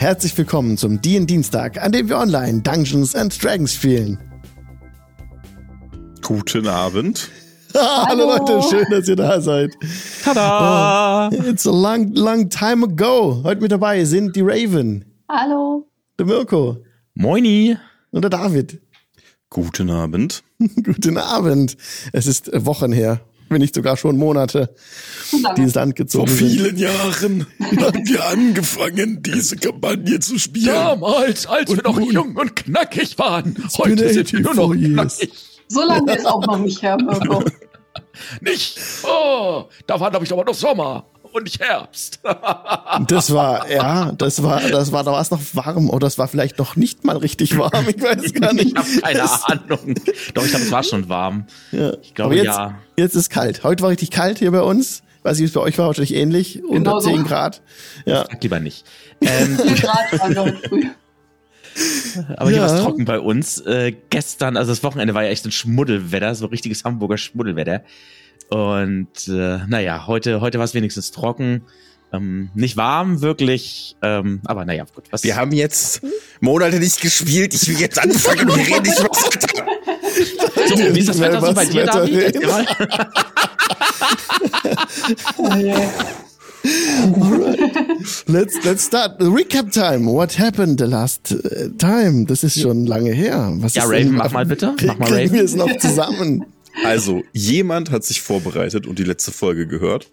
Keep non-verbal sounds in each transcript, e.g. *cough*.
Herzlich willkommen zum DIN Dienstag, an dem wir online Dungeons and Dragons spielen. Guten Abend. *laughs* Hallo. Leute, schön, dass ihr da seid. Tada! Oh, it's a long, long time ago. Heute mit dabei sind die Raven. Hallo. Der Mirko. Moini. Und der David. Guten Abend. *laughs* Guten Abend. Es ist Wochen her, wenn nicht sogar schon Monate, die ins Land gezogen Vor sind. vielen Jahren haben wir angefangen, diese Kampagne zu spielen. Damals, als wir noch nun- jung und knackig waren. Heute sind wir nur noch 84 years. knackig. So lange ist auch noch nicht her, Mirko. *laughs* Nicht? Oh, da war, glaube ich, aber noch Sommer und Herbst. *laughs* Das war, ja, das war, das war, da war es noch warm oder es war vielleicht noch nicht mal richtig warm. Ich weiß *laughs* gar nicht. Ich habe keine Ahnung. Doch, ich glaube, es war schon warm. Ja. Ich glaube, Aber jetzt, ja. jetzt ist kalt. Heute war richtig kalt hier bei uns. Weiß nicht, wie es bei euch war, wahrscheinlich ähnlich. Unter Genau so. 10 Grad. Ja. Sag lieber nicht. Ähm, 4 Grad waren wir heute früh. aber hier Ja. war es trocken bei uns. Äh, gestern, also das Wochenende war ja echt ein Schmuddelwetter, so richtiges Hamburger Schmuddelwetter. Und äh, naja, heute, heute war es wenigstens trocken. Ähm, nicht warm, wirklich. Ähm, aber naja, gut. Was, Wir haben jetzt Monate nicht gespielt. Ich will jetzt anfangen und wir reden nicht über das Wetter. so, wie ist das Wetter so bei Was dir, Wetter David? Oh *laughs* je. Let's, let's start. Recap time. What happened the last uh, time? Das ist schon lange her. Was Ja, ist Raven, mach mal bitte. *laughs* Mach mal Raven. wir es noch zusammen? Also, jemand hat sich vorbereitet und die letzte Folge gehört.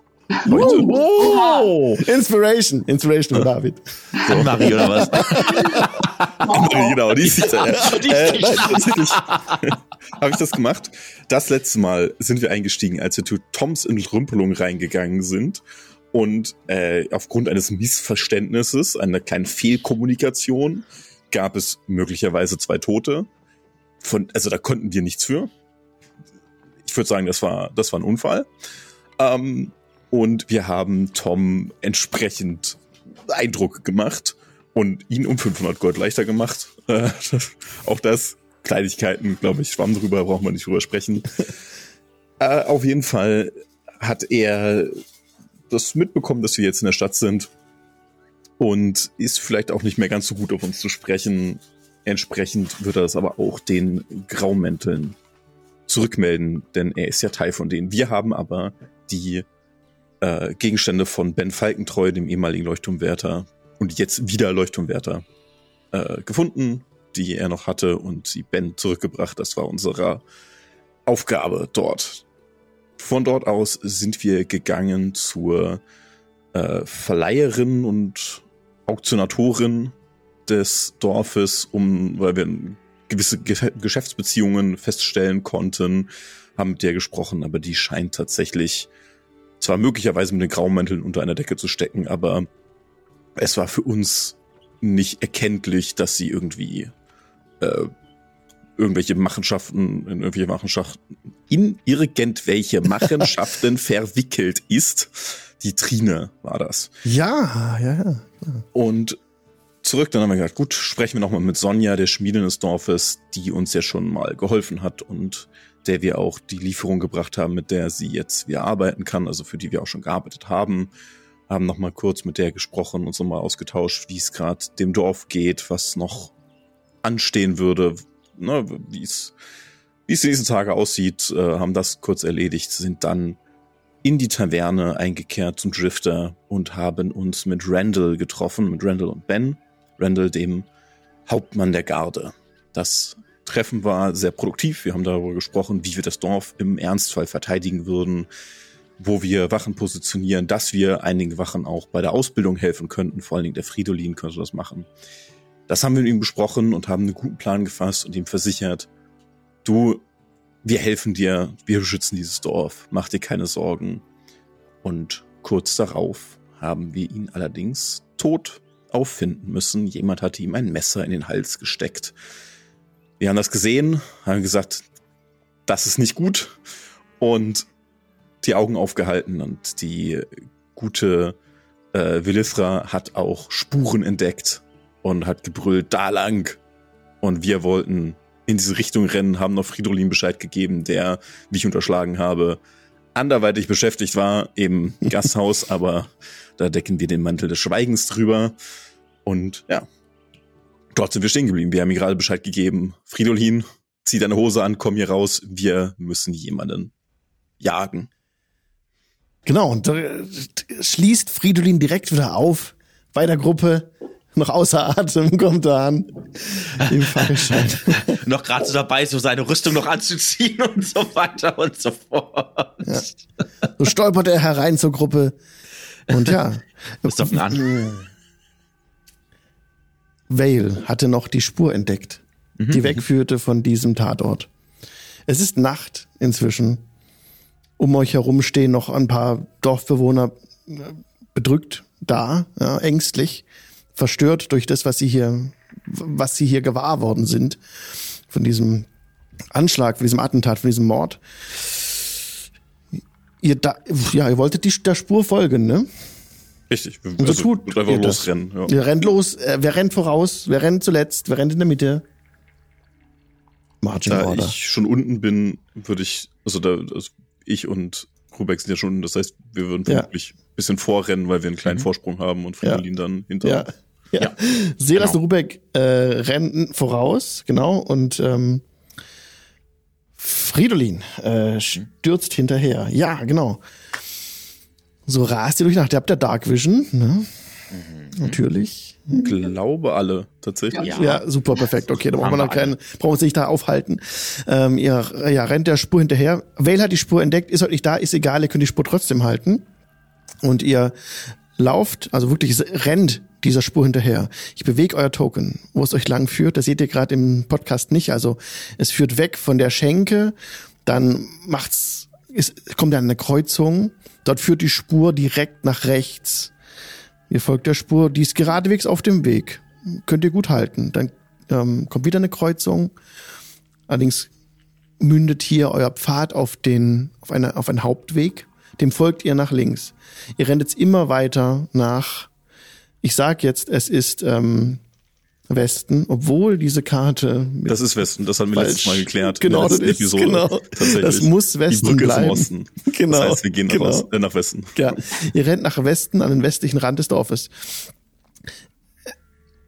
Oh! Inspiration. Inspiration von David. Anne-Marie oder was? *laughs* genau, die ist nicht *laughs* da. Äh, tatsächlich *laughs* habe ich das gemacht. Das letzte Mal sind wir eingestiegen, als wir zu Toms Entrümpelung reingegangen sind. Und äh, aufgrund eines Missverständnisses, einer kleinen Fehlkommunikation, gab es möglicherweise zwei Tote. Von, also da konnten wir nichts für. Ich würde sagen, das war, das war ein Unfall. Ähm, und wir haben Tom entsprechend Eindruck gemacht und ihn um 500 Gold leichter gemacht. Äh, *laughs* auch das, Kleinigkeiten, glaube ich, schwamm drüber, braucht man nicht drüber sprechen. *laughs* äh, auf jeden Fall hat er das mitbekommen, dass wir jetzt in der Stadt sind und ist vielleicht auch nicht mehr ganz so gut auf uns zu sprechen. Entsprechend wird er das aber auch den Graumänteln zurückmelden, denn er ist ja Teil von denen. Wir haben aber die äh, Gegenstände von Ben Falkentreu, dem ehemaligen Leuchtturmwärter und jetzt wieder Leuchtturmwärter, äh, gefunden, die er noch hatte und sie Ben zurückgebracht. Das war unsere Aufgabe dort. Von dort aus sind wir gegangen zur äh, Verleiherin und Auktionatorin des Dorfes, um, weil wir gewisse Ge Geschäftsbeziehungen feststellen konnten, haben mit der gesprochen, aber die scheint tatsächlich zwar möglicherweise mit den Graumänteln unter einer Decke zu stecken, aber es war für uns nicht erkenntlich, dass sie irgendwie äh, irgendwelche Machenschaften, in irgendwelche Machenschaften, in irgendwelche *laughs* Machenschaften verwickelt ist. Die Trine war das. Ja, ja, ja. Und zurück, dann haben wir gesagt, gut, sprechen wir nochmal mit Sonja, der Schmiedin des Dorfes, die uns ja schon mal geholfen hat und der wir auch die Lieferung gebracht haben, mit der sie jetzt wieder arbeiten kann, also für die wir auch schon gearbeitet haben. Haben nochmal kurz mit der gesprochen, uns nochmal ausgetauscht, wie es gerade dem Dorf geht, was noch anstehen würde, ne, wie es wie es die nächsten Tage aussieht, äh, haben das kurz erledigt, sind dann in die Taverne eingekehrt zum Drifter und haben uns mit Randall getroffen, mit Randall und Ben. Randall, dem Hauptmann der Garde. Das Treffen war sehr produktiv. Wir haben darüber gesprochen, wie wir das Dorf im Ernstfall verteidigen würden, wo wir Wachen positionieren, dass wir einigen Wachen auch bei der Ausbildung helfen könnten. Vor allen Dingen der Fridolin könnte das machen. Das haben wir mit ihm besprochen und haben einen guten Plan gefasst und ihm versichert, du, wir helfen dir, wir beschützen dieses Dorf, mach dir keine Sorgen. Und kurz darauf haben wir ihn allerdings tot auffinden müssen. Jemand hatte ihm ein Messer in den Hals gesteckt. Wir haben das gesehen, haben gesagt, das ist nicht gut und die Augen aufgehalten und die gute äh, Willithra hat auch Spuren entdeckt und hat gebrüllt, da lang. Und wir wollten in diese Richtung rennen, haben noch Fridolin Bescheid gegeben, der, wie ich unterschlagen habe, anderweitig beschäftigt war im Gasthaus, *laughs* aber da decken wir den Mantel des Schweigens drüber. Und ja, dort sind wir stehen geblieben. Wir haben ihr gerade Bescheid gegeben. Fridolin, zieh deine Hose an, komm hier raus. Wir müssen jemanden jagen. Genau, und äh, schließt Fridolin direkt wieder auf bei der Gruppe. Noch außer Atem *laughs* kommt er an. Im Fackelschein. *laughs* noch gerade so dabei, so seine Rüstung noch anzuziehen und so weiter und so fort. Ja. So stolpert er herein zur Gruppe. Und ja. Ist doch an. *laughs* Vale hatte noch die Spur entdeckt, die wegführte von diesem Tatort. Es ist Nacht inzwischen. Um euch herum stehen noch ein paar Dorfbewohner äh, bedrückt da, ja, ängstlich, verstört durch das, was sie hier, was sie hier gewahr worden sind. Von diesem Anschlag, von diesem Attentat, von diesem Mord. Ihr da, ja, ihr wolltet die, der Spur folgen, ne? Richtig. Wir, Und so tut wird einfach ihr losrennen. Ja. Ihr rennt los, äh, wer rennt voraus, wer rennt zuletzt, wer rennt in der Mitte? Marching Da Order. ich schon unten bin, würde ich, also da, also ich und Rubeck sind ja schon, unten, das heißt, wir würden Ja. vermutlich ein bisschen vorrennen, weil wir einen kleinen Vorsprung haben und Fridolin dann hinter. Ja. Ja. Ja, Selas genau. und Rubeck äh, rennen voraus, genau, und ähm, Fridolin äh, stürzt hinterher. Ja, genau. So rast ihr durch Nacht. Ihr habt ja Dark Vision, ne? Natürlich. Glaube alle, tatsächlich. Ja. Ja, super, perfekt. Okay, da brauchen wir noch keinen, brauchen wir uns nicht da aufhalten. Ähm, ihr ja, rennt der Spur hinterher. Vale hat die Spur entdeckt, ist heute nicht da, ist egal, ihr könnt die Spur trotzdem halten. Und ihr lauft, also wirklich rennt dieser Spur hinterher. Ich bewege euer Token, wo es euch lang führt. Das seht ihr gerade im Podcast nicht. Also es führt weg von der Schenke, dann macht's, ist, kommt dann eine Kreuzung. Dort führt die Spur direkt nach rechts. Ihr folgt der Spur, die ist geradewegs auf dem Weg. Könnt ihr gut halten. Dann ähm, kommt wieder eine Kreuzung. Allerdings mündet hier euer Pfad auf den, auf eine, auf einen Hauptweg. Dem folgt ihr nach links. Ihr rennt jetzt immer weiter nach, ich sag jetzt, es ist ähm, Westen, obwohl diese Karte Das ist Westen, das haben wir letztes Mal geklärt. Genau, in das ist, Episode. genau. Tatsächlich. Das muss Westen Die Brücke bleiben. ist im Osten. *laughs* Genau, Das heißt, wir gehen genau. nach, Ost, äh, nach Westen. Ja, ihr rennt nach Westen an den westlichen Rand des Dorfes.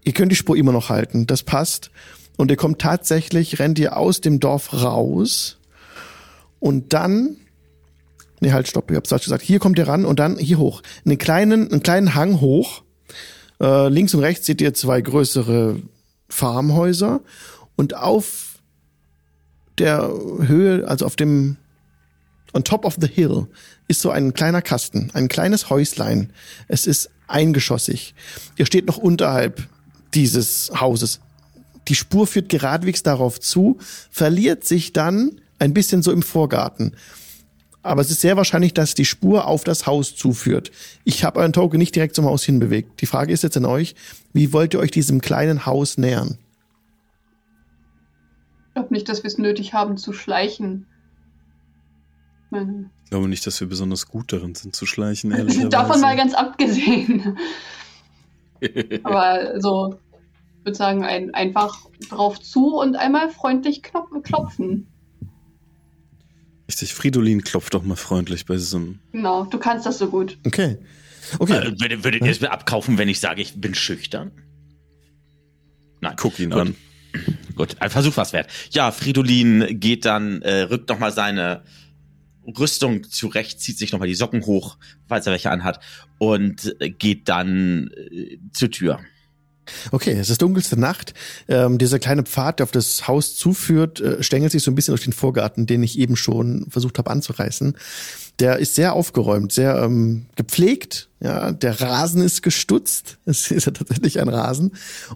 Ihr könnt die Spur immer noch halten, das passt. Und ihr kommt tatsächlich, rennt ihr aus dem Dorf raus und dann, nee, halt, stopp, ich hab's falsch gesagt, hier kommt ihr ran und dann hier hoch. Einen kleinen, einen kleinen Hang hoch. Äh, links und rechts seht ihr zwei größere Farmhäuser und auf der Höhe, also auf dem on top of the hill ist so ein kleiner Kasten, ein kleines Häuslein. Es ist eingeschossig. Ihr steht noch unterhalb dieses Hauses. Die Spur führt geradwegs darauf zu, verliert sich dann ein bisschen so im Vorgarten. Aber es ist sehr wahrscheinlich, dass die Spur auf das Haus zuführt. Ich habe euren Token nicht direkt zum Haus hinbewegt. Die Frage ist jetzt an euch, wie wollt ihr euch diesem kleinen Haus nähern? Ich glaube nicht, dass wir es nötig haben zu schleichen. Ich meine, Ich glaube nicht, dass wir besonders gut darin sind zu schleichen, *laughs* ehrlicherweise. Davon mal ganz abgesehen. *laughs* Aber so, ich würde sagen, ein, einfach drauf zu und einmal freundlich klopfen. Richtig, Fridolin klopft doch mal freundlich bei diesem. Genau, du kannst das so gut. Okay. Okay. Äh, würdet, würdet ihr es mir abkaufen, wenn ich sage, ich bin schüchtern? Nein. Guck ihn Gut. an. Gut, ein Versuch was wert. Ja, Fridolin geht dann, äh, rückt nochmal seine Rüstung zurecht, zieht sich nochmal die Socken hoch, falls er welche anhat, und äh, geht dann äh, zur Tür. Okay, es ist dunkelste Nacht. Ähm, dieser kleine Pfad, der auf das Haus zuführt, äh, stängelt sich so ein bisschen durch den Vorgarten, den ich eben schon versucht habe anzureißen. Der ist sehr aufgeräumt, sehr ähm, gepflegt. Ja, der Rasen ist gestutzt. *laughs* Es ist ja tatsächlich ein Rasen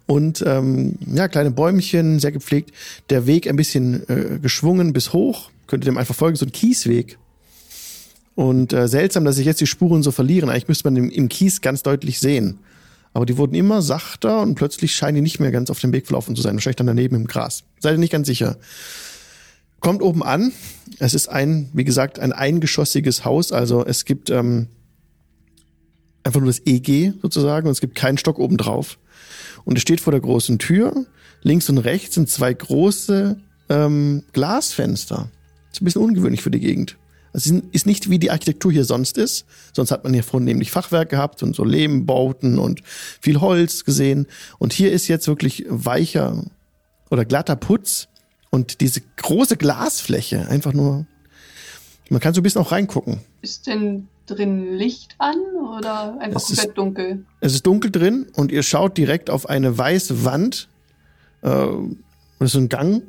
und ähm, ja kleine Bäumchen, sehr gepflegt. Der Weg ein bisschen äh, geschwungen bis hoch. Könnt ihr dem einfach folgen, so ein Kiesweg. Und äh, seltsam, dass sich jetzt die Spuren so verlieren. Eigentlich müsste man im, im Kies ganz deutlich sehen. Aber die wurden immer sachter und plötzlich scheinen die nicht mehr ganz auf dem Weg verlaufen zu sein. Wahrscheinlich dann daneben im Gras. Seid ihr nicht ganz sicher. Kommt oben an. Es ist ein, wie gesagt, ein eingeschossiges Haus. Also es gibt ähm, einfach nur das EG sozusagen und es gibt keinen Stock oben drauf. Und es steht vor der großen Tür. Links und rechts sind zwei große ähm, Glasfenster. Ist ein bisschen ungewöhnlich für die Gegend. Es ist nicht wie die Architektur hier sonst ist. Sonst hat man hier vornehmlich Fachwerk gehabt und so Lehmbauten und viel Holz gesehen. Und hier ist jetzt wirklich weicher oder glatter Putz und diese große Glasfläche. Einfach nur, man kann so ein bisschen auch reingucken. Ist denn drin Licht an oder einfach Es ist- komplett dunkel? Es ist dunkel drin und ihr schaut direkt auf eine weiße Wand. Äh, das ist so ein Gang.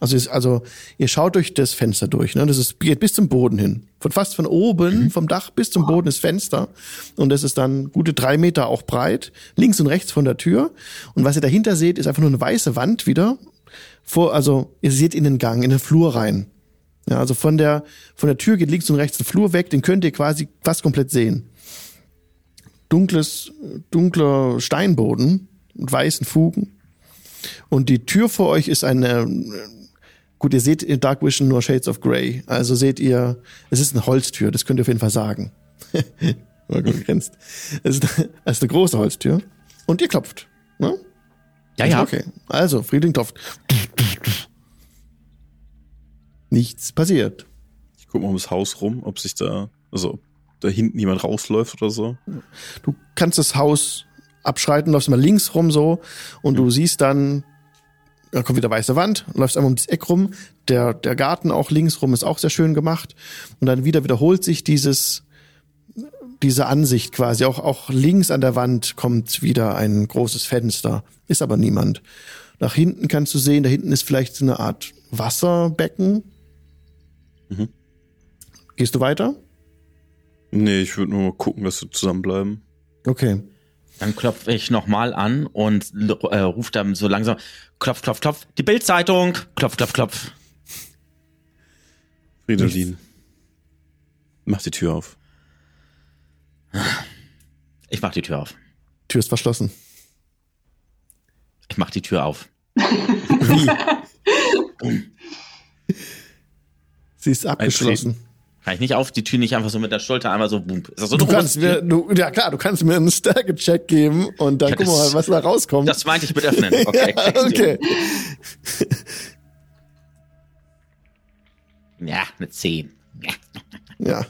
Also, ist, also ihr schaut durch das Fenster durch. Ne? Das ist, geht bis zum Boden hin. Von fast von oben, vom Dach bis zum Boden ist Fenster. Und das ist dann gute drei Meter auch breit. Links und rechts von der Tür. Und was ihr dahinter seht, ist einfach nur eine weiße Wand wieder. Vor, also ihr seht in den Gang, in den Flur rein. Ja, also von der, von der Tür geht links und rechts ein Flur weg. Den könnt ihr quasi fast komplett sehen dunkles, dunkler Steinboden mit weißen Fugen. Und die Tür vor euch ist eine, gut, ihr seht in Dark Vision nur Shades of Grey. Also seht ihr, es ist eine Holztür, das könnt ihr auf jeden Fall sagen. *laughs* Gegrinst. Es ist, es ist eine große Holztür. Und ihr klopft. Ne? Ja, ja. Okay. Also, Friedling klopft. Nichts passiert. Ich gucke mal ums Haus rum, ob sich da, also ob da hinten jemand rausläuft oder so. du kannst das Haus abschreiten, läufst mal links rum so und du siehst dann, da kommt wieder weiße Wand, läufst einmal um das Eck rum, der, der Garten auch links rum ist auch sehr schön gemacht und dann wieder wiederholt sich dieses, diese Ansicht quasi, auch, auch links an der Wand kommt wieder ein großes Fenster, ist aber niemand. Nach hinten kannst du sehen, da hinten ist vielleicht so eine Art Wasserbecken. Mhm. Gehst du weiter? Nee, ich würde nur mal gucken, dass wir zusammenbleiben. Okay. Dann klopfe ich nochmal an und äh, ruft dann so langsam, klopf, klopf, klopf, die Bildzeitung, klopf, klopf, klopf. Fridolin. Mach die Tür auf. Ich mach die Tür auf. Tür ist verschlossen. Ich mach die Tür auf. *laughs* Sie ist abgeschlossen. Kann ich nicht auf die Tür nicht einfach so mit der Schulter einmal so, boom. Ist das so Du kannst mir, du, ja klar, du kannst mir einen Stärke-Check geben und dann Ja, gucken wir mal, was da rauskommt. Das meinte ich mit öffnen. *laughs* Okay. ja, okay. Ja, eine 10. Ja. Ja.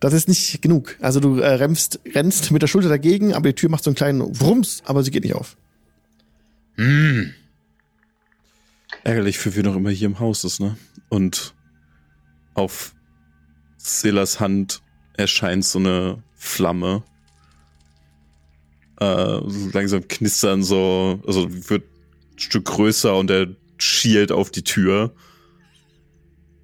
Das ist nicht genug. Also du äh, rennst, rennst mit der Schulter dagegen, aber die Tür macht so einen kleinen Wumms, aber sie geht nicht auf. Hm. Ärgerlich, für wen auch immer hier im Haus ist, ne? Und auf Silas Hand erscheint so eine Flamme. Äh, so langsam knistern so, also wird ein Stück größer und er schielt auf die Tür.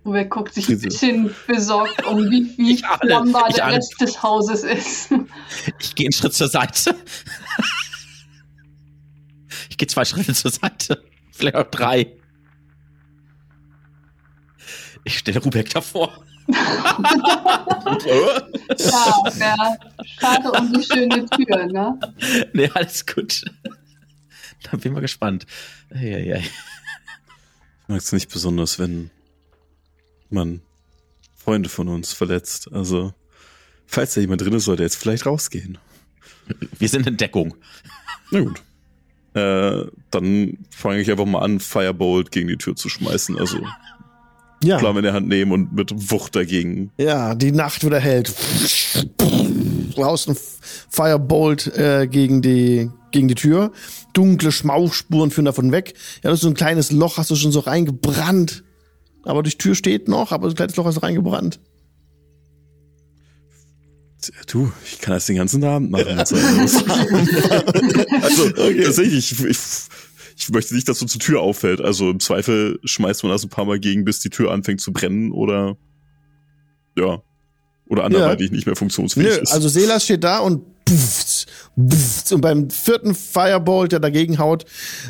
Uwe guckt sich ein bisschen besorgt um, wie, *laughs* ahne- flammbar der ahne- Rest des Hauses ist. Ich gehe einen Schritt zur Seite. *laughs* Ich gehe zwei Schritte zur Seite. Vielleicht auch drei. Ich stelle Rubek davor. Ja, wäre schade um die schöne Tür, ne? nee, alles gut. Da bin ich mal gespannt. Eieiei. Ich mag es nicht besonders, wenn man Freunde von uns verletzt. Also, falls da jemand drin ist, sollte er jetzt vielleicht rausgehen. Wir sind in Deckung. Na gut. Äh, dann fange ich einfach mal an, Firebolt gegen die Tür zu schmeißen. Also Ja. Flamme in der Hand nehmen und mit Wucht dagegen. Ja, die Nacht wieder hält. Du haust einen Firebolt äh, gegen die gegen die Tür. Dunkle Schmauchspuren führen davon weg. Ja, das ist so ein kleines Loch, hast du schon so reingebrannt. Aber die Tür steht noch, aber so ein kleines Loch hast du reingebrannt. Du, ich kann das den ganzen Abend machen. *laughs* also, tatsächlich, ich, ich, ich möchte nicht, dass so zur Tür auffällt. Also im Zweifel schmeißt man das ein paar Mal gegen, bis die Tür anfängt zu brennen oder ja. Oder anderweitig nicht mehr funktionsfähig Nö, ist. also Selas steht da und pfft, pfft, und beim vierten Firebolt, der dagegen haut,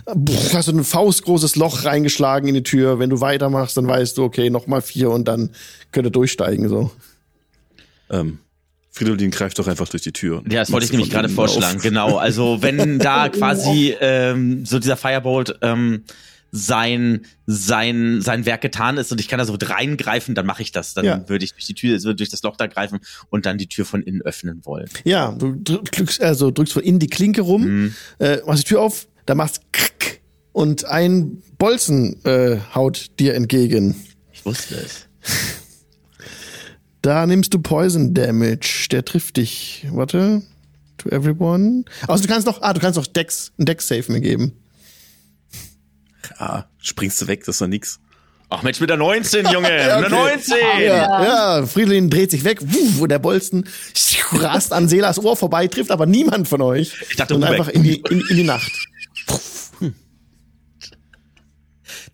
pff, hast du ein faustgroßes Loch reingeschlagen in die Tür. Wenn du weitermachst, dann weißt du, okay, nochmal vier und dann könnt ihr durchsteigen, so. ähm, Fridolin greift doch einfach durch die Tür. Ja, das wollte ich nämlich gerade vorschlagen. auf. Genau. Also *laughs* wenn da quasi ähm, so dieser Firebolt ähm, sein sein sein Werk getan ist und ich kann da so reingreifen, dann mache ich das. Dann Ja. würde ich durch die Tür, würde durch das Loch da greifen und dann die Tür von innen öffnen wollen. Ja, du drückst, also drückst von innen die Klinke rum, Mhm. äh, machst die Tür auf, da machst krrk und ein Bolzen äh, haut dir entgegen. Ich wusste es. *laughs* Da nimmst du Poison Damage. Der trifft dich. Warte. To everyone. Also du kannst noch, ah, du kannst noch Dex, ein Dex-Save mir geben. Ah, springst du weg, das ist doch nix. Ach Mensch, mit der 19, Junge. *laughs* Mit der 19. Ja, ja, Friedlin dreht sich weg, wuff, der Bolzen rast an Selas Ohr vorbei, trifft aber niemand von euch. Ich dachte, und einfach in die, in, in die Nacht.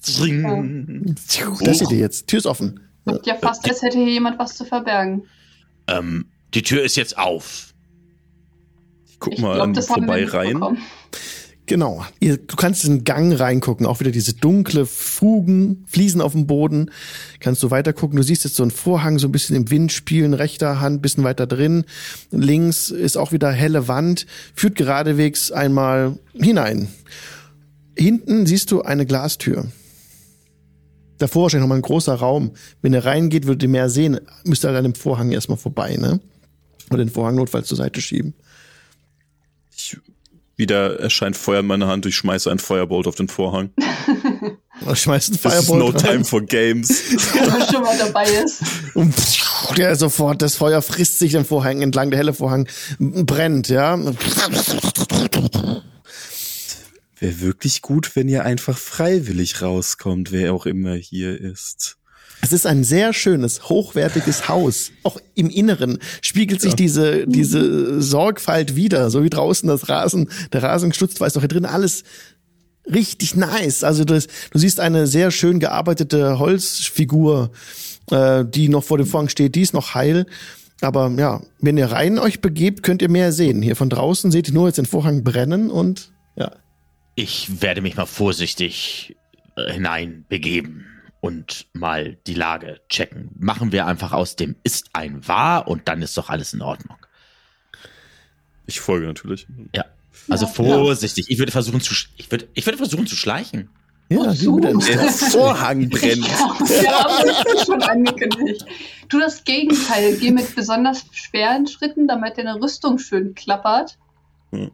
Zring. Das seht ihr jetzt. Tür ist offen. Wirkt ja fast, als hätte hier jemand was zu verbergen. Ähm, die Tür ist jetzt auf. Ich guck Ich mal glaube, an das haben wir vorbei rein. mitbekommen. Genau. Ihr, du kannst in den Gang reingucken, auch wieder diese dunkle Fugen, Fliesen auf dem Boden. Kannst du weiter gucken. Du siehst jetzt so einen Vorhang so ein bisschen im Wind spielen, rechter Hand, bisschen weiter drin. Links ist auch wieder helle Wand, führt geradewegs einmal hinein. Hinten siehst du eine Glastür. Davor wahrscheinlich nochmal ein großer Raum. Wenn ihr reingeht, würdet ihr mehr sehen. Müsst ihr halt an dem Vorhang erstmal vorbei, ne? Oder den Vorhang notfalls zur Seite schieben. Ich, wieder erscheint Feuer in meiner Hand, ich schmeiße ein Firebolt auf den Vorhang. *laughs* Oder schmeißt einen Das ist Firebolt no rein. time for games. *laughs* Wenn man schon mal dabei ist. Und der sofort, das Feuer frisst sich den Vorhang entlang, der helle Vorhang brennt, ja. Wäre wirklich gut, wenn ihr einfach freiwillig rauskommt, wer auch immer hier ist. Es ist ein sehr schönes, hochwertiges Haus. Auch im Inneren spiegelt sich diese, diese Sorgfalt wieder, so wie draußen das Rasen, der Rasen gestutzt war, ist doch hier drin alles richtig nice. Also das, du siehst eine sehr schön gearbeitete Holzfigur, äh, die noch vor dem Vorhang steht, die ist noch heil. Aber ja, wenn ihr rein euch begebt, könnt ihr mehr sehen. Hier von draußen seht ihr nur jetzt den Vorhang brennen und ja. Ich werde mich mal vorsichtig äh, hineinbegeben und mal die Lage checken. Machen wir einfach aus dem ist ein wahr und dann ist doch alles in Ordnung. Ich folge natürlich. Ja. Also Ja, vorsichtig. Ich würde versuchen zu, ich würde, ich würde versuchen zu schleichen. Ja, gut, dann- Der Vorhang brennt. Ja, aber das ist schon angekündigt. Tu das Gegenteil. Geh mit besonders schweren Schritten, damit deine Rüstung schön klappert. Hm.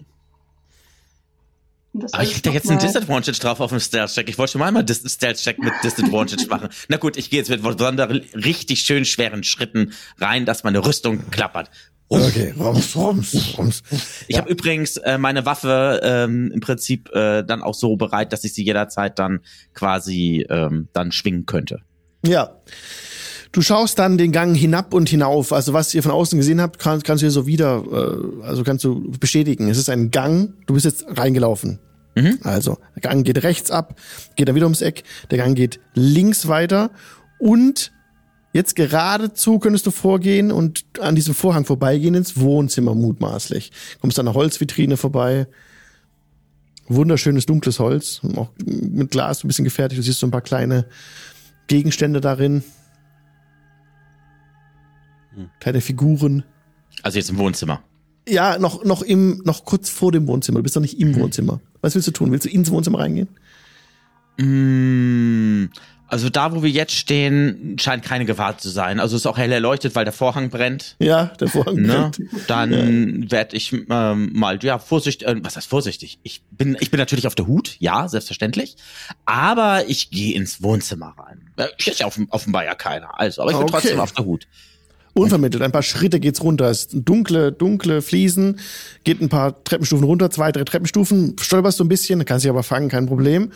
Aber ich alles krieg da jetzt einen Disadvantage drauf auf dem Stealth-Check. Ich wollte schon mal einmal Dis Stealth-Check mit Disadvantage *laughs* machen. Na gut, ich gehe jetzt mit besonders richtig schön schweren Schritten rein, dass meine Rüstung klappert. Okay, rums, rums, rums. Ich habe übrigens äh, meine Waffe ähm, im Prinzip äh, dann auch so bereit, dass ich sie jederzeit dann quasi ähm, dann schwingen könnte. Ja. Du schaust dann den Gang hinab und hinauf. Also was ihr von außen gesehen habt, kann, kannst du hier so wieder, äh, also kannst du bestätigen. Es ist ein Gang. Du bist jetzt reingelaufen. Mhm. Also der Gang geht rechts ab, geht dann wieder ums Eck. Der Gang geht links weiter und jetzt geradezu könntest du vorgehen und an diesem Vorhang vorbeigehen ins Wohnzimmer mutmaßlich. Kommst an einer Holzvitrine vorbei. Wunderschönes dunkles Holz, auch mit Glas ein bisschen gefertigt. Du siehst so ein paar kleine Gegenstände darin. Kleine Figuren. Also jetzt im Wohnzimmer. Ja, noch, noch im, noch kurz vor dem Wohnzimmer. Du bist noch nicht im Wohnzimmer. Was willst du tun? Willst du ins Wohnzimmer reingehen? Mm, also da, wo wir jetzt stehen, scheint keine Gefahr zu sein. Also es ist auch hell erleuchtet, weil der Vorhang brennt. Ja, der Vorhang Ne? brennt. Dann werd ich ähm, mal, ja, vorsichtig, äh, was heißt vorsichtig? Ich bin, ich bin natürlich auf der Hut, ja, selbstverständlich. Aber ich gehe ins Wohnzimmer rein. Äh, ja offen, offenbar ja keiner. Also, aber ich bin Okay. trotzdem auf der Hut. Unvermittelt. Ein paar Schritte geht's runter. Es sind dunkle, dunkle Fliesen. Geht ein paar Treppenstufen runter, zwei, drei Treppenstufen. Stolperst du ein bisschen, kannst dich aber fangen, kein Problem.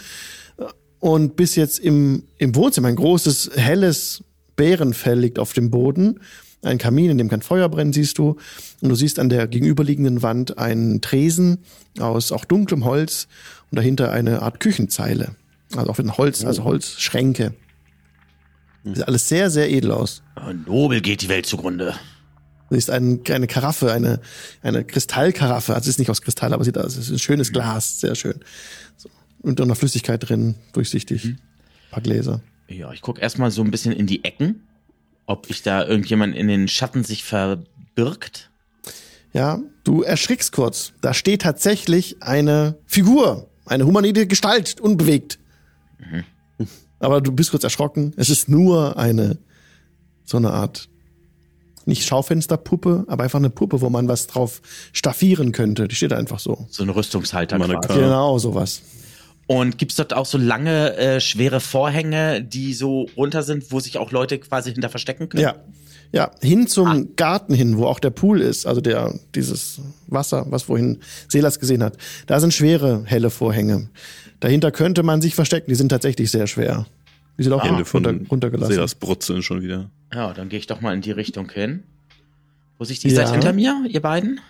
Und bis jetzt im, im Wohnzimmer ein großes, helles Bärenfell liegt auf dem Boden. Ein Kamin, in dem kein Feuer brennt, siehst du. Und du siehst an der gegenüberliegenden Wand einen Tresen aus auch dunklem Holz und dahinter eine Art Küchenzeile. Also auch mit Holz, also Holzschränke. Sieht alles sehr, sehr edel aus. Nobel geht die Welt zugrunde. Du siehst ein, eine Karaffe, eine, eine Kristallkaraffe. Also es ist nicht aus Kristall, aber sieht aus. Es ist ein schönes Glas, sehr schön. So. Und noch Flüssigkeit drin, durchsichtig. Ein paar Gläser. Ja, ich guck erstmal so ein bisschen in die Ecken, ob ich da irgendjemand in den Schatten sich verbirgt. Ja, du erschrickst kurz. Da steht tatsächlich eine Figur, eine humanoide Gestalt, unbewegt. Aber du bist kurz erschrocken. Es ist nur eine, so eine Art, nicht Schaufensterpuppe, aber einfach eine Puppe, wo man was drauf staffieren könnte. Die steht einfach so. So ein Rüstungshalter Meine quasi. Karte. Genau, sowas. Und gibt's dort auch so lange, äh, schwere Vorhänge, die so runter sind, wo sich auch Leute quasi hinter verstecken können? Ja. Ja, hin zum Garten hin, wo auch der Pool ist, also der, dieses Wasser, was vorhin Selas gesehen hat. Da sind schwere, helle Vorhänge. Dahinter könnte man sich verstecken, die sind tatsächlich sehr schwer. Die sind auch Hände von runter, runtergelassen. Selas brutzeln schon wieder. Ja, dann gehe ich doch mal in die Richtung hin. Wo sich die Ja. seid hinter mir, ihr beiden?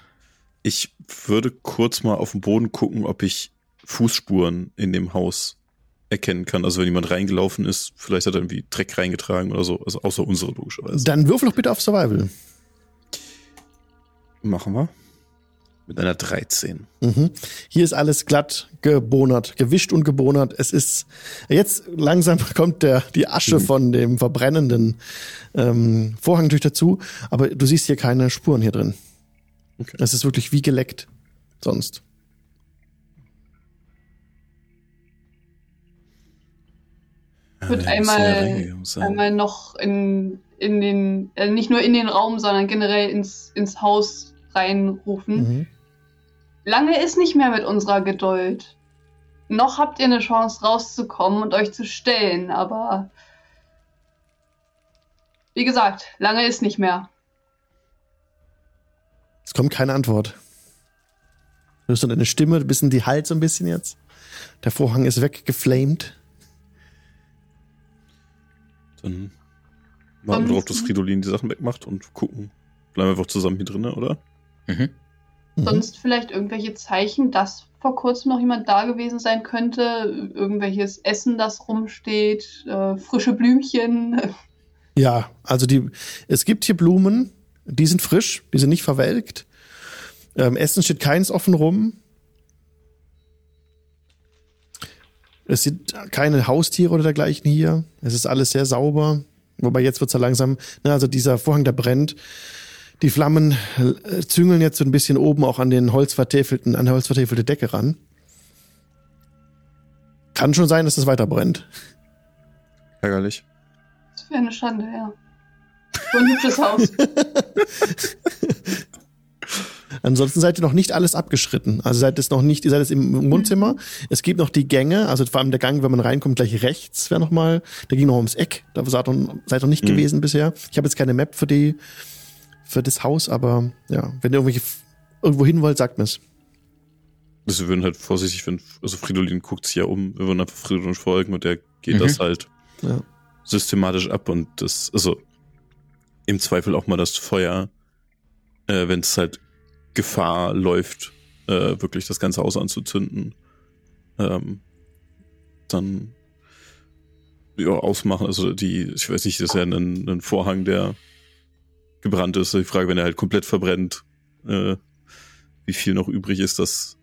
Ich würde kurz mal auf den Boden gucken, ob ich Fußspuren in dem Haus erkennen kann. Also wenn jemand reingelaufen ist, vielleicht hat er irgendwie Dreck reingetragen oder so. Also außer unsere logischerweise. Dann würfel doch bitte auf Survival. Machen wir. Mit einer 13. Mhm. Hier ist alles glatt gebonert, gewischt und gebonert. Es ist jetzt langsam *laughs* kommt der die Asche von dem verbrennenden ähm, Vorhang natürlich dazu, aber du siehst hier keine Spuren hier drin. Okay. Es ist wirklich wie geleckt sonst. Ja, ja einmal, einmal noch in, in den, äh, nicht nur in den Raum, sondern generell ins, ins Haus reinrufen. Mhm. Lange ist nicht mehr mit unserer Geduld. Noch habt ihr eine Chance rauszukommen und euch zu stellen, aber wie gesagt, lange ist nicht mehr. Es kommt keine Antwort. Du hörst nur deine Stimme, ein bisschen die Halt so ein bisschen jetzt. Der Vorhang ist weggeflamed. Dann warten wir darauf, dass Fridolin die Sachen wegmacht und gucken. Bleiben wir einfach zusammen hier drinnen, oder? Mhm. Mhm. Sonst vielleicht irgendwelche Zeichen, dass vor kurzem noch jemand da gewesen sein könnte. Irgendwelches Essen, das rumsteht, äh, frische Blümchen. *laughs* Ja, also die, es gibt hier Blumen, die sind frisch, die sind nicht verwelkt. Ähm, Essen steht keins offen rum. Es sind keine Haustiere oder dergleichen hier. Es ist alles sehr sauber. Wobei jetzt wird's ja langsam, ne, also dieser Vorhang, der brennt. Die Flammen äh, züngeln jetzt so ein bisschen oben auch an den holzvertäfelten, an der holzvertäfelte Decke ran. Kann schon sein, dass es weiter brennt. Ärgerlich. Das wäre eine Schande, ja. So ein hübsches Haus. *laughs* Ansonsten seid ihr noch nicht alles abgeschritten. Also seid es noch nicht, ihr seid jetzt im Wohnzimmer. Es gibt noch die Gänge, also vor allem der Gang, wenn man reinkommt, gleich rechts wäre noch mal, der ging noch ums Eck. Da seid ihr, seid ihr nicht Mhm. gewesen bisher. Ich habe jetzt keine Map für die, für das Haus, aber ja, wenn ihr irgendwelche, irgendwo hin wollt, sagt mir's. Also wir würden halt vorsichtig, wenn, also Fridolin guckt sich ja um, wir würden einfach Fridolin folgen und der geht Mhm. das halt Ja. systematisch ab und das, also im Zweifel auch mal das Feuer, äh, wenn es halt Gefahr läuft, äh, wirklich das ganze Haus anzuzünden, ähm, dann ja, ausmachen. Also die, ich weiß nicht, das ist ja ein, ein Vorhang, der gebrannt ist. Die Frage, wenn er halt komplett verbrennt, äh, wie viel noch übrig ist, dass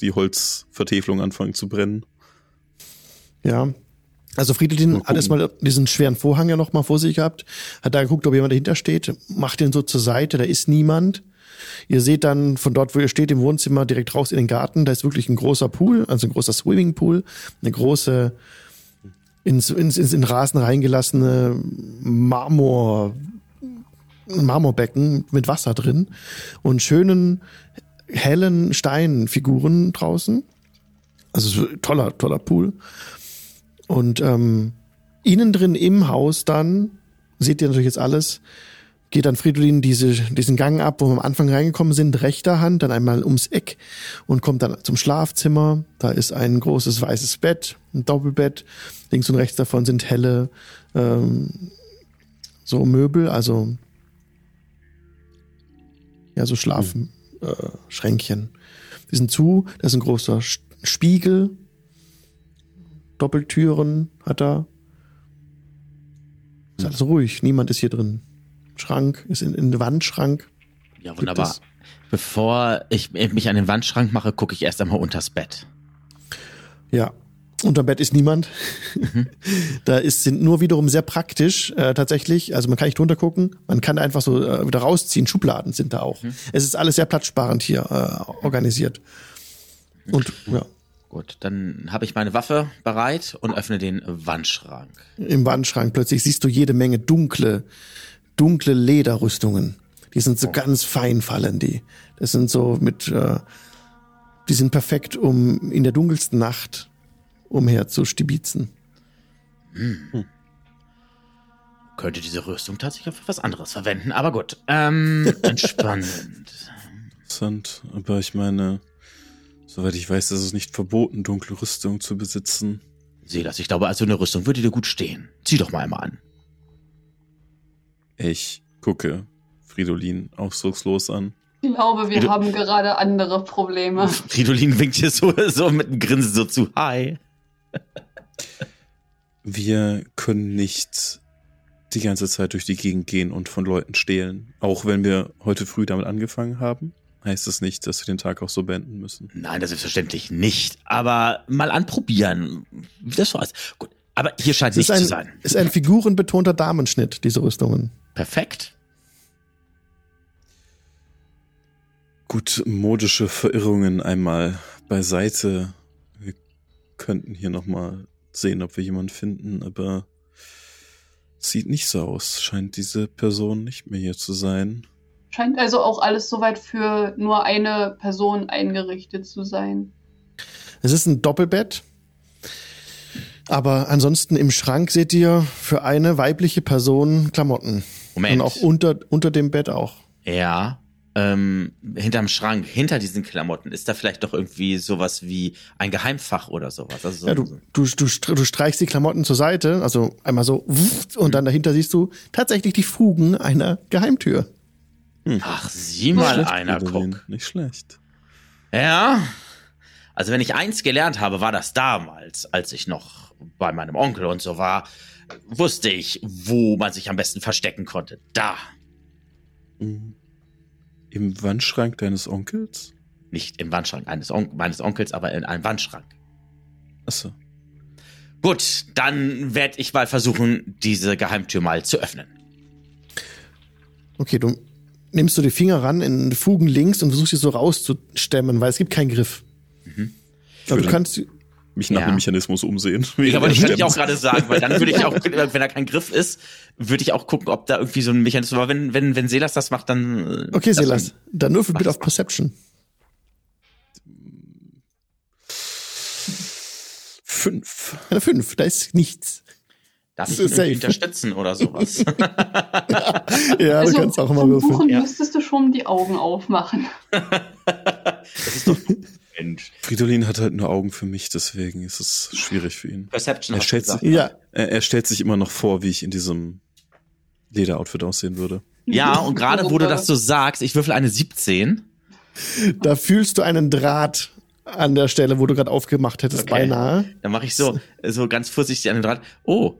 die Holzvertäfelung anfangen zu brennen. Ja. Also Friedelin hat erstmal diesen schweren Vorhang ja noch mal vor sich gehabt, hat da geguckt, ob jemand dahinter steht, macht den so zur Seite, da ist niemand. Ihr seht dann von dort, wo ihr steht, im Wohnzimmer direkt raus in den Garten, da ist wirklich ein großer Pool, also ein großer Swimmingpool, eine große ins, ins, ins in Rasen reingelassene Marmor, Marmorbecken mit Wasser drin und schönen hellen Steinfiguren draußen. Also so toller, toller Pool. Und ähm, innen drin im Haus dann, seht ihr natürlich jetzt alles, geht dann Fridolin diese, diesen Gang ab, wo wir am Anfang reingekommen sind, rechter Hand, dann einmal ums Eck und kommt dann zum Schlafzimmer. Da ist ein großes weißes Bett, ein Doppelbett. Links und rechts davon sind helle ähm, so Möbel, also ja, so Schlafen, äh, Schränkchen. Die sind zu, da ist ein großer Spiegel, Doppeltüren hat er. Ist alles ruhig, niemand ist hier drin. Schrank ist in, in den Wandschrank. Ja, wunderbar. Bevor ich mich an den Wandschrank mache, gucke ich erst einmal unters Bett. Ja. Unterm Bett ist niemand. *laughs* da ist, sind nur wiederum sehr praktisch, äh, tatsächlich. Also man kann nicht drunter gucken. Man kann einfach so äh, wieder rausziehen. Schubladen sind da auch. Es ist alles sehr platzsparend hier äh, organisiert. Und ja, Gut, dann habe ich meine Waffe bereit und öffne den Wandschrank. im Wandschrank plötzlich siehst du jede Menge dunkle, dunkle Lederrüstungen. Die sind so ganz fein fallen die. Das sind so mit, äh, die sind perfekt, um in der dunkelsten Nacht umher zu stibitzen. Hm. Könnte diese Rüstung tatsächlich für was anderes verwenden, aber gut. Ähm, *laughs* entspannend. Interessant, aber ich meine, soweit ich weiß, ist es nicht verboten, dunkle Rüstung zu besitzen. Sieh das, ich glaube, also eine Rüstung würde dir gut stehen. Zieh doch mal einmal an. Ich gucke Fridolin ausdruckslos an. Ich glaube, wir Du- haben gerade andere Probleme. Fridolin winkt dir so, so mit einem Grinsen so zu. Hi. Wir können nicht die ganze Zeit durch die Gegend gehen und von Leuten stehlen. Auch wenn wir heute früh damit angefangen haben, heißt es nicht, dass wir den Tag auch so beenden müssen. Nein, das ist selbstverständlich nicht. Aber mal anprobieren. Wie das so ist. Gut. Aber hier scheint Es ist nicht zu ein, sein. ist ein figurenbetonter Damenschnitt, diese Rüstungen. Perfekt. Gut, modische Verirrungen einmal beiseite. Wir könnten hier nochmal sehen, ob wir jemanden finden, aber sieht nicht so aus. Scheint diese Person nicht mehr hier zu sein. Scheint also auch alles soweit für nur eine Person eingerichtet zu sein. Es ist ein Doppelbett. Aber ansonsten im Schrank seht ihr für eine weibliche Person Klamotten. Moment. Und auch unter, unter dem Bett auch. Ja. Ähm, hinterm Schrank, hinter diesen Klamotten, ist da vielleicht doch irgendwie sowas wie ein Geheimfach oder sowas. Also so, Ja, du, du, du, du streichst die Klamotten zur Seite, also einmal so, wuff, und dann dahinter siehst du tatsächlich die Fugen einer Geheimtür. Ach, sieh mal Schlecht, einer, guck. Nicht schlecht. Ja. Also wenn ich eins gelernt habe, war das damals, als ich noch bei meinem Onkel und so war, wusste ich, wo man sich am besten verstecken konnte. Da. Mhm. Im Wandschrank deines Onkels? Nicht im Wandschrank eines On meines Onkels, aber in einem Wandschrank. Achso. Gut, dann werde ich mal versuchen, diese Geheimtür mal zu öffnen. Okay, du nimmst du die Finger ran in die Fugen links und versuchst sie so rauszustemmen, weil es gibt keinen Griff. Aber du kannst, Mich nach Ja. dem Mechanismus umsehen. *laughs* Ja, aber das würde ich auch gerade sagen, weil dann würde ich auch, *laughs* wenn da kein Griff ist, würde ich auch gucken, ob da irgendwie so ein Mechanismus, aber wenn, wenn, wenn Selas das macht, dann. äh, okay, Silas, dann würfel bitte auf. Perception. Fünf. Eine 5, da ist nichts. Darf ich Das ihn ist irgendwie safe. unterstützen oder sowas? *laughs* Ja, du kannst auch mal würfeln. Buchen Ja. müsstest du schon die Augen aufmachen. das ist doch Mensch. Fridolin hat halt nur Augen für mich, deswegen ist es schwierig für ihn. Perception Er stellt gesagt. sich- Ja, Er, er stellt sich immer noch vor, wie ich in diesem Lederoutfit aussehen würde. Ja, und gerade wo du das so sagst, ich würfel eine 17. da fühlst du einen Draht an der Stelle, wo du gerade aufgemacht hättest, Okay. beinahe. Dann mache ich so, so ganz vorsichtig an den Draht. Oh,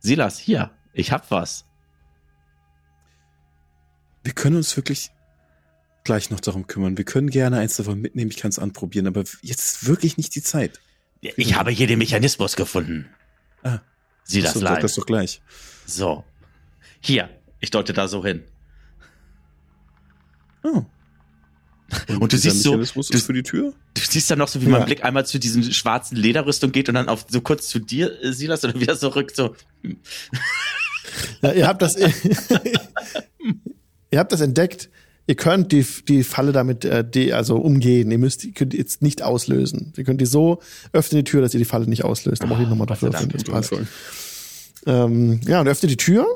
Silas, hier, ich hab was. Wir können uns wirklich gleich noch darum kümmern. Wir können gerne eins davon mitnehmen, ich kann es anprobieren, aber jetzt ist wirklich nicht die Zeit. Ich habe hier den Mechanismus gefunden. Ah, Silas, so, sag Lein. das doch gleich. So. Hier, ich deute da so hin. Oh. Und du dieser siehst so, Mechanismus du- ist für die Tür? Du siehst dann noch so, wie Ja. mein Blick einmal zu diesem schwarzen Lederrüstung geht und dann auf so kurz zu dir, äh, Silas, oder wieder zurück, so. Ja, ihr habt das, *laughs* *laughs* ihr habt das entdeckt. Ihr könnt die, die Falle damit äh, die, also umgehen. Ihr müsst, ihr könnt die jetzt nicht auslösen. Ihr könnt die so öffnen die Tür, dass ihr die Falle nicht auslöst. Da brauche ich nochmal dafür. Dank. Das passt. Ähm, ja, und öffnet die Tür.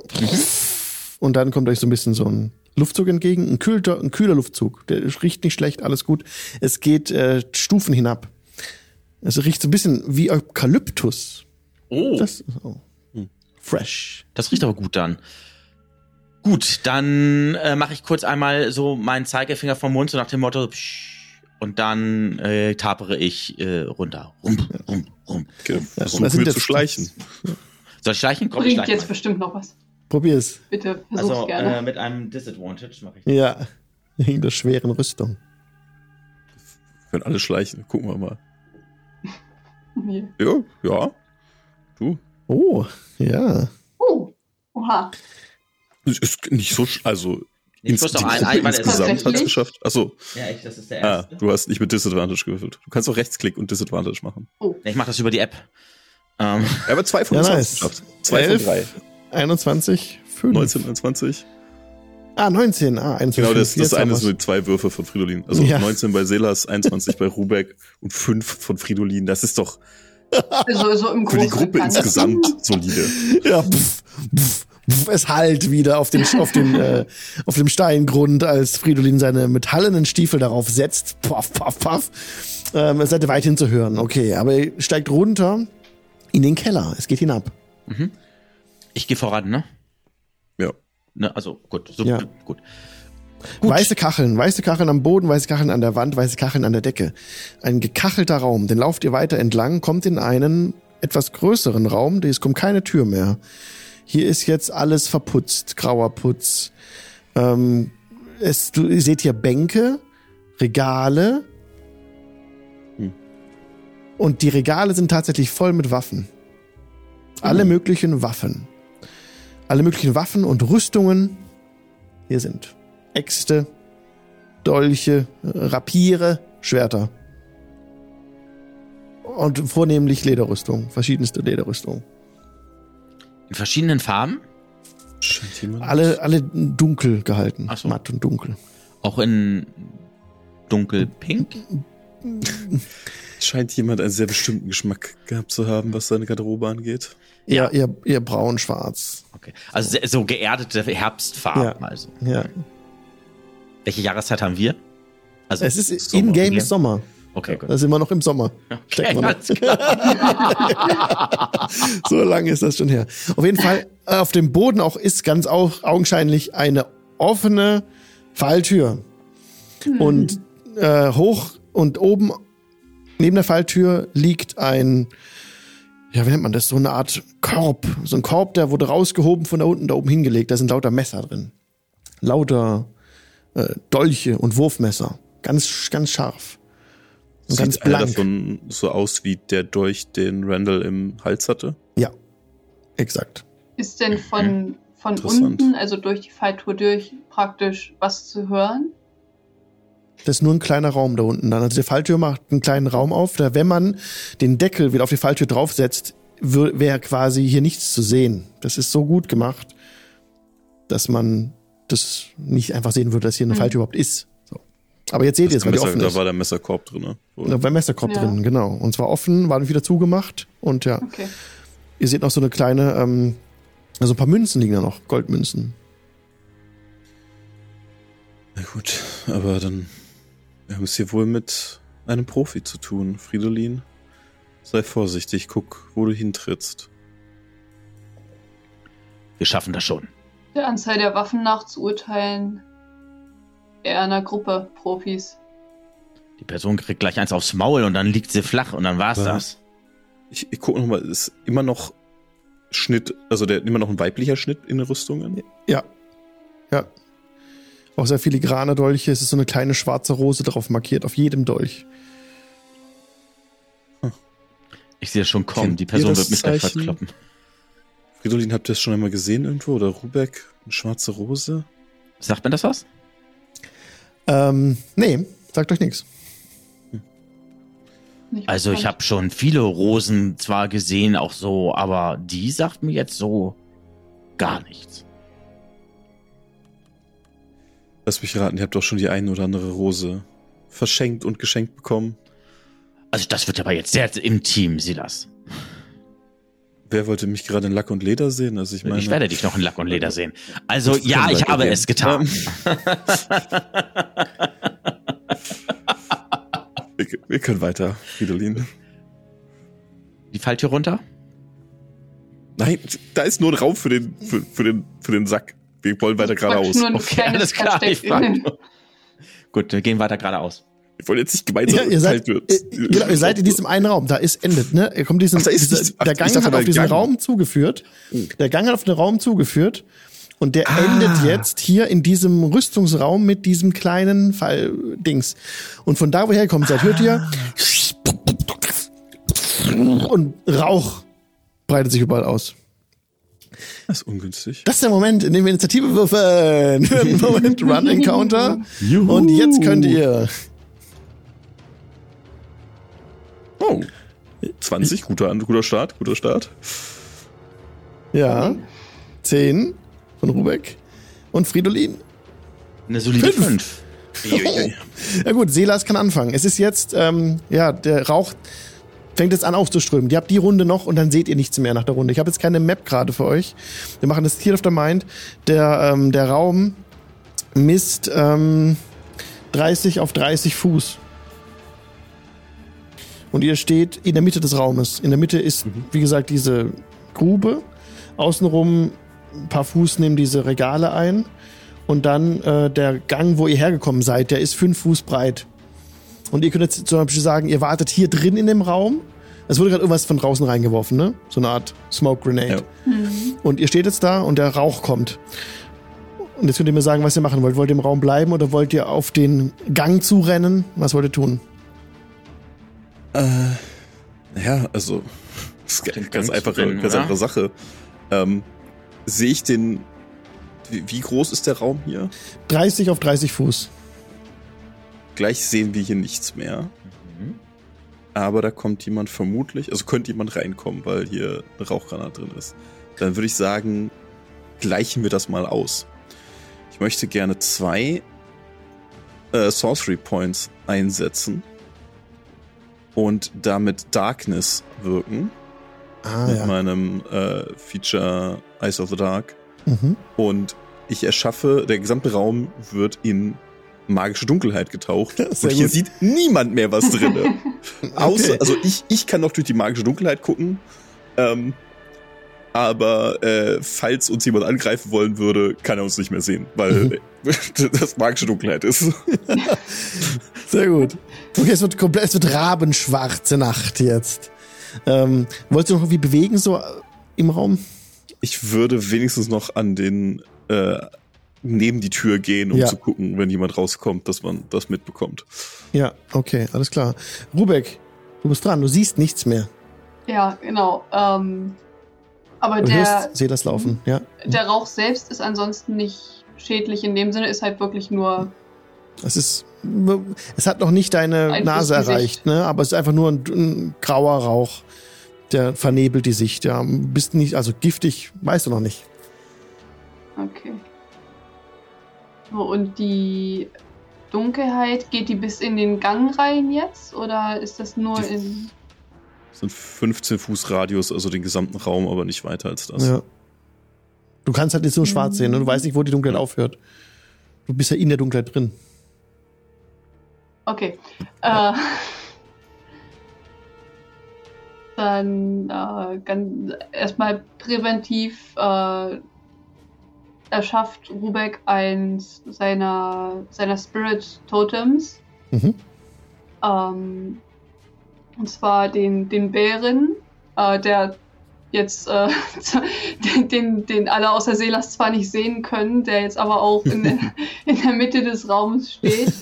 Und dann kommt euch so ein bisschen so ein Luftzug entgegen. Ein kühler, ein kühler Luftzug. Der riecht nicht schlecht, alles gut. Es geht äh, Stufen hinab. Es riecht so ein bisschen wie Eukalyptus. Oh, das, Das, oh. Fresh. riecht aber gut dann. Gut, dann äh, mache ich kurz einmal so meinen Zeigefinger vom Mund, so nach dem Motto, psch, und dann äh, tapere ich äh, runter. Rum, rum, rum. Okay, Ja, das sind wir jetzt- zu schleichen. *laughs* Soll ich schleichen? Komm, Bringt schleiche jetzt mal. bestimmt noch was. Probier's. Bitte, versuch's Also gerne. äh, mit einem Disadvantage mache ich Ja. *laughs* Wegen der schweren Rüstung. Wir können alle schleichen. Gucken wir mal. *laughs* Hier. Ja, ja. Du. Oh, ja. Oh, oha. Ist nicht so, sch- also Ich muss ins- doch die ein, ein, insgesamt hat es geschafft. Achso, Ja, ich, das ist der ah, erste. du hast nicht mit Disadvantage gewürfelt. Du kannst auch Rechtsklick und Disadvantage machen. ich mache das über die App. Ähm, Ja, aber zwei von Ja, nice. es geschafft. Zwei Elf. von drei. 21, 5. 19, 21. Ah, 19. Ah, 21. Genau, das, das eine sind zwei Würfe von Fridolin. Also Ja. 19 bei Selas, 21 bei Rubeck und 5 von Fridolin. Das ist doch, Also so im Für die Gruppe insgesamt solide. *laughs* Ja, pff, pff, es halt wieder auf, den, auf, den, *laughs* äh, auf dem Steingrund, als Fridolin seine metallenen Stiefel darauf setzt. Paff, paff, paff. Ähm, es seid ihr weithin zu hören. Okay, aber ihr steigt runter in den Keller. Es geht hinab. Ich gehe voran, ne? Ja. ne? Also gut, so Ja. gut. Gut. Weiße Kacheln, weiße Kacheln am Boden, weiße Kacheln an der Wand, weiße Kacheln an der Decke. Ein gekachelter Raum. Den lauft ihr weiter entlang, kommt in einen etwas größeren Raum. Es kommt keine Tür mehr. Hier ist jetzt alles verputzt, grauer Putz. Ähm, es, du, ihr seht hier Bänke, Regale. Hm. Und die Regale sind tatsächlich voll mit Waffen. Alle möglichen Waffen. Alle möglichen Waffen und Rüstungen. Hier sind Äxte, Dolche, Rapiere, Schwerter. Und vornehmlich Lederrüstung, verschiedenste Lederrüstung. In verschiedenen Farben? Scheint jemand. Alle, alle dunkel gehalten. Ach so. Matt und dunkel. Auch in dunkelpink? Scheint jemand einen sehr bestimmten Geschmack gehabt zu haben, was seine Garderobe angeht. Ja, ihr, ihr braun-schwarz. Okay. Also sehr- so geerdete Herbstfarben. Ja. Also. Ja. Welche Jahreszeit haben wir? Also, Es ist Sommer. in-game Sommer. Okay, gut. Da sind wir noch im Sommer. Okay. *laughs* So lange ist das schon her. Auf jeden Fall, äh, auf dem Boden auch ist ganz au augenscheinlich eine offene Falltür. Und äh, hoch und oben neben der Falltür liegt ein, ja, wie nennt man das? So eine Art Korb. So ein Korb, der wurde rausgehoben von da unten, da oben hingelegt. Da sind lauter Messer drin. Lauter äh, Dolche und Wurfmesser. Ganz, ganz scharf. Und Sieht ganz einer blank. davon so aus wie der Dolch, den Randall im Hals hatte? Ja, exakt. Ist denn von, von unten, also durch die Falltour durch, praktisch was zu hören? Das ist nur ein kleiner Raum da unten dann. Also die Falltür macht einen kleinen Raum auf. Da, wenn man den Deckel wieder auf die Falltür draufsetzt, wäre quasi hier nichts zu sehen. Das ist so gut gemacht, dass man das nicht einfach sehen würde, dass hier eine Mhm. Falltür überhaupt ist. Aber jetzt seht ihr es, weil die offen da ist. war der Messerkorb drin, ne? Oder? Da war ein Messerkorb Ja. drin, genau. Und zwar offen, war wieder zugemacht. Und ja, Okay. ihr seht noch so eine kleine, ähm, also ein paar Münzen liegen da noch, Goldmünzen. Na gut, aber dann wir haben es hier wohl mit einem Profi zu tun, Fridolin. Sei vorsichtig, guck, wo du hintrittst. Wir schaffen das schon. Der Anzahl der Waffen nach zu urteilen, eher einer Gruppe Profis. Die Person kriegt gleich eins aufs Maul und dann liegt sie flach und dann war's Was? das. Ich, ich gucke nochmal, ist immer noch Schnitt, also der immer noch ein weiblicher Schnitt in Rüstungen? Ja. Ja. Auch sehr filigrane Dolche. Es ist so eine kleine schwarze Rose drauf markiert, auf jedem Dolch. Ich sehe schon kommen, Kennt die Person wird mich gleich verkloppen. Fridolin, habt ihr das schon einmal gesehen irgendwo? Oder Rubeck? Eine schwarze Rose? Sagt mir das was? Ähm, nee, sagt euch nichts. Nicht Also ich habe schon viele Rosen zwar gesehen, auch so, aber die sagt mir jetzt so gar nichts. Lass mich raten, ihr habt doch schon die eine oder andere Rose verschenkt und geschenkt bekommen. Also das wird aber jetzt sehr intim, Silas. Wer wollte mich gerade in Lack und Leder sehen? Also ich meine, ich werde dich noch in Lack und Leder sehen. Also ja, ich habe gehen. es getan. *laughs* wir, wir können weiter, Fridolin. Die Falltür runter? Nein, da ist nur ein Raum für den, für, für den, für den Sack. Wir wollen weiter geradeaus. Nur ein Okay, alles klar. Gut, wir gehen weiter geradeaus. Wir wollen jetzt nicht gemeinsam Ja, ihr seid, wird. äh, genau, ihr seid in diesem einen Raum, da ist endet, ne? Ihr kommt diesen, Ach, da ist dieser, nicht- ach, der Gang hat auf diesen Gang. Raum zugeführt. Der Gang hat auf den Raum zugeführt. Und der Ah. endet jetzt hier in diesem Rüstungsraum mit diesem kleinen Falldings. Und von da, woher ihr kommt seid, hört ihr und Rauch breitet sich überall aus. Das ist ungünstig. Das ist der Moment, in dem wir Initiative würfeln. *laughs* Moment, Run Encounter. Und jetzt könnt ihr Oh. 20, guter, guter Start, guter Start. Ja. Zehn von Rubeck. Und Fridolin. Eine solide Fünf. 5. *laughs* Ja gut, Selas kann anfangen. Es ist jetzt, ähm, ja, der Rauch fängt jetzt an aufzuströmen. Ihr habt die Runde noch und dann seht ihr nichts mehr nach der Runde. Ich habe jetzt keine Map gerade für euch. Wir machen das Tier of the Mind. Der, ähm, der Raum misst ähm, 30 auf 30 Fuß. Und ihr steht in der Mitte des Raumes. In der Mitte ist, wie gesagt, diese Grube. Außenrum ein paar Fuß nehmen diese Regale ein. Und dann äh, der Gang, wo ihr hergekommen seid, der ist fünf Fuß breit. Und ihr könnt jetzt zum Beispiel sagen, ihr wartet hier drin in dem Raum. Es wurde gerade irgendwas von draußen reingeworfen, ne? So eine Art Smoke Grenade. Ja. Und ihr steht jetzt da und der Rauch kommt. Und jetzt könnt ihr mir sagen, was ihr machen wollt. Wollt ihr im Raum bleiben oder wollt ihr auf den Gang zurennen? Was wollt ihr tun? Ja, also, das *laughs* ist ganz einfache, rennen, ganz einfache Sache. Ähm, sehe ich den, wie, wie groß ist der Raum hier? 30 auf 30 Fuß. Gleich sehen wir hier nichts mehr. Aber da kommt jemand vermutlich, also könnte jemand reinkommen, weil hier eine Rauchgranate drin ist. Dann würde ich sagen, gleichen wir das mal aus. Ich möchte gerne zwei äh, Sorcery Points einsetzen und damit Darkness wirken Ah, mit ja. meinem äh, Feature Eyes of the Dark. Mhm. Und ich erschaffe, der gesamte Raum wird in magische Dunkelheit getaucht. *laughs* Und hier gut. sieht niemand mehr was drin. *laughs* Außer, Okay. also ich, ich kann noch durch die magische Dunkelheit gucken. Ähm, aber äh, falls uns jemand angreifen wollen würde, kann er uns nicht mehr sehen, weil *laughs* das magische Dunkelheit ist. *laughs* Sehr gut. Okay, es wird komplett, es wird rabenschwarze Nacht jetzt. Ähm, wolltest du noch irgendwie bewegen, so äh, im Raum? Ich würde wenigstens noch an den äh, neben die Tür gehen, um Ja. zu gucken, wenn jemand rauskommt, dass man das mitbekommt. Ja, okay, alles klar. Rubek, du bist dran, du siehst nichts mehr. Ja, genau. Ähm, aber Du der, hörst, seh das laufen, ja. der Rauch selbst ist ansonsten nicht schädlich in dem Sinne, ist halt wirklich nur. Es ist, es hat noch nicht deine Nase erreicht, ne? Aber es ist einfach nur ein, ein grauer Rauch, der vernebelt die Sicht. Ja, bist nicht, also giftig, weißt du noch nicht. Okay. Und die Dunkelheit, geht die bis in den Gang rein jetzt? Oder ist das nur Die- in. Das sind 15 Fuß Radius, also den gesamten Raum, aber nicht weiter als das. Ja. Du kannst halt jetzt nur schwarz sehen, ne? Du weißt nicht, wo die Dunkelheit aufhört. Du bist ja in der Dunkelheit drin. Okay. Äh, dann äh, ganz, erstmal präventiv äh, erschafft Rubek eins seiner, seiner Spirit Totems. Mhm. Ähm, und zwar den, den Bären, äh, der jetzt äh, *laughs* den, den, alle außer Seelas zwar nicht sehen können, der jetzt aber auch in, der- *laughs* in der Mitte des Raumes steht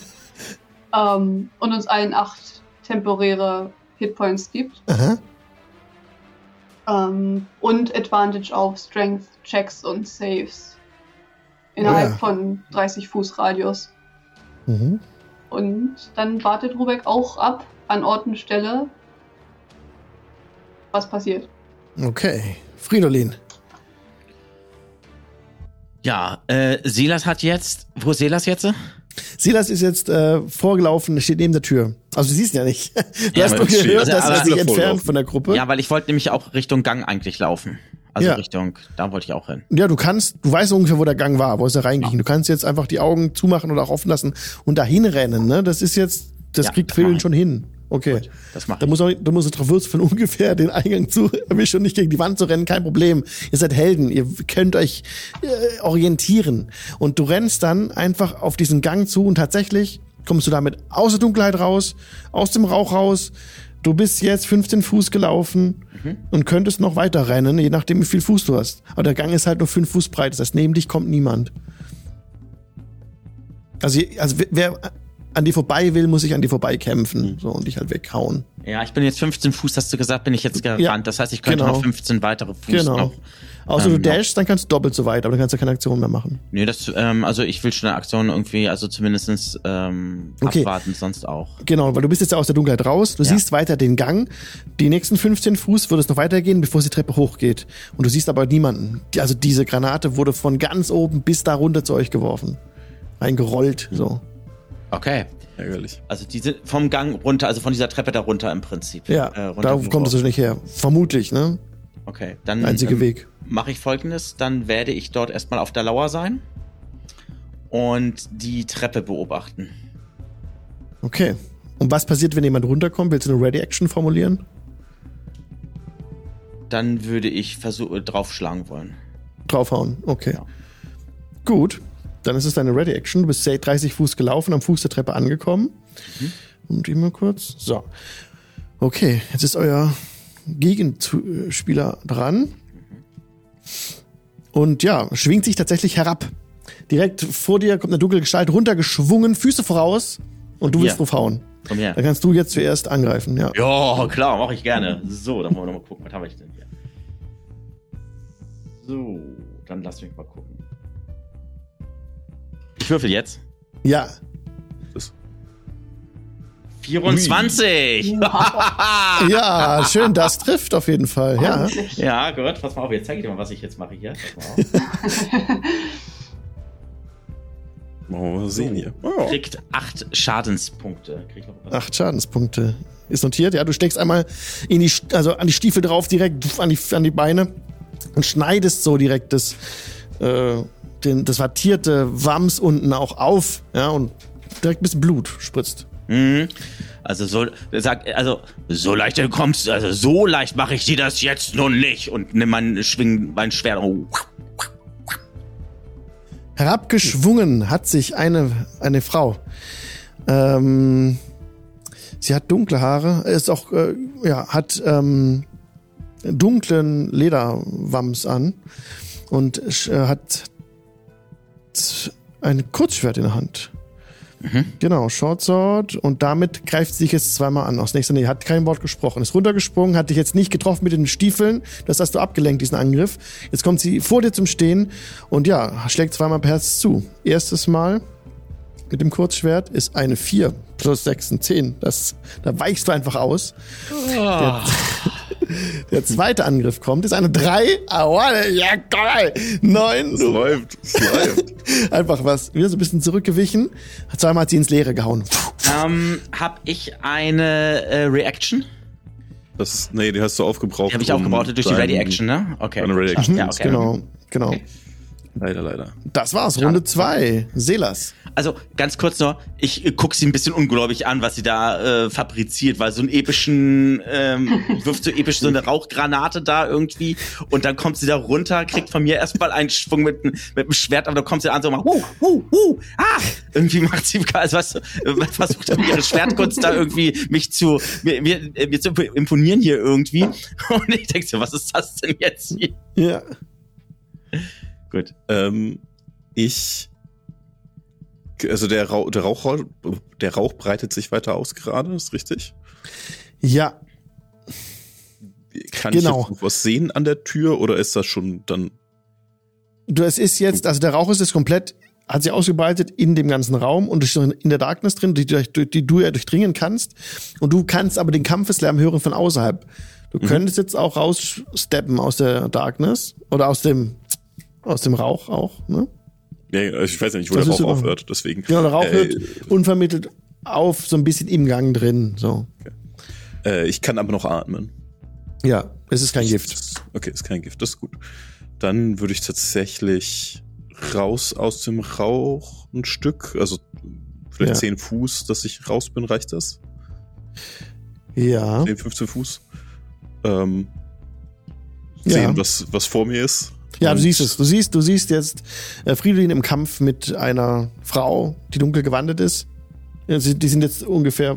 *laughs* ähm, und uns allen acht temporäre Hitpoints gibt. Ähm, und Advantage auf Strength Checks und Saves. Innerhalb Oh ja. von 30 Fuß Radius. Mhm. Und dann wartet Rubek auch ab an Ort und Stelle, was passiert. Okay. Fridolin. Ja, äh, Silas hat jetzt. Wo ist Silas jetzt? Silas ist jetzt äh, vorgelaufen, steht neben der Tür. Also du siehst ihn ja nicht. *laughs* Du Ja, hast nur steht- gehört, also dass er sich er entfernt von der Gruppe. Ja, weil ich wollte nämlich auch Richtung Gang eigentlich laufen. Also Ja. Richtung, da wollte ich auch hin. Ja, du kannst, du weißt ungefähr, wo der Gang war, wo es da reinging. Du kannst jetzt einfach die Augen zumachen oder auch offen lassen und dahin rennen, ne? Das ist jetzt, das Ja, kriegt ich. schon hin. Okay. Das mache Da muss auch, da muss drauf würzeln, *laughs* ungefähr den Eingang zu *laughs* erwischen und nicht gegen die Wand zu rennen, kein Problem. Ihr seid Helden, ihr könnt euch äh, orientieren. Und du rennst dann einfach auf diesen Gang zu und tatsächlich kommst du damit aus der Dunkelheit raus, aus dem Rauch raus. Du bist jetzt 15 Fuß gelaufen und könntest noch weiter rennen, je nachdem, wie viel Fuß du hast. Aber der Gang ist halt nur 5 Fuß breit, das heißt, neben dich kommt niemand. Also, also wer an dir vorbei will, muss sich an dir vorbei kämpfen so, und dich halt weghauen. Ja, ich bin jetzt 15 Fuß, hast du gesagt, bin ich jetzt gerannt. Ja, das heißt, ich könnte genau. noch 15 weitere Fuß Genau. noch. Außer Ähm, du dashst, dann kannst du doppelt so weit, aber dann kannst du keine Aktion mehr machen. Nee, das, ähm, also ich will schon eine Aktion irgendwie, also zumindestens ähm, Okay. abwarten, sonst auch. Genau, weil du bist jetzt ja aus der Dunkelheit raus, du Ja. siehst weiter den Gang. Die nächsten 15 Fuß würde es noch weitergehen, bevor es die Treppe hochgeht. Und du siehst aber niemanden. Die- Also diese Granate wurde von ganz oben bis da runter zu euch geworfen. Eingerollt, so. Okay. Ärgerlich. Also die sind vom Gang runter, also von dieser Treppe da runter im Prinzip. Ja, Äh, da kommt es nicht her. Vermutlich, ne? Okay, dann Einziger ähm, Weg. mache ich folgendes. Dann werde ich dort erstmal auf der Lauer sein und die Treppe beobachten. Okay. Und was passiert, wenn jemand runterkommt? Willst du eine Ready-Action formulieren? Dann würde ich versuchen, draufschlagen wollen. Draufhauen. Okay. Ja. Gut. Dann ist es deine Ready-Action. Du bist 30 Fuß gelaufen, am Fuß der Treppe angekommen. Und mal kurz. So. Okay, jetzt ist euer Gegenspieler dran. Und ja, schwingt sich tatsächlich herab. Direkt vor dir kommt eine dunkle Gestalt runtergeschwungen, Füße voraus und du willst Ja. drauf hauen. Komm her. Dann kannst du jetzt zuerst angreifen, ja. Ja, klar, mache ich gerne. So, dann wollen wir noch mal gucken, was habe ich denn hier? So, dann lass mich mal gucken. Ich würfel jetzt. Ja, 24! *laughs* ja, schön, das trifft auf jeden Fall, ja. Ja, gut, pass mal auf, jetzt zeige ich dir mal, was ich jetzt mache hier. Machen *laughs* wir mal sehen hier. Oh. Kriegt 8 Schadenspunkte. Krieg ich noch was? Acht Schadenspunkte. Ist notiert, ja. Du steckst einmal in die, also an die Stiefel drauf, direkt an die, an die Beine und schneidest so direkt das, äh, den, das wattierte Wams unten auch auf, ja, und direkt ein bisschen Blut spritzt. Mhm. Also so, sagt, also so leicht du kommst, also so leicht mache ich dir das jetzt nun nicht und nimm mein Schwing, mein Schwert. Oh. Herabgeschwungen hat sich eine, eine Frau. Ähm, sie hat dunkle Haare, ist auch, äh, ja, hat ähm, dunklen Lederwams an und äh, hat ein Kurzschwert in der Hand. Genau, Short Sword und damit greift sie dich jetzt zweimal an aus nächster Nähe. Hat kein Wort gesprochen, ist runtergesprungen, hat dich jetzt nicht getroffen mit den Stiefeln, das hast du abgelenkt, diesen Angriff. Jetzt kommt sie vor dir zum Stehen und ja, schlägt zweimal per Herz zu. Erstes Mal mit dem Kurzschwert ist eine 4 plus 6 und 10. Das, da weichst du einfach aus. Der, *laughs* der zweite Angriff kommt, ist eine 3. Aua, ja geil. 9. Es läuft, es *laughs* läuft. Einfach was. Wieder so ein bisschen zurückgewichen. Zweimal hat sie ins Leere gehauen. Ähm, hab ich eine äh, Reaction? Das nee, die hast du aufgebraucht. Die habe ich um aufgebaut durch die dein- Ready Action, ne? Okay. Deine Ready Action. Ja, okay. Genau, genau. Leider, leider. Das war's, Runde 2. Selas. Also ganz kurz noch, ich äh, guck sie ein bisschen ungläubig an, was sie da äh, fabriziert, weil so einen epischen, ähm, *laughs* wirft so episch so eine Rauchgranate da irgendwie und dann kommt sie da runter, kriegt von mir erstmal einen Schwung mit, mit dem Schwert, aber dann kommt sie an so macht, wuh, wuh, wuh, ah, irgendwie macht sie, also weißt du, äh, versucht dann ihre Schwertkunst da irgendwie mich zu, mir, mir, äh, mir zu imponieren hier irgendwie *laughs* und ich denk so, was ist das denn jetzt hier? Ja. Gut. Ähm, ich. Also der Rauch, der Rauch, der Rauch breitet sich weiter aus gerade, ist richtig? Ja, Kann Genau. ich was sehen an der Tür oder ist das schon dann? du, es ist jetzt, also der Rauch ist jetzt komplett, hat sich ausgebreitet in dem ganzen Raum und ist in der Darkness drin, die, die, die du ja durchdringen kannst. Und du kannst aber den Kampfeslärm hören von außerhalb. Du könntest jetzt auch raussteppen aus der Darkness oder aus dem, aus dem Rauch auch, ne? Ja, ich weiß ja nicht, wo Das der ist Rauch aufhört, deswegen. Genau, der Rauch Äh, hört unvermittelt auf, so ein bisschen im Gang drin, so. Äh, ich kann aber noch atmen. Ja, es ist kein Gift. Okay, ist kein Gift, das ist gut. Dann würde ich tatsächlich raus aus dem Rauch ein Stück, also vielleicht Ja. 10 Fuß, dass ich raus bin, reicht das? Ja. 10, 15 Fuß. Ähm, Ja. sehen, was, was vor mir ist. Ja, du siehst es. Du siehst, du siehst jetzt äh, Fridolin im Kampf mit einer Frau, die dunkel gewandet ist. Ja, die sind jetzt ungefähr,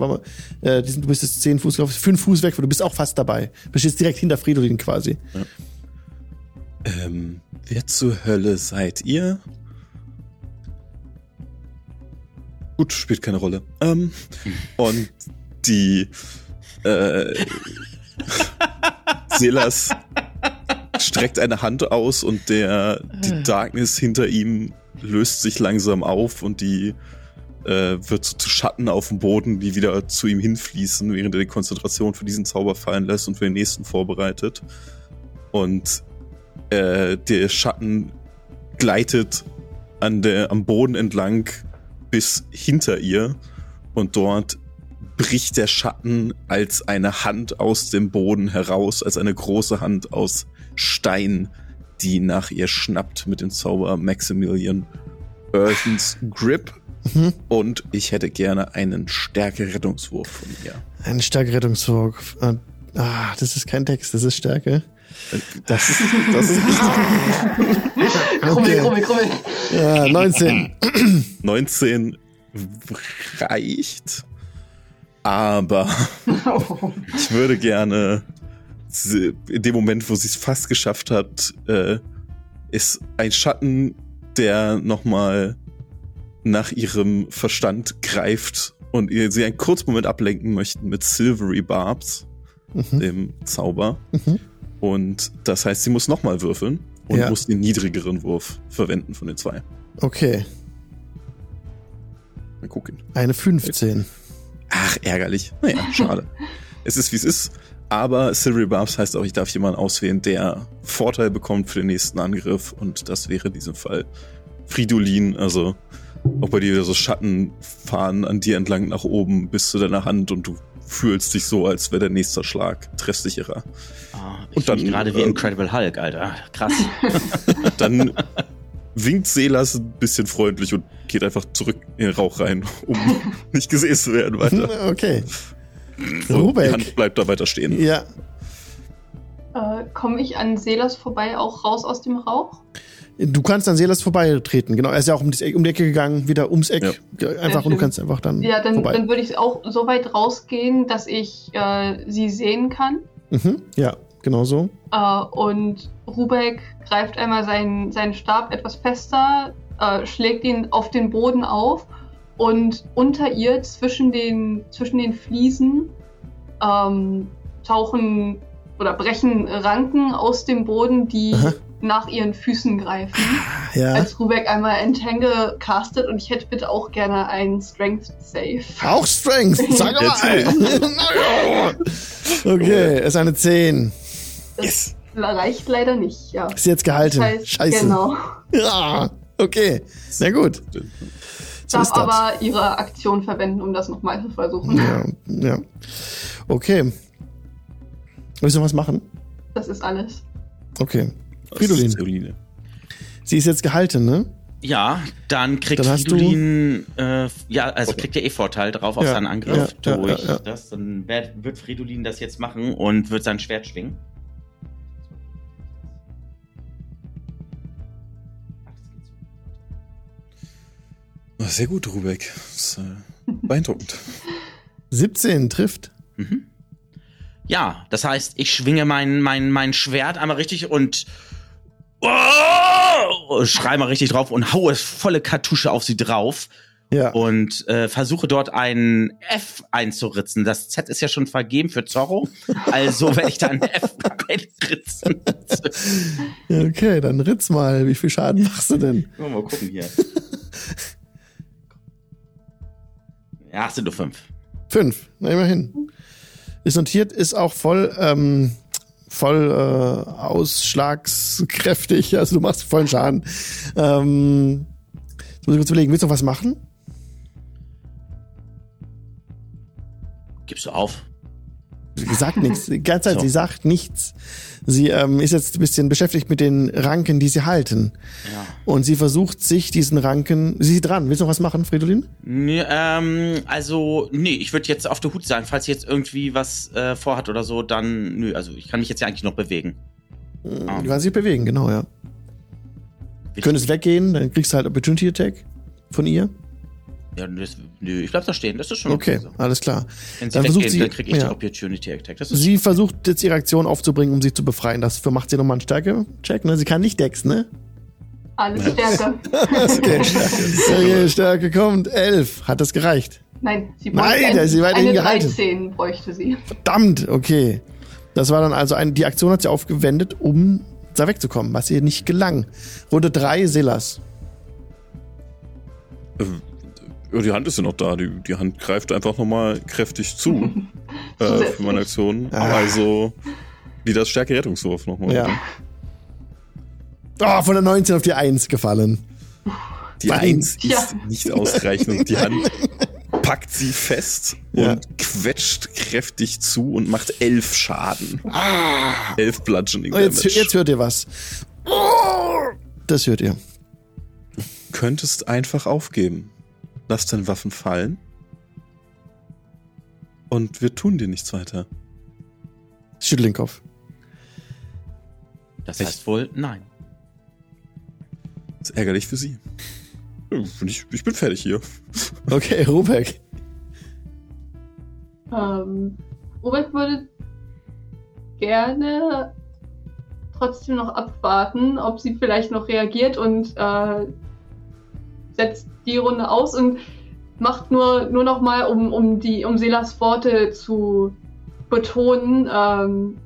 äh, die sind, du bist jetzt zehn Fuß, ich, fünf Fuß weg, du bist auch fast dabei. Du bist jetzt direkt hinter Fridolin quasi. Ähm, wer zur Hölle seid ihr? Gut, spielt keine Rolle. Ähm, *laughs* und die äh, *laughs* Selas streckt eine Hand aus und der die Darkness hinter ihm löst sich langsam auf und die äh, wird so zu Schatten auf dem Boden, die wieder zu ihm hinfließen, während er die Konzentration für diesen Zauber fallen lässt und für den nächsten vorbereitet. Und äh, der Schatten gleitet an der, am Boden entlang bis hinter ihr und dort bricht der Schatten als eine Hand aus dem Boden heraus, als eine große Hand aus Stein, die nach ihr schnappt mit dem Zauber Maximilian Earthens Grip. Mhm. Und ich hätte gerne einen Stärke-Rettungswurf von ihr. Ein Stärke-Rettungswurf. Äh, Ah, das ist kein Text, das ist Stärke. Das ist, das ist Krummel, krummel, krummel. Ja, 19. 19 *clears throat* reicht. Aber *laughs* ich würde gerne sie- in dem Moment, wo sie es fast geschafft hat, äh, ist ein Schatten, der nochmal nach ihrem Verstand greift und ihr sie einen kurzen Moment ablenken möchten mit Silvery Barbs, Mhm. dem Zauber. Mhm. Und das heißt, sie muss nochmal würfeln und Ja. muss den niedrigeren Wurf verwenden von den zwei. Okay, Mal gucken. eine 15. Ach, ärgerlich. Naja, schade. *laughs* es ist, wie es ist. Aber Silvery Barbs heißt auch, ich darf jemanden auswählen, der Vorteil bekommt für den nächsten Angriff. Und das wäre in diesem Fall Fridolin. Also auch bei dir wieder so Schatten fahren an dir entlang nach oben bis zu deiner Hand und du fühlst dich so, als wäre der nächste Schlag treffsicherer. Ah, ich Und dann, gerade wie äh, Incredible Hulk, Alter. Krass. *laughs* Dann winkt Selas ein bisschen freundlich und geht einfach zurück in den Rauch rein, um *laughs* nicht gesehen zu werden weiter. Okay. Und die Rubek. Hand bleibt da weiter stehen. Ja, Äh, Komme ich an Selas vorbei auch raus aus dem Rauch? du kannst an Selas vorbeitreten. Genau, er ist ja auch um die, um die Ecke gegangen, wieder ums Eck. Einfach und du kannst einfach dann Ja, dann, vorbei. dann würde ich auch so weit rausgehen, dass ich äh, sie sehen kann. mhm. Ja, genau so. Äh, und Rubek greift einmal seinen, seinen Stab etwas fester, äh, schlägt ihn auf den Boden auf und unter ihr zwischen den, zwischen den Fliesen ähm, tauchen oder brechen Ranken aus dem Boden, die Aha. nach ihren Füßen greifen. Ja. Als Rubek einmal Entangle castet und ich hätte bitte auch gerne einen Strength Save. Auch Strength, *laughs* sag mal. *laughs* okay, ist eine 10. Das Yes. reicht leider nicht, ja. Ist jetzt gehalten. Das heißt, Scheiße. Genau. *laughs* Ja, okay. Na gut. So Darf ist das. aber ihre Aktion verwenden, um das nochmal zu versuchen. Ja, ja. Okay. Willst du noch was machen? Das ist alles. Okay. Fridolin. Sie ist jetzt gehalten, ne? Ja, dann kriegt Dann hast du- Fridolin, äh, ja, also kriegt er eh Vorteil drauf auf Ja, seinen Angriff ja, durch ja, ja. das. Dann wird, wird Fridolin das jetzt machen und wird sein Schwert schwingen. Sehr gut, Rubek. Das ist äh, beeindruckend. 17 trifft. Mhm. Ja, das heißt, ich schwinge mein, mein, mein Schwert einmal richtig und oh, schrei mal richtig drauf und haue volle Kartusche auf sie drauf Ja. und äh, versuche dort ein F einzuritzen. Das Z ist ja schon vergeben für Zorro, *laughs* also werde ich da ein F einritzen. *laughs* Okay, dann ritz mal. Wie viel Schaden machst du denn? Mal gucken hier. Ja, es sind nur fünf. Fünf. Na, immerhin. Ist notiert, ist auch voll, ähm, voll äh, ausschlagskräftig. *laughs* Also du machst vollen Schaden. Ähm, jetzt muss ich kurz überlegen, willst du noch was machen? Gibst du auf? Sie sagt nichts. Die ganze Zeit, So. sie sagt nichts. Sie ähm, ist jetzt ein bisschen beschäftigt mit den Ranken, die sie halten. Ja. Und sie versucht sich diesen Ranken. Sie ist dran. Willst du noch was machen, Fridolin? Nee, ähm, also, nee, ich würde jetzt auf der Hut sein. Falls sie jetzt irgendwie was äh, vorhat oder so, dann, nö, also ich kann mich jetzt ja eigentlich noch bewegen. Ah. Du kannst dich bewegen, genau, ja. Du könntest weggehen, dann kriegst du halt Opportunity Attack von ihr. Ja, nö, das, nö, ich bleib da stehen, das ist schon Okay, so. alles klar. Wenn sie Dann versucht sie- dann krieg ich ja. die Opportunity Attack. Das ist Sie versucht jetzt ihre Aktion aufzubringen, um sich zu befreien. Dafür macht sie nochmal einen Stärke-Check. Ne? Sie kann nicht Dex, ne? Alles Stärke. Okay. *laughs* okay, Stärke kommt. Elf. Hat das gereicht? Nein, sie Nein, ist sie weiterhin eine gehalten. 13 bräuchte sie. Verdammt, okay. Das war dann also ein, die Aktion hat sie aufgewendet, um da wegzukommen, was ihr nicht gelang. Runde drei, Silas. Ja, die Hand ist ja noch da. Die, die Hand greift einfach nochmal kräftig zu *laughs* äh, für meine Aktion. Ah. Also wie das Stärke-Rettungswurf nochmal. Ja. Oh, von der 19 auf die 1 gefallen. Die Nein. Eins ist Ja. nicht ausreichend. Die Hand packt sie fest Ja. und quetscht kräftig zu und macht elf Schaden. Ah. Elf Bludgeoning Oh, jetzt, Damage. jetzt hört ihr was. Das hört ihr. könntest einfach aufgeben. Lass deine Waffen fallen. Und wir tun dir nichts weiter. Schüttel den Kopf. Das heißt wohl nein. Das ist ärgerlich für sie. Ich, ich bin fertig hier. Okay, Rubeck. Ähm, Robert würde gerne trotzdem noch abwarten, ob sie vielleicht noch reagiert und äh, setzt die Runde aus und macht nur, nur noch mal, um, um, die, um Selas Worte zu betonen, ähm,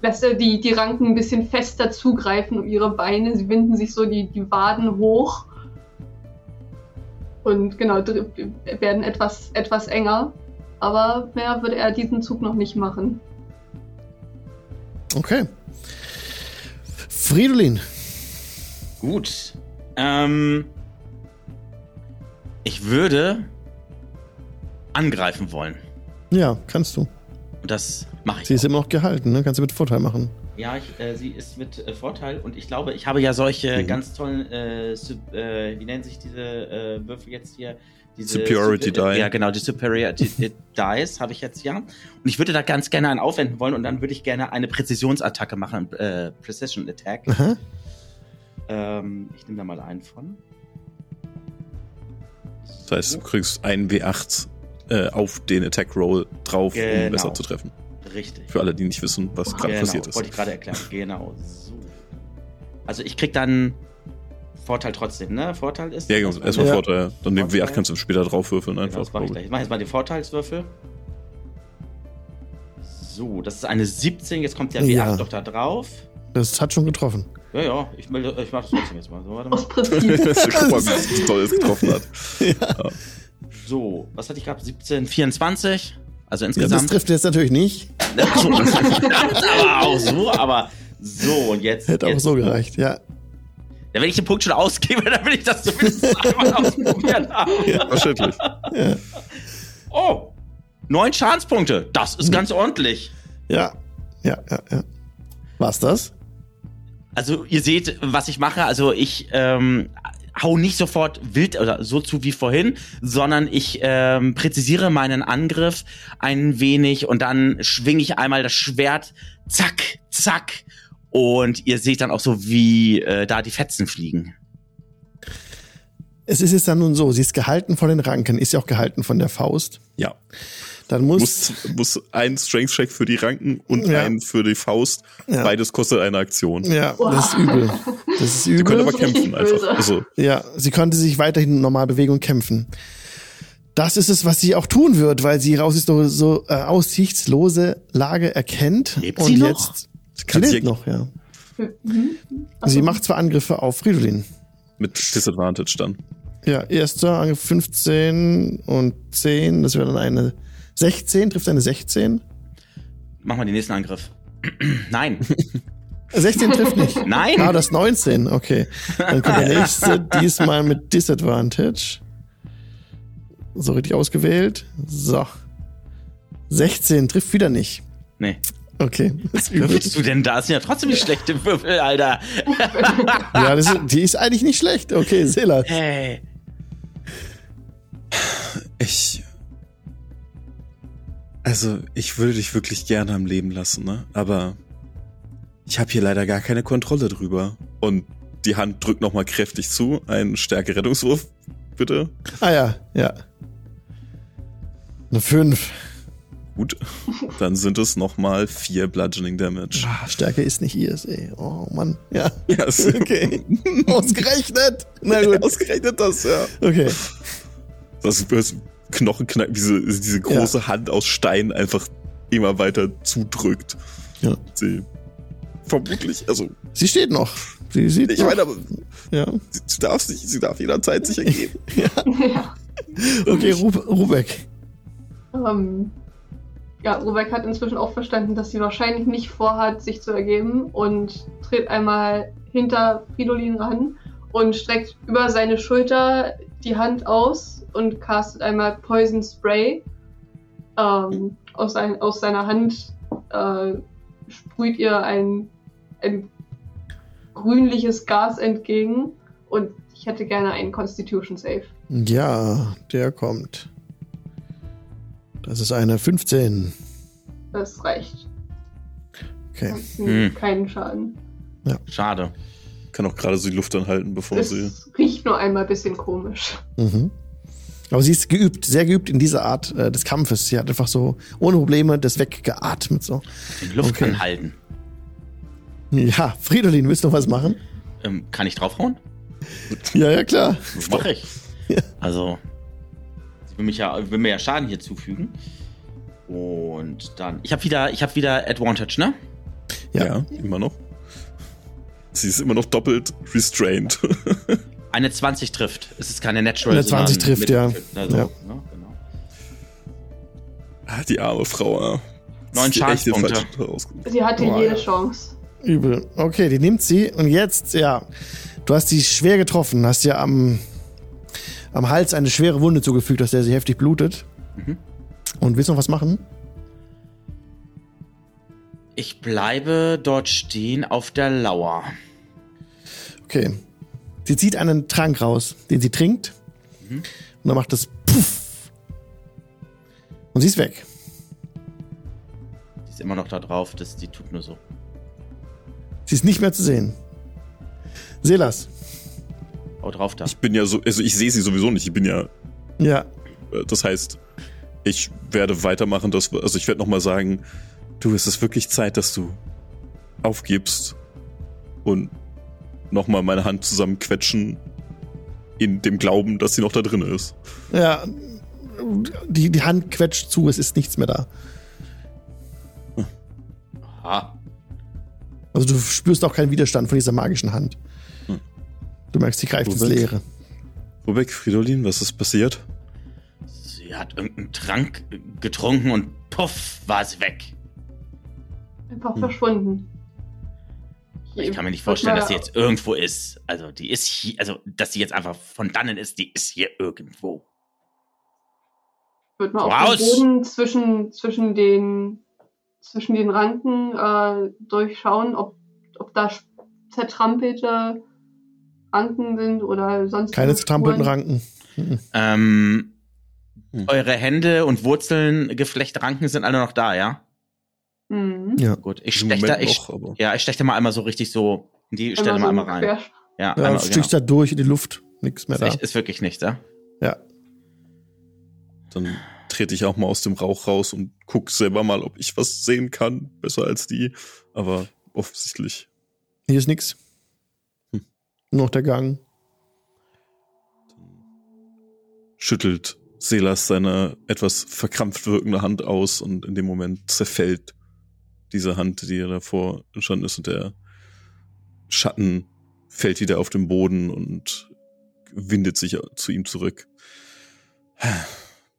lässt er die, die Ranken ein bisschen fester zugreifen um ihre Beine. Sie winden sich so die, die Waden hoch und genau, werden etwas, etwas enger. Aber mehr würde er diesen Zug noch nicht machen. Okay. Fridolin. Gut. Ähm, ich würde angreifen wollen. Ja, kannst du. Und das mache ich. Sie ist immer noch gehalten, ne? Kannst du mit Vorteil machen. Ja, ich, äh, sie ist mit äh, Vorteil und ich glaube, ich habe ja solche Mhm. ganz tollen, äh, Sup- äh, wie nennen sich diese äh, Würfel jetzt hier? Diese Superiority Sup- Die. Ja, genau, die Superiority *laughs* Dice habe ich jetzt ja. Und ich würde da ganz gerne einen aufwenden wollen und dann würde ich gerne eine Präzisionsattacke machen, äh, Precision Attack. Aha. Ähm, ich nehme da mal einen von. Das heißt, du kriegst einen W8 äh, auf den Attack Roll drauf, Genau. um besser zu treffen. Richtig. Für alle, die nicht wissen, was gerade genau, passiert ist. Wollte ich gerade erklären. Genau. So. Also ich krieg dann Vorteil trotzdem, ne? Vorteil ist. Ja, genau, erstmal Ja. Vorteil. Dann den Vorteil. W8 kannst du später draufwürfeln Genau, einfach. das mache ich gleich. Ich mache jetzt mal den Vorteilswürfel. So, das ist eine 17. Jetzt kommt der W8 Ja. doch da drauf. Das hat schon getroffen. Ja, ja, ich, will- ich mache das trotzdem jetzt mal. So, warte Aus *laughs* mal. Prinzip. Guck mal, wie toll es getroffen hat. so was hatte ich gehabt? 17, 24. Also Ja, das insgesamt. trifft jetzt natürlich nicht. *laughs* So, aber auch so, aber so und jetzt. Hätte auch jetzt, so gereicht, ja. Ja, wenn ich den Punkt schon ausgebe, *laughs* dann will ich das zumindest einmal ausprobiert haben. Wahrscheinlich. Ja. Oh, neun Schadenspunkte. Das ist ganz ordentlich. Ja. Ja, ja, ja. War's das? Also ihr seht, was ich mache. Also ich ähm, hau nicht sofort wild oder so zu wie vorhin, sondern ich ähm, präzisiere meinen Angriff ein wenig und dann schwinge ich einmal das Schwert, zack, zack. Und ihr seht dann auch so, wie äh, da die Fetzen fliegen. Es ist jetzt dann nun so, sie ist gehalten von den Ranken, ist ja auch gehalten von der Faust. Ja. Dann muss, Muss, muss ein Strength-Check für die Ranken und Ja. ein für die Faust. Ja. Beides kostet eine Aktion. ja, das ist übel. Das ist Sie können übel. aber kämpfen einfach. Also, Ja, sie konnte sich weiterhin normal bewegen und kämpfen. Das ist es, was sie auch tun wird, weil sie ihre aussichtslose, so, äh, aussichtslose Lage erkennt. Lebt und sie noch? jetzt sie Kann lebt sie- noch, ja. Mhm. Sie macht zwar Angriffe auf Fridolin. mit Disadvantage dann. Ja, erster Angriff 15 und 10, das wäre dann eine 16, trifft eine 16. Mach mal den nächsten Angriff. *clears throat* Nein, Äh, 16 trifft nicht. *laughs* Ah, nein. das 19, okay. Dann kommt der nächste, *laughs* diesmal mit Disadvantage. So richtig ausgewählt. So. 16 trifft wieder nicht. Nee. Okay. *laughs* Ist übel. Würfelst du denn da? Das sind ja trotzdem die schlechte Würfel, Alter. Ja, das ist, die ist eigentlich nicht schlecht. Okay, Sela. Hey. Ich. Also, ich würde dich wirklich gerne am Leben lassen, ne? Aber ich habe hier leider gar keine Kontrolle drüber. Und die Hand drückt nochmal kräftig zu. Ein Stärke-Rettungswurf, bitte. Ah ja, ja. Eine 5. Gut. Dann sind es nochmal vier Bludgeoning Damage. Ah, Stärke ist nicht ihrs, ey. Oh Mann. Ja. Ja, es Okay. *laughs* Ausgerechnet. Na gut. Ausgerechnet das, ja. Okay. Das ist Knochenknack, wie diese, diese große Hand aus Stein einfach immer weiter zudrückt. Ja. Sie vermutlich, also, Sie steht noch. Sie sieht ich noch. meine, aber Ja. sie, sie darf sich, sie darf jederzeit sich ergeben. *laughs* ja. Okay, Rub Rubeck. Ähm, ja, Rubek hat inzwischen auch verstanden, dass sie wahrscheinlich nicht vorhat, sich zu ergeben und tritt einmal hinter Fridolin ran und streckt über seine Schulter die Hand aus und castet einmal Poison Spray. Ähm, aus, ein, aus seiner Hand äh, sprüht ihr ein, ein grünliches Gas entgegen und ich hätte gerne einen Constitution Save. Ja, der kommt. Das ist eine 15. Das reicht. Okay. Das Hm. keinen Schaden. Schade. Kann auch gerade so die Luft anhalten, bevor Es sie. Nur einmal ein bisschen komisch. Mhm. Aber sie ist geübt, sehr geübt in dieser Art äh, des Kampfes. Sie hat einfach so ohne Probleme das weggeatmet. So. Den Luft Okay. anhalten. Ja, Fridolin, willst du noch was machen? Ähm, kann ich draufhauen? *laughs* Ja, ja, klar. Das mache ich. Ja. Also, ich will, mich ja, will mir ja Schaden hier zufügen. Und dann. Ich habe wieder, ich habe wieder Advantage, ne? Ja. Ja. immer noch. Sie ist immer noch doppelt restrained. *laughs* Eine 20 trifft. Es ist keine Natural. Eine 20 sondern trifft, ja. Also, Ja. Ne, genau. Ah, die arme Frau. Neun Schadenspunkte. Sie hatte Boah, jede ja. Chance. Übel. Okay, die nimmt sie und jetzt, ja. Du hast sie schwer getroffen, hast ihr am, am Hals eine schwere Wunde zugefügt, aus der sie heftig blutet. Mhm. Und willst du noch was machen? Ich bleibe dort stehen auf der Lauer. Okay. Sie zieht einen Trank raus, den sie trinkt. Mhm. Und dann macht es Puff. Und sie ist weg. Die ist immer noch da drauf, das, die tut nur so. Sie ist nicht mehr zu sehen. Selas. Hau drauf da. Ich bin ja so, also ich sehe sie sowieso nicht. Ich bin ja, Ja. äh, das heißt, ich werde weitermachen. Das, also ich werde nochmal sagen, du, es ist wirklich Zeit, dass du aufgibst und nochmal meine Hand zusammenquetschen in dem Glauben, dass sie noch da drin ist. Ja. Die, die Hand quetscht zu, es ist nichts mehr da. Aha. Also du spürst auch keinen Widerstand von dieser magischen Hand. Hm. Du merkst, sie greift ins Moment. Leere. Rebek, Fridolin, was ist passiert? Sie hat irgendeinen Trank getrunken und puff, war sie weg. Einfach Hm. verschwunden. Ich kann mir nicht vorstellen, dass sie jetzt irgendwo ist. Also, die ist hier, also, dass sie jetzt einfach von dannen ist, die ist hier irgendwo. Würde man Raus! auf dem Boden zwischen, zwischen, den, zwischen den Ranken äh, durchschauen, ob, ob da zertrampelte Ranken sind oder sonst Keine zertrampelten. Ranken. Mhm. Ähm, Hm. eure Hände und Wurzeln, Geflechtranken sind alle noch da, ja? Mhm. Ja. Gut, ich Im steche da, ich, noch, aber- ja, ich steche da mal einmal so richtig so in die Stelle mal einmal rein. quer- Ja, Ja, einmal, du stichst da durch in die Luft. Nichts mehr Ist, da. echt, ist wirklich nichts, ja? Ja. Dann trete ich auch mal aus dem Rauch raus und guck selber mal, ob ich was sehen kann. Besser als die. Aber offensichtlich. Hier ist nichts. Hm. Nur noch der Gang. schüttelt Selas seine etwas verkrampft wirkende Hand aus und in dem Moment zerfällt diese Hand, die davor entstanden ist und der Schatten fällt wieder auf den Boden und windet sich zu ihm zurück.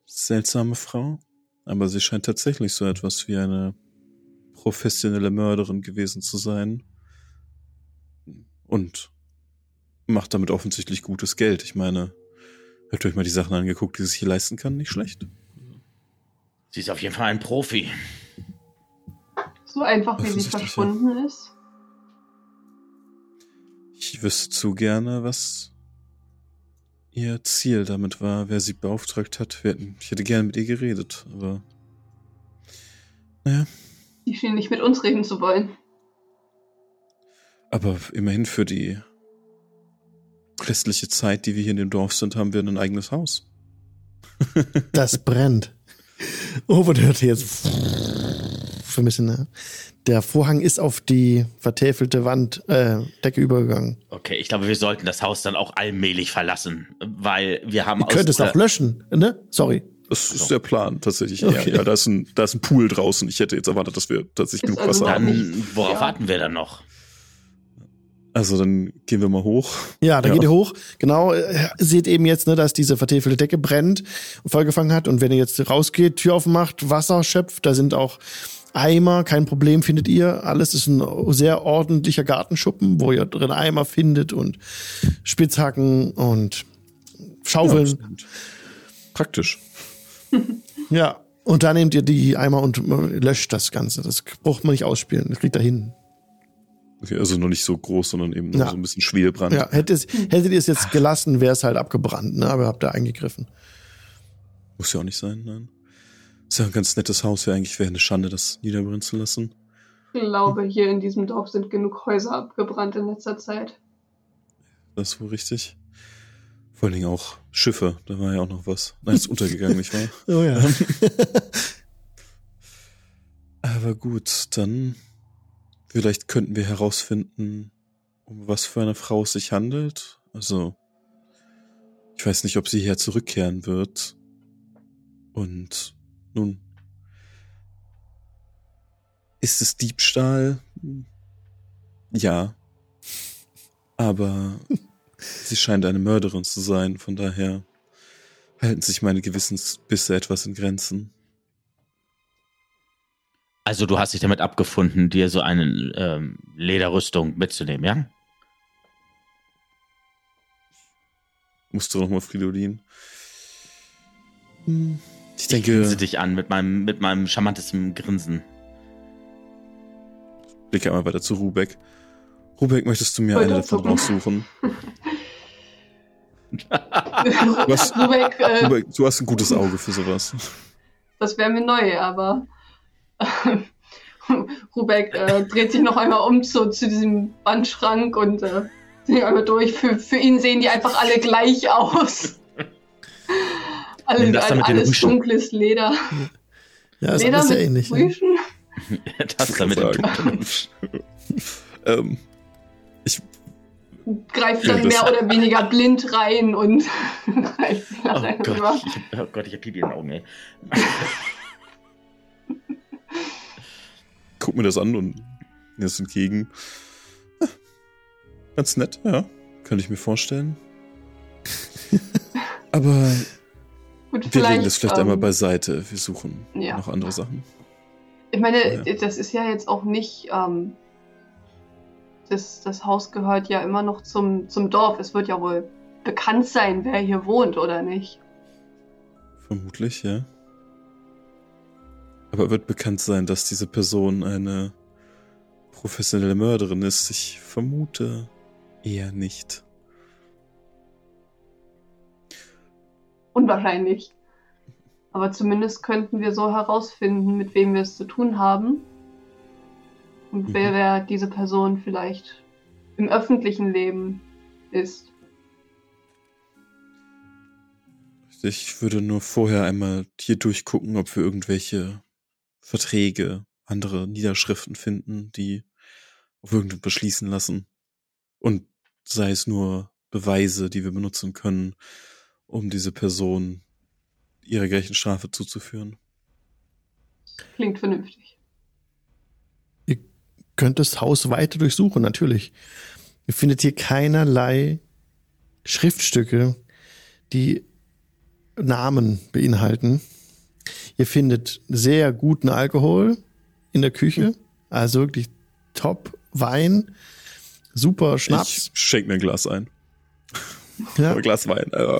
Seltsame Frau, aber sie scheint tatsächlich so etwas wie eine professionelle Mörderin gewesen zu sein. Und macht damit offensichtlich gutes Geld. Ich meine, habt ihr euch mal die Sachen angeguckt, die sie sich hier leisten kann? Nicht schlecht. Sie ist auf jeden Fall ein Profi. So einfach, wie sie verschwunden ist. Ich wüsste zu gerne, was ihr Ziel damit war, wer sie beauftragt hat. Ich hätte gerne mit ihr geredet, aber naja, Die schien nicht mit uns reden zu wollen. aber immerhin für die restliche Zeit, die wir hier in dem Dorf sind, haben wir ein eigenes Haus. Das brennt. Owen hört jetzt *laughs* so ein bisschen, ne? Der Vorhang ist auf die vertäfelte Wand, äh, Decke übergegangen. Okay, ich glaube, wir sollten das Haus dann auch allmählich verlassen, weil wir haben Ihr könnt es auch löschen, ne? Sorry. Das ist der Plan tatsächlich. Okay. Ja, ja, da ist ein, da ist ein Pool draußen. Ich hätte jetzt erwartet, dass wir tatsächlich genug also Wasser haben. dann, worauf Ja. warten wir dann noch? Also dann gehen wir mal hoch. Ja, da Ja. geht ihr hoch. Genau, äh, seht eben jetzt, ne, dass diese vertäfelte Decke brennt und vollgefangen hat. Und wenn ihr jetzt rausgeht, Tür aufmacht, Wasser schöpft, da sind auch Eimer, kein Problem, findet ihr. Alles ist ein sehr ordentlicher Gartenschuppen, wo ihr drin Eimer findet und Spitzhacken und Schaufeln. Ja, Praktisch. *laughs* Ja, und da nehmt ihr die Eimer und löscht das Ganze. Das braucht man nicht ausspielen. Das kriegt da hin. Okay, also noch nicht so groß, sondern eben nur Ja. so ein bisschen Schwelbrand. Ja, hättet, hättet ihr es jetzt gelassen, wäre es halt abgebrannt, ne? Aber habt ihr eingegriffen. Muss ja auch nicht sein, nein. Ist ja ein ganz nettes Haus, ja eigentlich wäre eine Schande, das niederbrennen zu lassen. Ich glaube, hier in diesem Dorf sind genug Häuser abgebrannt in letzter Zeit. Das ist wohl richtig. Vor allen Dingen auch Schiffe, da war ja auch noch was. Nein, ist *laughs* untergegangen, nicht wahr? Oh ja. *laughs* Aber gut, dann vielleicht könnten wir herausfinden, um was für eine Frau es sich handelt. Also, ich weiß nicht, ob sie hier zurückkehren wird. Und nun, ist es Diebstahl? Ja. Aber sie scheint eine Mörderin zu sein, von daher halten sich meine Gewissensbisse etwas in Grenzen. Also du hast dich damit abgefunden, dir so eine ähm, Lederrüstung mitzunehmen, ja? Musst du nochmal Fridolin? Hm, Ich Ich denke, grinse dich an mit meinem, mit meinem charmantesten Grinsen. blicke einmal weiter zu Rubek. Rubek, möchtest du mir eine davon zucken. raussuchen? *laughs* Was? Rubek, äh, Rubek, du hast ein gutes Auge für sowas. das wäre mir neu, aber *laughs* Rubek äh, dreht sich noch einmal um zu, zu diesem Wandschrank und äh, sieht einmal durch. Für, für ihn sehen die einfach alle gleich aus. Alle, Nimm das da mit den alles Rüschen. dunkles Leder. Ja, ist Leder alles sehr mit ähnlich. Ne? Rüschen. *laughs* das da mit dem *laughs* ähm, Greift Ja, dann mehr oder weniger blind rein und *laughs* greift sie Oh nach einem Gott, über. ich hab, oh Gott, ich hab Pipi in den Augen, ey. guck mir das an und mir das entgegen. Ah, Ganz nett, ja. Könnte ich mir vorstellen. Aber Gut, wir legen das vielleicht ähm, einmal beiseite. Wir suchen ja. noch andere Sachen. Ich meine, Ja. das ist ja jetzt auch nicht. Ähm, das, das Haus gehört ja immer noch zum, zum Dorf. Es wird ja wohl bekannt sein, wer hier wohnt oder nicht. Vermutlich, ja. Aber wird bekannt sein, dass diese Person eine professionelle Mörderin ist? Ich vermute eher nicht. Unwahrscheinlich. Aber zumindest könnten wir so herausfinden, mit wem wir es zu tun haben. Und Mhm. wer, wer diese Person vielleicht im öffentlichen Leben ist. Ich würde nur vorher einmal hier durchgucken, ob wir irgendwelche Verträge, andere Niederschriften finden, die auf irgendetwas schließen lassen. Und sei es nur Beweise, die wir benutzen können, um diese Person ihrer gerechten Strafe zuzuführen. Klingt vernünftig. Könnt das Haus weiter durchsuchen, natürlich. Ihr findet hier keinerlei Schriftstücke, die Namen beinhalten. Ihr findet sehr guten Alkohol in der Küche, also wirklich top Wein, super Schnaps. Ich schenk mir ein Glas ein. Ja, Ein Glas Wein. Äh,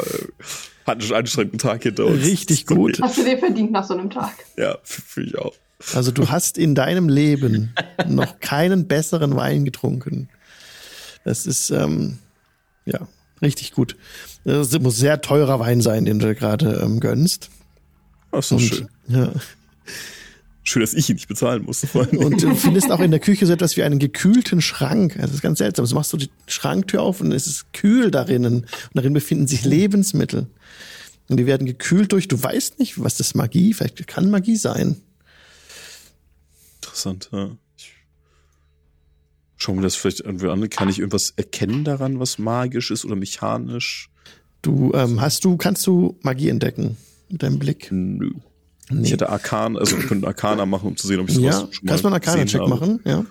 hat einen anstrengenden Tag hinter uns. Richtig gut. Hast du dir verdient nach so einem Tag? Ja, fühle ich auch. Also du hast in deinem Leben *laughs* noch keinen besseren Wein getrunken. Das ist ähm, ja richtig gut. Das muss sehr teurer Wein sein, den du gerade ähm, gönnst. Ach so, Und, schön. Ja. Schön, dass ich ihn nicht bezahlen muss. Und du findest auch in der Küche so etwas wie einen gekühlten Schrank. Das ist ganz seltsam. So machst du die Schranktür auf und es ist kühl darinnen. Und darin befinden sich Lebensmittel. Und die werden gekühlt durch, du weißt nicht, was das Magie, vielleicht kann Magie sein. Interessant, ja. Ich schau mir das vielleicht irgendwie an. Kann ich irgendwas erkennen daran, was magisch ist oder mechanisch? Du ähm, hast du, kannst du Magie entdecken mit deinem Blick? Nö. Nee. Ich hätte Arkan, also wir könnten Arcana machen, um zu sehen, ob ich sowas ja, schon mal kannst du einen Arcana-Check machen? Ja.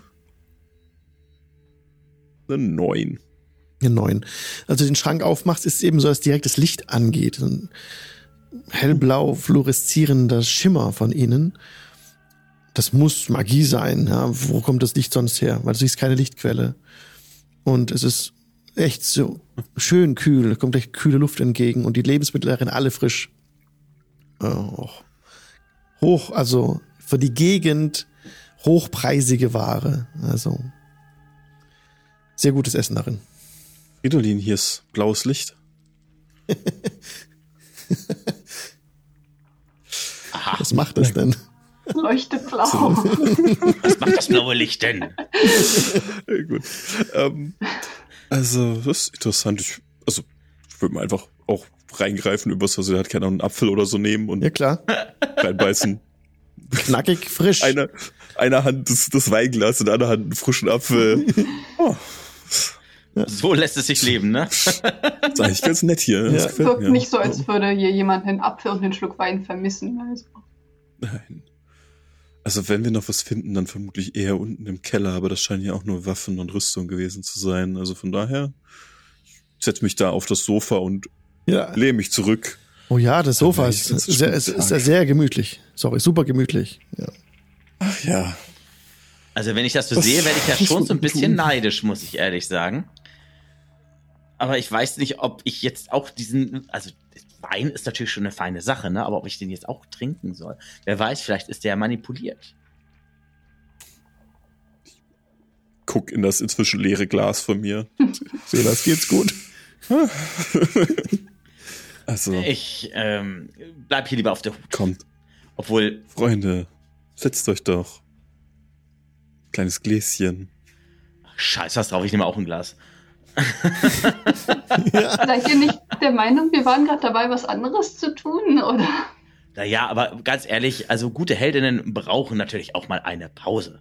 Eine neun. Eine neun. Also den Schrank aufmachst, ist es eben so, dass direkt das Licht angeht. Ein hellblau fluoreszierender Schimmer von innen. das muss Magie sein. Ja? Wo kommt das Licht sonst her? Weil du siehst keine Lichtquelle. Und es ist echt so schön kühl, da kommt echt kühle Luft entgegen und die Lebensmittel darin alle frisch. Oh. Hoch, also für die Gegend hochpreisige Ware. Also sehr gutes Essen darin. Fridolin, hier ist blaues Licht. Aha. Was macht das denn? Leuchtet blau. *laughs* Was macht das blaue Licht denn? Gut. Ähm, also, das ist interessant. Ich, also, ich würde mal einfach auch reingreifen, übers Versehen hat keiner einen Apfel oder so nehmen und Ja klar, *laughs* reinbeißen. knackig, frisch. Eine, eine Hand das, das Weinglas in der anderen Hand einen frischen Apfel. *laughs* Oh, So lässt es sich leben, ne? ist eigentlich ganz nett hier. Das Ja. Wirkt mir. nicht so, als würde hier jemand einen Apfel und einen Schluck Wein vermissen. Also. Nein. Also wenn wir noch was finden, dann vermutlich eher unten im Keller, aber das scheinen ja auch nur Waffen und Rüstung gewesen zu sein. Also von daher, ich setze mich da auf das Sofa und Ja. lehne mich zurück. Oh ja, das Sofa ist, ich find's sehr, ist, ist sehr gemütlich. Sorry, super gemütlich. Ja. Ach ja. Also wenn ich das so sehe, werde ich ja schon so ein bisschen tun? neidisch, muss ich ehrlich sagen. Aber ich weiß nicht, ob ich jetzt auch diesen, also Wein ist natürlich schon eine feine Sache, ne? Aber ob ich den jetzt auch trinken soll. Wer weiß, vielleicht ist der ja manipuliert. Guck in das inzwischen leere Glas von mir. *laughs* So, das geht's gut. *laughs* Also, Ich ähm, bleib hier lieber auf der Hut. kommt, Obwohl, Freunde, setzt euch doch. Kleines Gläschen. scheiß was drauf, ich nehme auch ein Glas. *laughs* Seid ihr nicht der Meinung, wir waren gerade dabei, was anderes zu tun? Oder? Naja, aber ganz ehrlich, also gute Heldinnen brauchen natürlich auch mal eine Pause.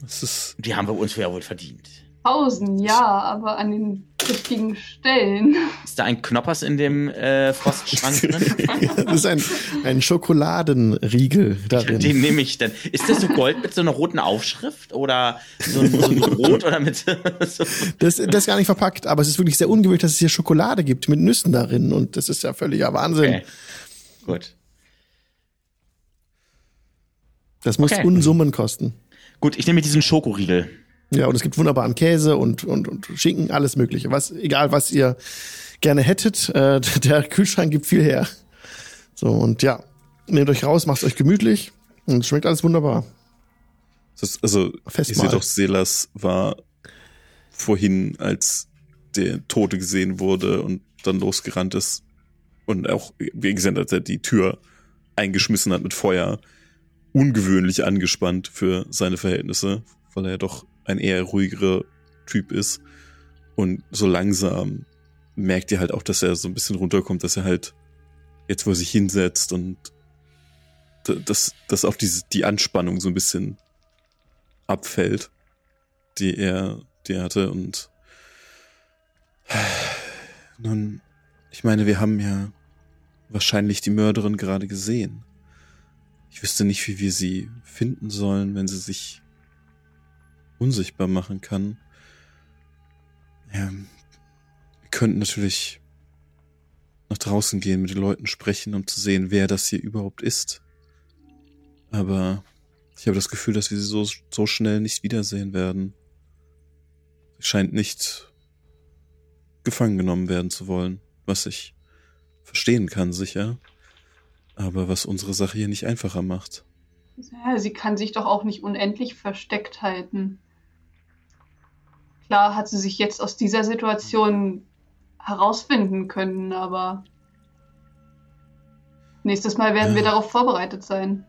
Das ist, Die haben wir uns ja wohl verdient. Pausen, ja, aber an den richtigen Stellen. Ist da ein Knoppers in dem äh, Frostschrank *laughs* drin? Das ist ein, ein Schokoladenriegel darin. Den nehme ich dann. Ist das so Gold mit so einer roten Aufschrift oder so ein, so ein Rot oder mit *laughs* so, Das, das ist gar nicht verpackt, aber es ist wirklich sehr ungewöhnlich, dass es hier Schokolade gibt mit Nüssen darin und das ist ja völliger Wahnsinn. Okay. Gut. Das muss Okay. Unsummen kosten. Gut, ich nehme diesen Schokoriegel. Ja, und es gibt wunderbaren Käse und, und, und Schinken, alles mögliche. Was, egal was ihr gerne hättet, äh, *laughs* der Kühlschrank gibt viel her. So, und ja, nehmt euch raus, macht euch gemütlich und es schmeckt alles wunderbar. ist also, Festmahl. ihr seht auch, Selas war vorhin, als der Tote gesehen wurde und dann losgerannt ist und auch, wie gesagt, als er die Tür eingeschmissen hat mit Feuer, ungewöhnlich angespannt für seine Verhältnisse, weil er ja doch ein eher ruhigerer Typ ist. Und so langsam merkt ihr halt auch, dass er so ein bisschen runterkommt, dass er halt jetzt, wo er sich hinsetzt und dass, dass auch diese, die Anspannung so ein bisschen abfällt, die er, die er hatte und nun, ich meine, wir haben ja wahrscheinlich die Mörderin gerade gesehen. Ich wüsste nicht, wie wir sie finden sollen, wenn sie sich unsichtbar machen kann. Ja, wir könnten natürlich nach draußen gehen, mit den Leuten sprechen, um zu sehen, wer das hier überhaupt ist. Aber ich habe das Gefühl, dass wir sie so, so schnell nicht wiedersehen werden. Sie scheint nicht gefangen genommen werden zu wollen, was ich verstehen kann, sicher. Aber was unsere Sache hier nicht einfacher macht. Ja, sie kann sich doch auch nicht unendlich versteckt halten. Klar hat sie sich jetzt aus dieser Situation herausfinden können, aber nächstes Mal werden wir Ja. darauf vorbereitet sein.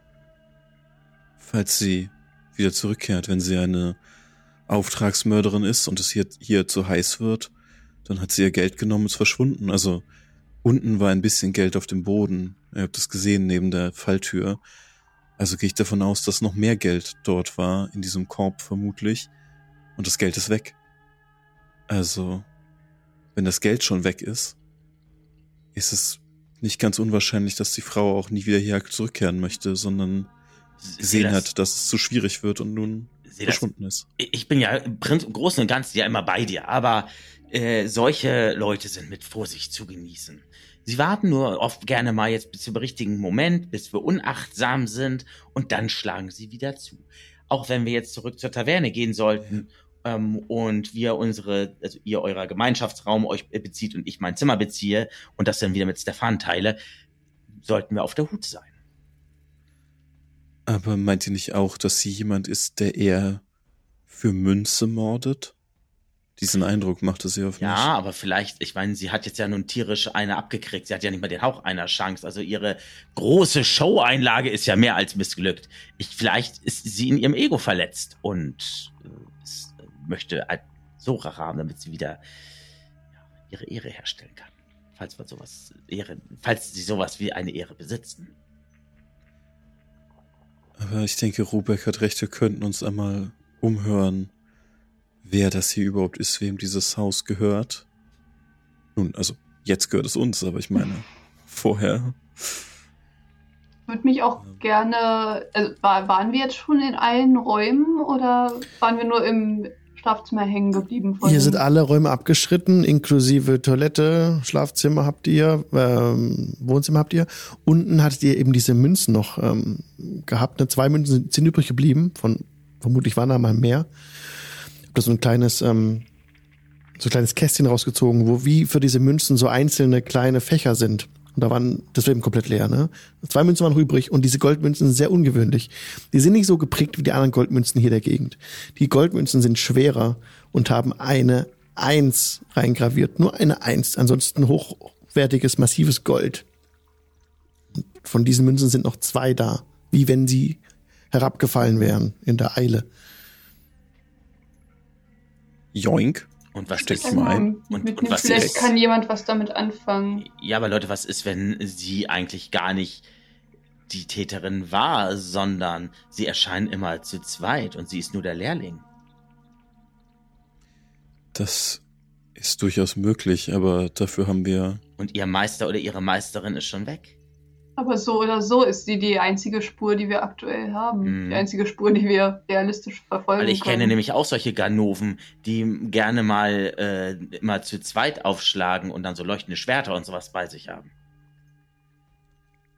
Falls sie wieder zurückkehrt, wenn sie eine Auftragsmörderin ist und es hier, hier zu heiß wird, dann hat sie ihr Geld genommen und ist verschwunden. Also unten war ein bisschen Geld auf dem Boden. Ihr habt es gesehen neben der Falltür. Also gehe ich davon aus, dass noch mehr Geld dort war, in diesem Korb vermutlich. Und das Geld ist weg. Also, wenn das Geld schon weg ist, ist es nicht ganz unwahrscheinlich, dass die Frau auch nie wieder hier zurückkehren möchte, sondern gesehen Silas, hat, dass es zu schwierig wird und nun verschwunden ist. ich bin ja im Großen und Ganzen ja immer bei dir, aber äh, solche Leute sind mit Vorsicht zu genießen. Sie warten nur oft gerne mal jetzt bis zum richtigen Moment, bis wir unachtsam sind und dann schlagen sie wieder zu. Auch wenn wir jetzt zurück zur Taverne gehen sollten ähm, und wir unsere, also ihr eurer Gemeinschaftsraum euch bezieht und ich mein Zimmer beziehe und das dann wieder mit Stefan teile, sollten wir auf der Hut sein. Aber meint ihr nicht auch, dass sie jemand ist, der eher für Münze mordet? Diesen Eindruck machte sie auf Ja, mich. aber vielleicht, ich meine, sie hat jetzt ja nun tierisch eine abgekriegt. Sie hat ja nicht mal den Hauch einer Chance. Also ihre große Show-Einlage ist ja mehr als missglückt. Ich, vielleicht ist sie in ihrem Ego verletzt und äh, äh, möchte halt so Rache haben, damit sie wieder ja, ihre Ehre herstellen kann. Falls wir sowas Ehre, falls sie sowas wie eine Ehre besitzen. Aber ich denke, Rubeck hat recht, wir könnten uns einmal umhören, wer das hier überhaupt ist, wem dieses Haus gehört. Nun, also jetzt gehört es uns, aber ich meine, *laughs* vorher. Würde mich auch gerne. Also, war, waren wir jetzt schon in allen Räumen oder waren wir nur im Schlafzimmer hängen geblieben? Hier sind alle Räume abgeschritten, inklusive Toilette, Schlafzimmer habt ihr, ähm, Wohnzimmer habt ihr. Unten hattet ihr eben diese Münzen noch ähm, gehabt. Ne? Zwei Münzen sind, sind übrig geblieben, von vermutlich waren da mal mehr. Habt ihr so ein kleines, ähm, so ein kleines Kästchen rausgezogen, wo wie für diese Münzen so einzelne kleine Fächer sind. Und da waren, das war komplett leer, ne? Zwei Münzen waren übrig und diese Goldmünzen sind sehr ungewöhnlich. Die sind nicht so geprägt wie die anderen Goldmünzen hier der Gegend. Die Goldmünzen sind schwerer und haben eine Eins reingraviert. Nur eine Eins. Ansonsten hochwertiges, massives Gold. Und von diesen Münzen sind noch zwei da. Wie wenn sie herabgefallen wären in der Eile. Joink. Und was Steck ist, ich mal ein. Und- und was Vielleicht ist- kann jemand was damit anfangen. Ja, aber Leute, was ist, wenn sie eigentlich gar nicht die Täterin war, sondern sie erscheinen immer zu zweit und sie ist nur der Lehrling? Das ist durchaus möglich, aber dafür haben wir. Und ihr Meister oder ihre Meisterin ist schon weg. Aber so oder so ist sie die einzige Spur, die wir aktuell haben. Mhm. Die einzige Spur, die wir realistisch verfolgen Weil ich können. kenne nämlich auch solche Ganoven, die gerne mal äh, immer zu zweit aufschlagen und dann so leuchtende Schwerter und sowas bei sich haben.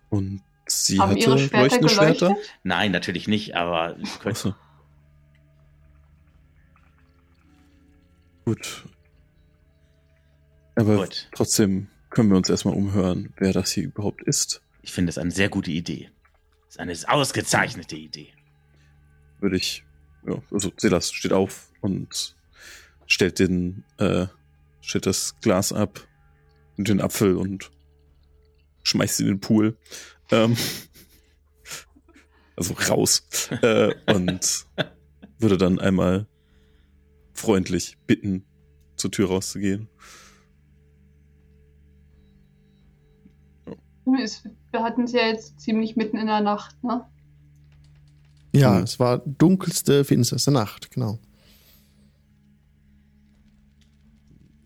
Und sie haben hatte ihre Schwerter leuchtende geleuchtet? Schwerter. Nein, natürlich nicht, aber könnte, Achso. Gut. Aber Gut. trotzdem können wir uns erstmal umhören, wer das hier überhaupt ist. Ich finde es eine sehr gute Idee. Es ist eine ausgezeichnete Idee. Würde ich. Ja, also Silas steht auf und stellt den, äh, stellt das Glas ab und den Apfel und schmeißt ihn in den Pool. Ähm, also raus. *laughs* äh, und würde dann einmal freundlich bitten, zur Tür rauszugehen. Ist- Wir hatten es ja jetzt ziemlich mitten in der Nacht, ne? Ja, Mhm. es war dunkelste, finsterste Nacht, genau.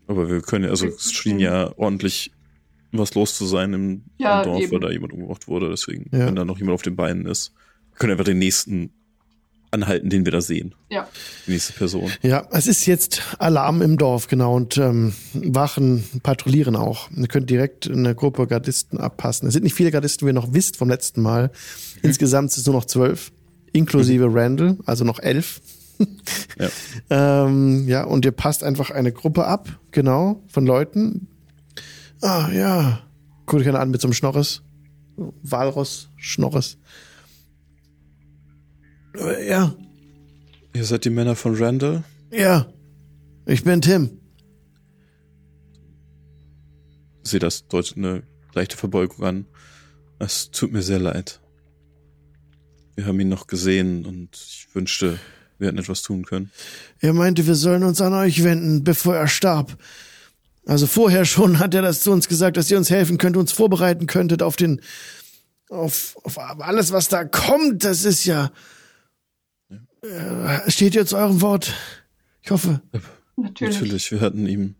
Aber wir können ja, also es schien ja ordentlich was los zu sein im, Ja, im Dorf, eben. weil da jemand umgebracht wurde. Deswegen, Ja. wenn da noch jemand auf den Beinen ist, wir können einfach den nächsten anhalten, den wir da sehen. Ja. Die nächste Person. Ja, es ist jetzt Alarm im Dorf, genau, und ähm, Wachen patrouillieren auch. Ihr könnt direkt eine Gruppe Gardisten abpassen. Es sind nicht viele Gardisten, wie ihr noch wisst vom letzten Mal. Insgesamt sind es nur noch zwölf, inklusive Randall, also noch elf. Ja. *laughs* ähm, ja, und ihr passt einfach eine Gruppe ab, genau, von Leuten. Ah, ja. Guckt euch an mit so einem Schnorres. Walross, Schnorres. Ja, Ihr seid die Männer von Randall? ja. Ich bin Tim. Seht das deutet eine leichte Verbeugung an. Es tut mir sehr leid. Wir haben ihn noch gesehen und ich wünschte, wir hätten etwas tun können. Er meinte, wir sollen uns an euch wenden, bevor er starb. Also vorher schon hat er das zu uns gesagt, dass ihr uns helfen könnt, uns vorbereiten könntet auf den, auf, auf alles, was da kommt. Das ist ja, äh, steht ihr zu eurem Wort. Ich hoffe. Natürlich. Natürlich, wir hatten ihm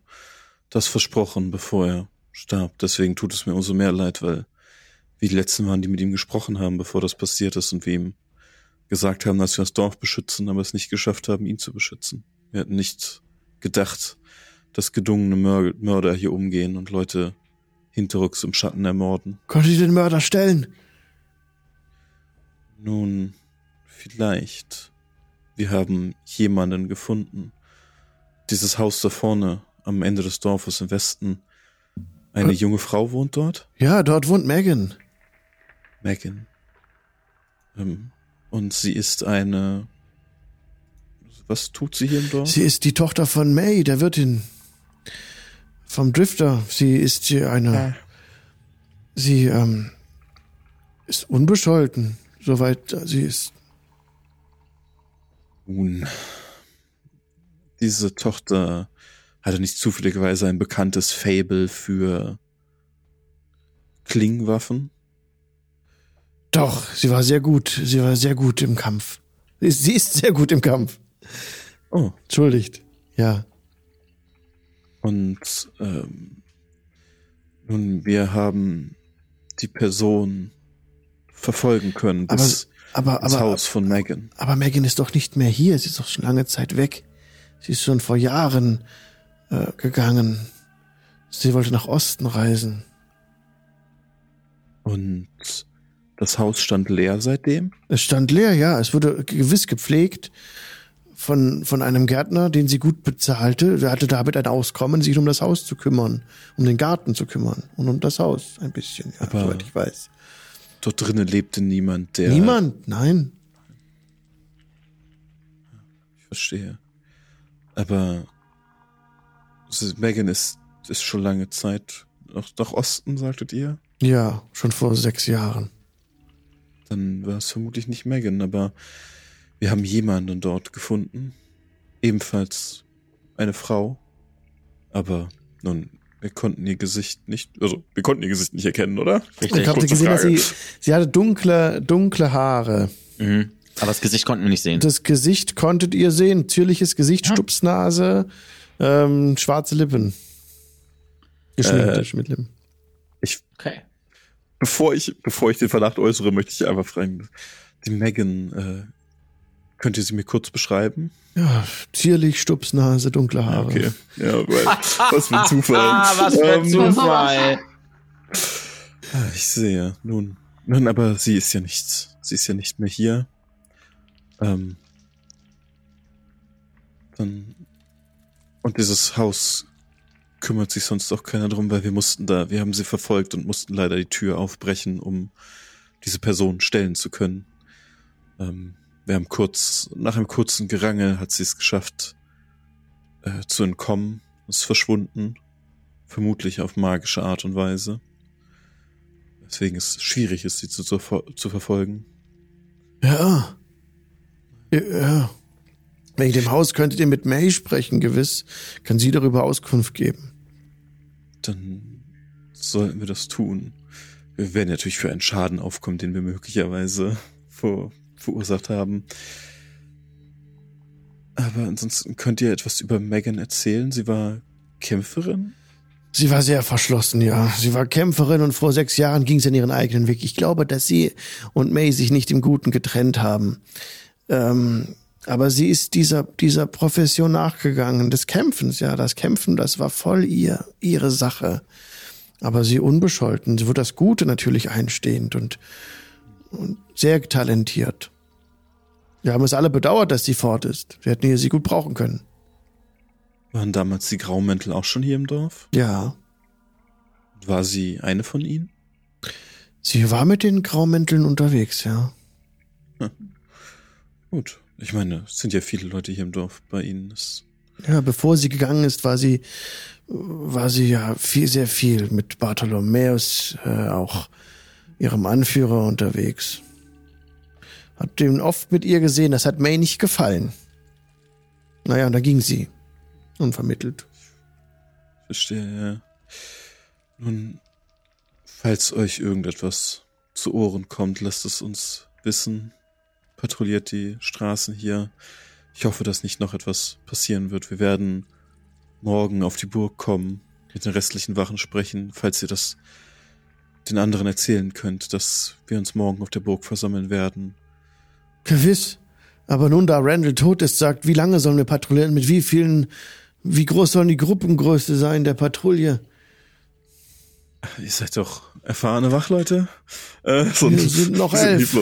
das versprochen, bevor er starb. Deswegen tut es mir umso mehr leid, weil wir die Letzten waren, die mit ihm gesprochen haben, bevor das passiert ist und wir ihm gesagt haben, dass wir das Dorf beschützen, aber es nicht geschafft haben, ihn zu beschützen. Wir hatten nicht gedacht, dass gedungene Mör Mörder hier umgehen und Leute hinterrücks im Schatten ermorden. Konnte sie den Mörder stellen? Nun, vielleicht. Wir haben jemanden gefunden. Dieses Haus da vorne, am Ende des Dorfes im Westen. Eine Äh. junge Frau wohnt dort? Ja, dort wohnt Megan. Megan. Ähm, und sie ist eine. Was tut sie hier im Dorf? Sie ist die Tochter von May, der Wirtin. Vom Drifter. Sie ist hier eine. Sie ähm, ist unbescholten. Soweit äh, sie ist. Nun, diese Tochter hatte nicht zufälligerweise ein bekanntes Fable für Klingwaffen. Doch, sie war sehr gut. Sie war sehr gut im Kampf. Sie ist, sehr gut im Kampf. Oh, Entschuldigt. Ja. und ähm, nun, wir haben die Person verfolgen können Aber, bis aber, ins aber, Haus von Megan. aber Megan ist doch nicht mehr hier. Sie ist doch schon lange Zeit weg. Sie ist schon vor Jahren äh, gegangen. Sie wollte nach Osten reisen. Und das Haus stand leer seitdem. Es stand leer, ja. Es wurde gewiss gepflegt von, von einem Gärtner, den sie gut bezahlte. Der hatte damit ein Auskommen, sich um das Haus zu kümmern, um den Garten zu kümmern und um das Haus ein bisschen, ja, Aber- soweit ich weiß. Dort drinnen lebte niemand, der. Niemand, nein. Ich verstehe. Aber Megan ist, ist schon lange Zeit nach, nach Osten, sagtet ihr? Ja, schon vor sechs Jahren. Dann war es vermutlich nicht Megan, aber wir haben jemanden dort gefunden. Ebenfalls eine Frau. Aber nun, wir konnten ihr Gesicht nicht, also wir konnten ihr Gesicht nicht erkennen, oder? Ich Richtig. habe kurze gesehen, dass Frage. sie, sie hatte dunkle, dunkle Haare. Mhm. Aber das Gesicht konnten wir nicht sehen. Das Gesicht konntet ihr sehen. Zierliches Gesicht, Ja. Stupsnase, ähm, schwarze Lippen. Geschminkte Äh, Schmiedlippen. Okay. Bevor ich, bevor ich den Verdacht äußere, möchte ich einfach fragen, die Megan, äh, könnt ihr sie mir kurz beschreiben? Ja, zierlich, Stupsnase, dunkle Haare. Okay. Ja, weil, was für ein *laughs* Zufall. Ah, was für ein Ähm, Zufall. Ah, Ich sehe. Nun, nun, aber sie ist ja nicht, sie ist ja nicht mehr hier. Ähm, dann und dieses Haus kümmert sich sonst auch keiner drum, weil wir mussten da, wir haben sie verfolgt und mussten leider die Tür aufbrechen, um diese Person stellen zu können. Ähm, wir haben kurz, nach einem kurzen Gerangel hat sie es geschafft, äh, zu entkommen, ist verschwunden, vermutlich auf magische Art und Weise. Deswegen es schwierig ist, sie zu, zu, zu verfolgen. Ja. Ja. Wegen dem Haus könntet ihr mit May sprechen, gewiss. Kann sie darüber Auskunft geben. Dann sollten wir das tun. Wir werden natürlich für einen Schaden aufkommen, den wir möglicherweise vor, verursacht haben. Aber ansonsten könnt ihr etwas über Megan erzählen. Sie war Kämpferin? Sie war sehr verschlossen, ja. Sie war Kämpferin und vor sechs Jahren ging sie in ihren eigenen Weg. Ich glaube, dass sie und May sich nicht im Guten getrennt haben. Ähm, aber sie ist dieser, dieser Profession nachgegangen, des Kämpfens, ja. Das Kämpfen, das war voll ihr, ihre Sache. Aber sie unbescholten, sie wird das Gute natürlich einstehend und, und sehr talentiert. Wir haben es alle bedauert, dass sie fort ist. Wir hätten hier sie gut brauchen können. Waren damals die Graumäntel auch schon hier im Dorf? Ja. War sie eine von ihnen? Sie war mit den Graumänteln unterwegs, ja. *laughs* Gut. Ich meine, es sind ja viele Leute hier im Dorf bei ihnen. Das Ja, bevor sie gegangen ist, war sie, war sie ja viel, sehr viel mit Bartholomäus, äh, auch ihrem Anführer unterwegs. Hat den oft mit ihr gesehen, das hat May nicht gefallen. Naja, und da ging sie. Unvermittelt. Verstehe, ja. Nun, falls euch irgendetwas zu Ohren kommt, lasst es uns wissen. Patrouilliert die Straßen hier. Ich hoffe, dass nicht noch etwas passieren wird. Wir werden morgen auf die Burg kommen, mit den restlichen Wachen sprechen, falls ihr das den anderen erzählen könnt, dass wir uns morgen auf der Burg versammeln werden. Gewiss. Aber nun, da Randall tot ist, sagt, wie lange sollen wir patrouillieren? Mit wie vielen, wie groß sollen die Gruppengröße sein der Patrouille? Ihr seid doch erfahrene Wachleute. Äh, Wir sind noch elf.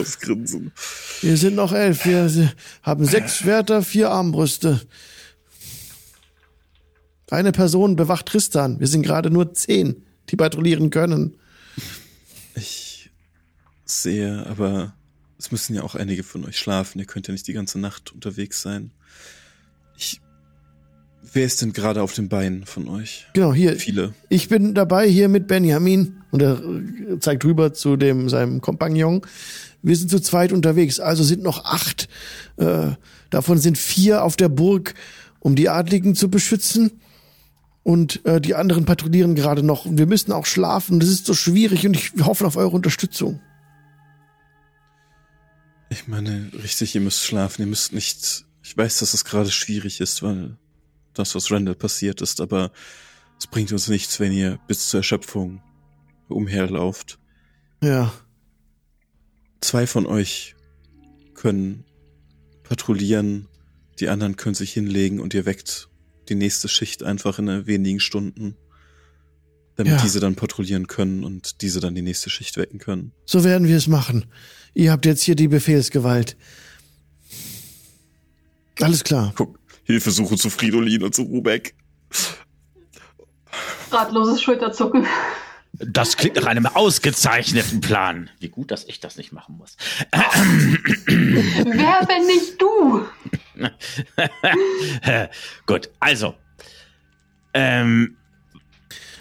Wir sind noch elf. Wir haben sechs Schwerter, vier Armbrüste. Eine Person bewacht Tristan. Wir sind gerade nur zehn, die patrouillieren können. Ich sehe, aber es müssen ja auch einige von euch schlafen. Ihr könnt ja nicht die ganze Nacht unterwegs sein. Ich. Wer ist denn gerade auf den Beinen von euch? Genau, hier. Viele. Ich bin dabei hier mit Benjamin. Und er zeigt rüber zu dem, seinem Kompagnon. Wir sind zu zweit unterwegs, also sind noch acht. Äh, davon sind vier auf der Burg, um die Adligen zu beschützen. Und äh, die anderen patrouillieren gerade noch. Und wir müssen auch schlafen. Das ist so schwierig und ich hoffe auf eure Unterstützung. Ich meine, richtig, ihr müsst schlafen. Ihr müsst nicht. Ich weiß, dass es gerade schwierig ist, weil das, was Randall passiert ist, aber es bringt uns nichts, wenn ihr bis zur Erschöpfung umherlauft. Ja. Zwei von euch können patrouillieren, die anderen können sich hinlegen und ihr weckt die nächste Schicht einfach in wenigen Stunden, damit Ja. diese dann patrouillieren können und diese dann die nächste Schicht wecken können. So werden wir es machen. Ihr habt jetzt hier die Befehlsgewalt. Alles klar. Guck, Hilfesuche zu Fridolin und zu Rubek. Ratloses Schulterzucken. Das klingt nach einem ausgezeichneten Plan. Wie gut, dass ich das nicht machen muss. Wer, wenn nicht du? *laughs* Gut, also. Ähm,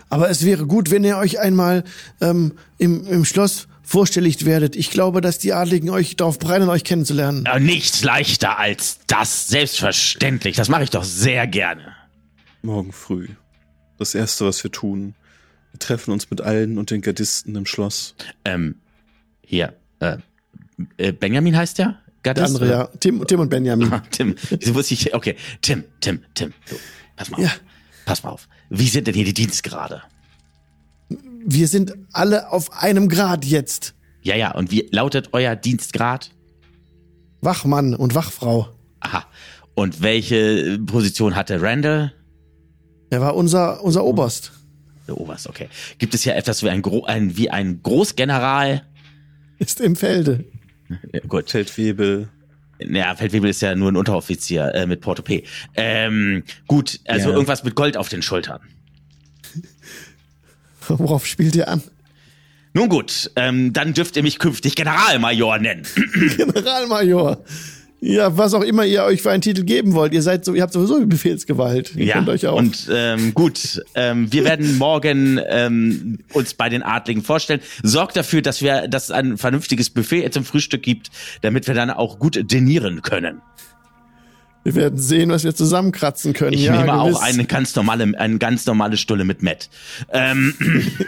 Aber es wäre gut, wenn ihr euch einmal ähm, im, im Schloss vorstellig werdet. Ich glaube, dass die Adligen euch darauf brennen, euch kennenzulernen. äh, nichts leichter als das. Selbstverständlich. Das mache ich doch sehr gerne. Morgen früh. Das erste, was wir tun, wir treffen uns mit allen und den Gardisten im Schloss. Ähm, hier, äh, äh, Benjamin heißt der? Gardist, andere, oder? ja. Tim, Tim und Benjamin. Ah, *laughs* Tim, wieso wusste ich, okay, Tim, Tim, Tim, du, pass mal Ja. auf, pass mal auf. Wie sind denn hier die Dienstgrade? Wir sind alle auf einem Grad jetzt. Ja, ja, und wie lautet euer Dienstgrad? Wachmann und Wachfrau. Aha. Und welche Position hatte Randall? Er war unser, unser Oberst. Der Oberst, okay. Gibt es hier etwas wie ein, Gro ein, wie ein Großgeneral? Ist im Felde. Ja, gut. Feldwebel. Ja, Feldwebel ist ja nur ein Unteroffizier äh, mit Porto P. Ähm, gut, also Ja. irgendwas mit Gold auf den Schultern. *laughs* Worauf spielt ihr an? Nun gut, ähm, dann dürft ihr mich künftig Generalmajor nennen. *laughs* Generalmajor. Ja, was auch immer ihr euch für einen Titel geben wollt. Ihr seid so, ihr habt sowieso die Befehlsgewalt. Ihr ja, könnt euch auch. und ähm, gut, ähm, wir werden *laughs* morgen ähm, uns bei den Adligen vorstellen. Sorgt dafür, dass wir, dass es ein vernünftiges Buffet zum Frühstück gibt, damit wir dann auch gut denieren können. wir werden sehen, was wir zusammenkratzen können. Ich ja, nehme gewiss. auch eine ganz normale, eine ganz normale Stulle mit Matt. Ähm,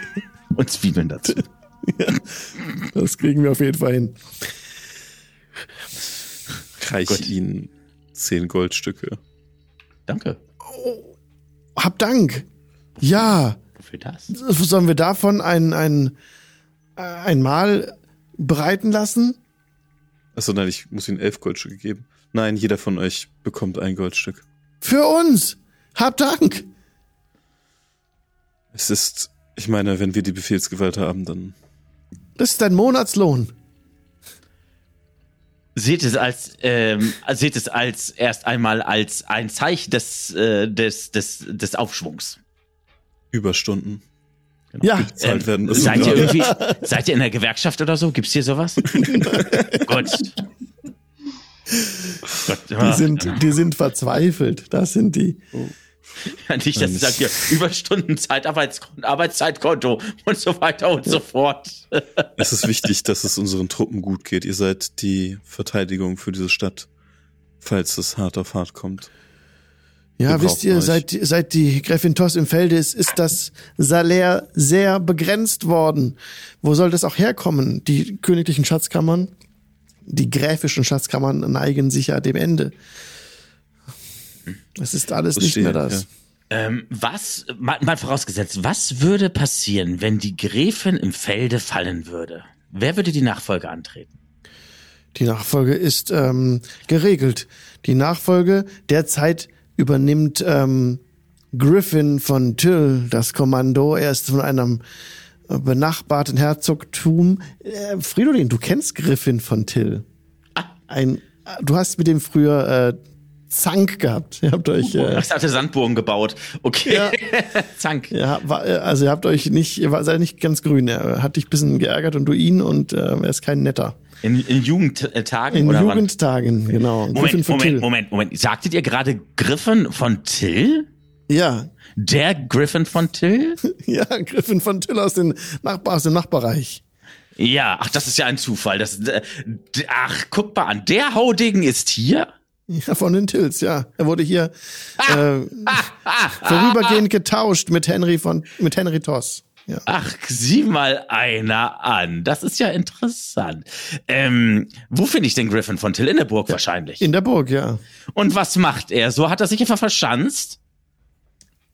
*laughs* und Zwiebeln dazu. Das kriegen wir auf jeden Fall hin. Reich Gut. ihnen zehn Goldstücke. Danke. Hab Dank. Ja. Wofür das? Sollen wir davon ein, ein, ein Mahl bereiten lassen? Achso, nein, ich muss ihnen elf Goldstücke geben. Nein, jeder von euch bekommt ein Goldstück. Für uns. Hab Dank. Es ist, ich meine, wenn wir die Befehlsgewalt haben, dann Das ist dein Monatslohn. Seht es als ähm, seht es als erst einmal als ein Zeichen des äh, des des des Aufschwungs. Überstunden Ja. bezahlt werden. Seid ihr irgendwie *laughs* seid ihr in der Gewerkschaft oder so? Gibt's hier sowas? *laughs* Gut. Gott, Die sind, die sind verzweifelt. Das sind die. *laughs* Ja, nicht, dass sie sagt, ja, Überstunden, Zeitarbeitskonto, Arbeitszeitkonto und so weiter und so fort. *laughs* Es ist wichtig, dass es unseren Truppen gut geht. Ihr seid die Verteidigung für diese Stadt, falls es hart auf hart kommt. Ja, wisst ihr, seit, seit die Gräfin Toss im Felde ist, ist das Salär sehr begrenzt worden. Wo soll das auch herkommen? Die königlichen Schatzkammern, die gräfischen Schatzkammern neigen sich ja dem Ende. Es ist alles nicht Verstehe, mehr das. ja. Ähm, was, mal, mal vorausgesetzt, was würde passieren, wenn die Gräfin im Felde fallen würde? Wer würde die Nachfolge antreten? Die Nachfolge ist ähm, geregelt. Die Nachfolge derzeit übernimmt ähm, Griffin von Tyll das Kommando. Er ist von einem benachbarten Herzogtum. Äh, Fridolin, du kennst Griffin von Till. Ah. Ein, du hast mit dem früher äh, Zank gehabt. Ihr habt euch. Äh, Ich hatte Sandburgen gebaut. Okay. Ja. *laughs* Zank. ja, war, äh, also ihr habt euch nicht, ihr war, seid nicht ganz grün. Er hat dich ein bisschen geärgert und du ihn und äh, er ist kein netter. In, in Jugendtagen In oder wann? Jugendtagen, genau. Griffin Moment, von Moment, Till. Moment, Moment. Sagtet ihr gerade Griffin von Till? Ja, Der Griffin von Till? *laughs* ja, Griffin von Till aus, den Nachbar, aus dem Nachbarreich. Ja, ach, das ist ja ein Zufall. Das, äh, ach, guck mal an. Der Haudegen ist hier? Ja, von den Tills, ja. Er wurde hier äh, *laughs* vorübergehend getauscht mit Henry von mit Henry Toss. Ja. Ach, sieh mal einer an. Das ist ja interessant. Ähm, wo finde ich den Griffin von Till? In der Burg wahrscheinlich. In der Burg, ja. Und was macht er? So hat er sich einfach verschanzt?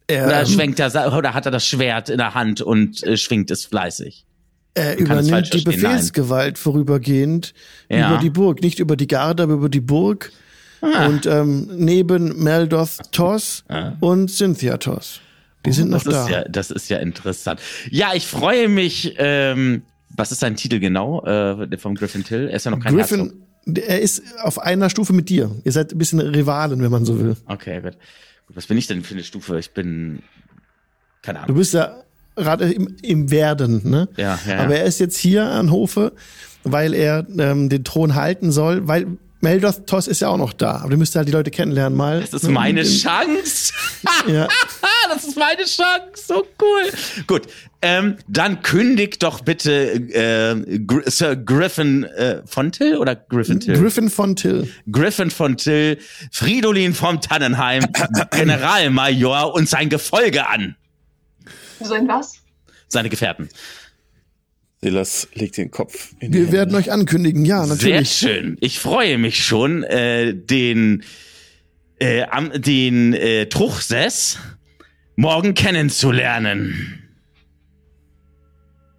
Oder Er, schwenkt er, oder hat er das Schwert in der Hand und äh, schwingt es fleißig? er übernimmt die verstehen, nein. Befehlsgewalt vorübergehend Ja. über die Burg. Nicht über die Garde, aber über die Burg. Ah. Und ähm, neben Meldoth Toss und Cynthia Toss. Die sind noch das da. Ist ja, das ist ja interessant. Ja, ich freue mich. Ähm, was ist sein Titel genau äh, vom Griffin Till? Er ist ja noch kein Herzog. Griffin, er ist auf einer Stufe mit dir. Ihr seid ein bisschen Rivalen, wenn man so will. Okay, gut. Was bin ich denn für eine Stufe? Ich bin keine Du Ahnung. bist ja gerade im, im Werden, ne? Ja, ja, ja. Aber er ist jetzt hier an Hofe, weil er ähm, den Thron halten soll, weil Meldoth Toss ist ja auch noch da. Aber du müsst halt die Leute kennenlernen mal. Das ist meine *laughs* Chance. *laughs* Ja. *laughs* das ist meine Chance. So cool. Gut. Ähm, dann kündigt doch bitte äh, Gr Sir Griffin äh, von Till oder Griffin Till? Griffin von Till. Griffin von Till, Fridolin vom Tannenheim, *coughs* Generalmajor und sein Gefolge an. Sein was? Seine Gefährten. Silas legt den Kopf in Wir werden euch ankündigen, ja, Sehr natürlich. schön. Ich freue mich schon, äh, den, äh, am, den äh, Truchsess morgen kennenzulernen.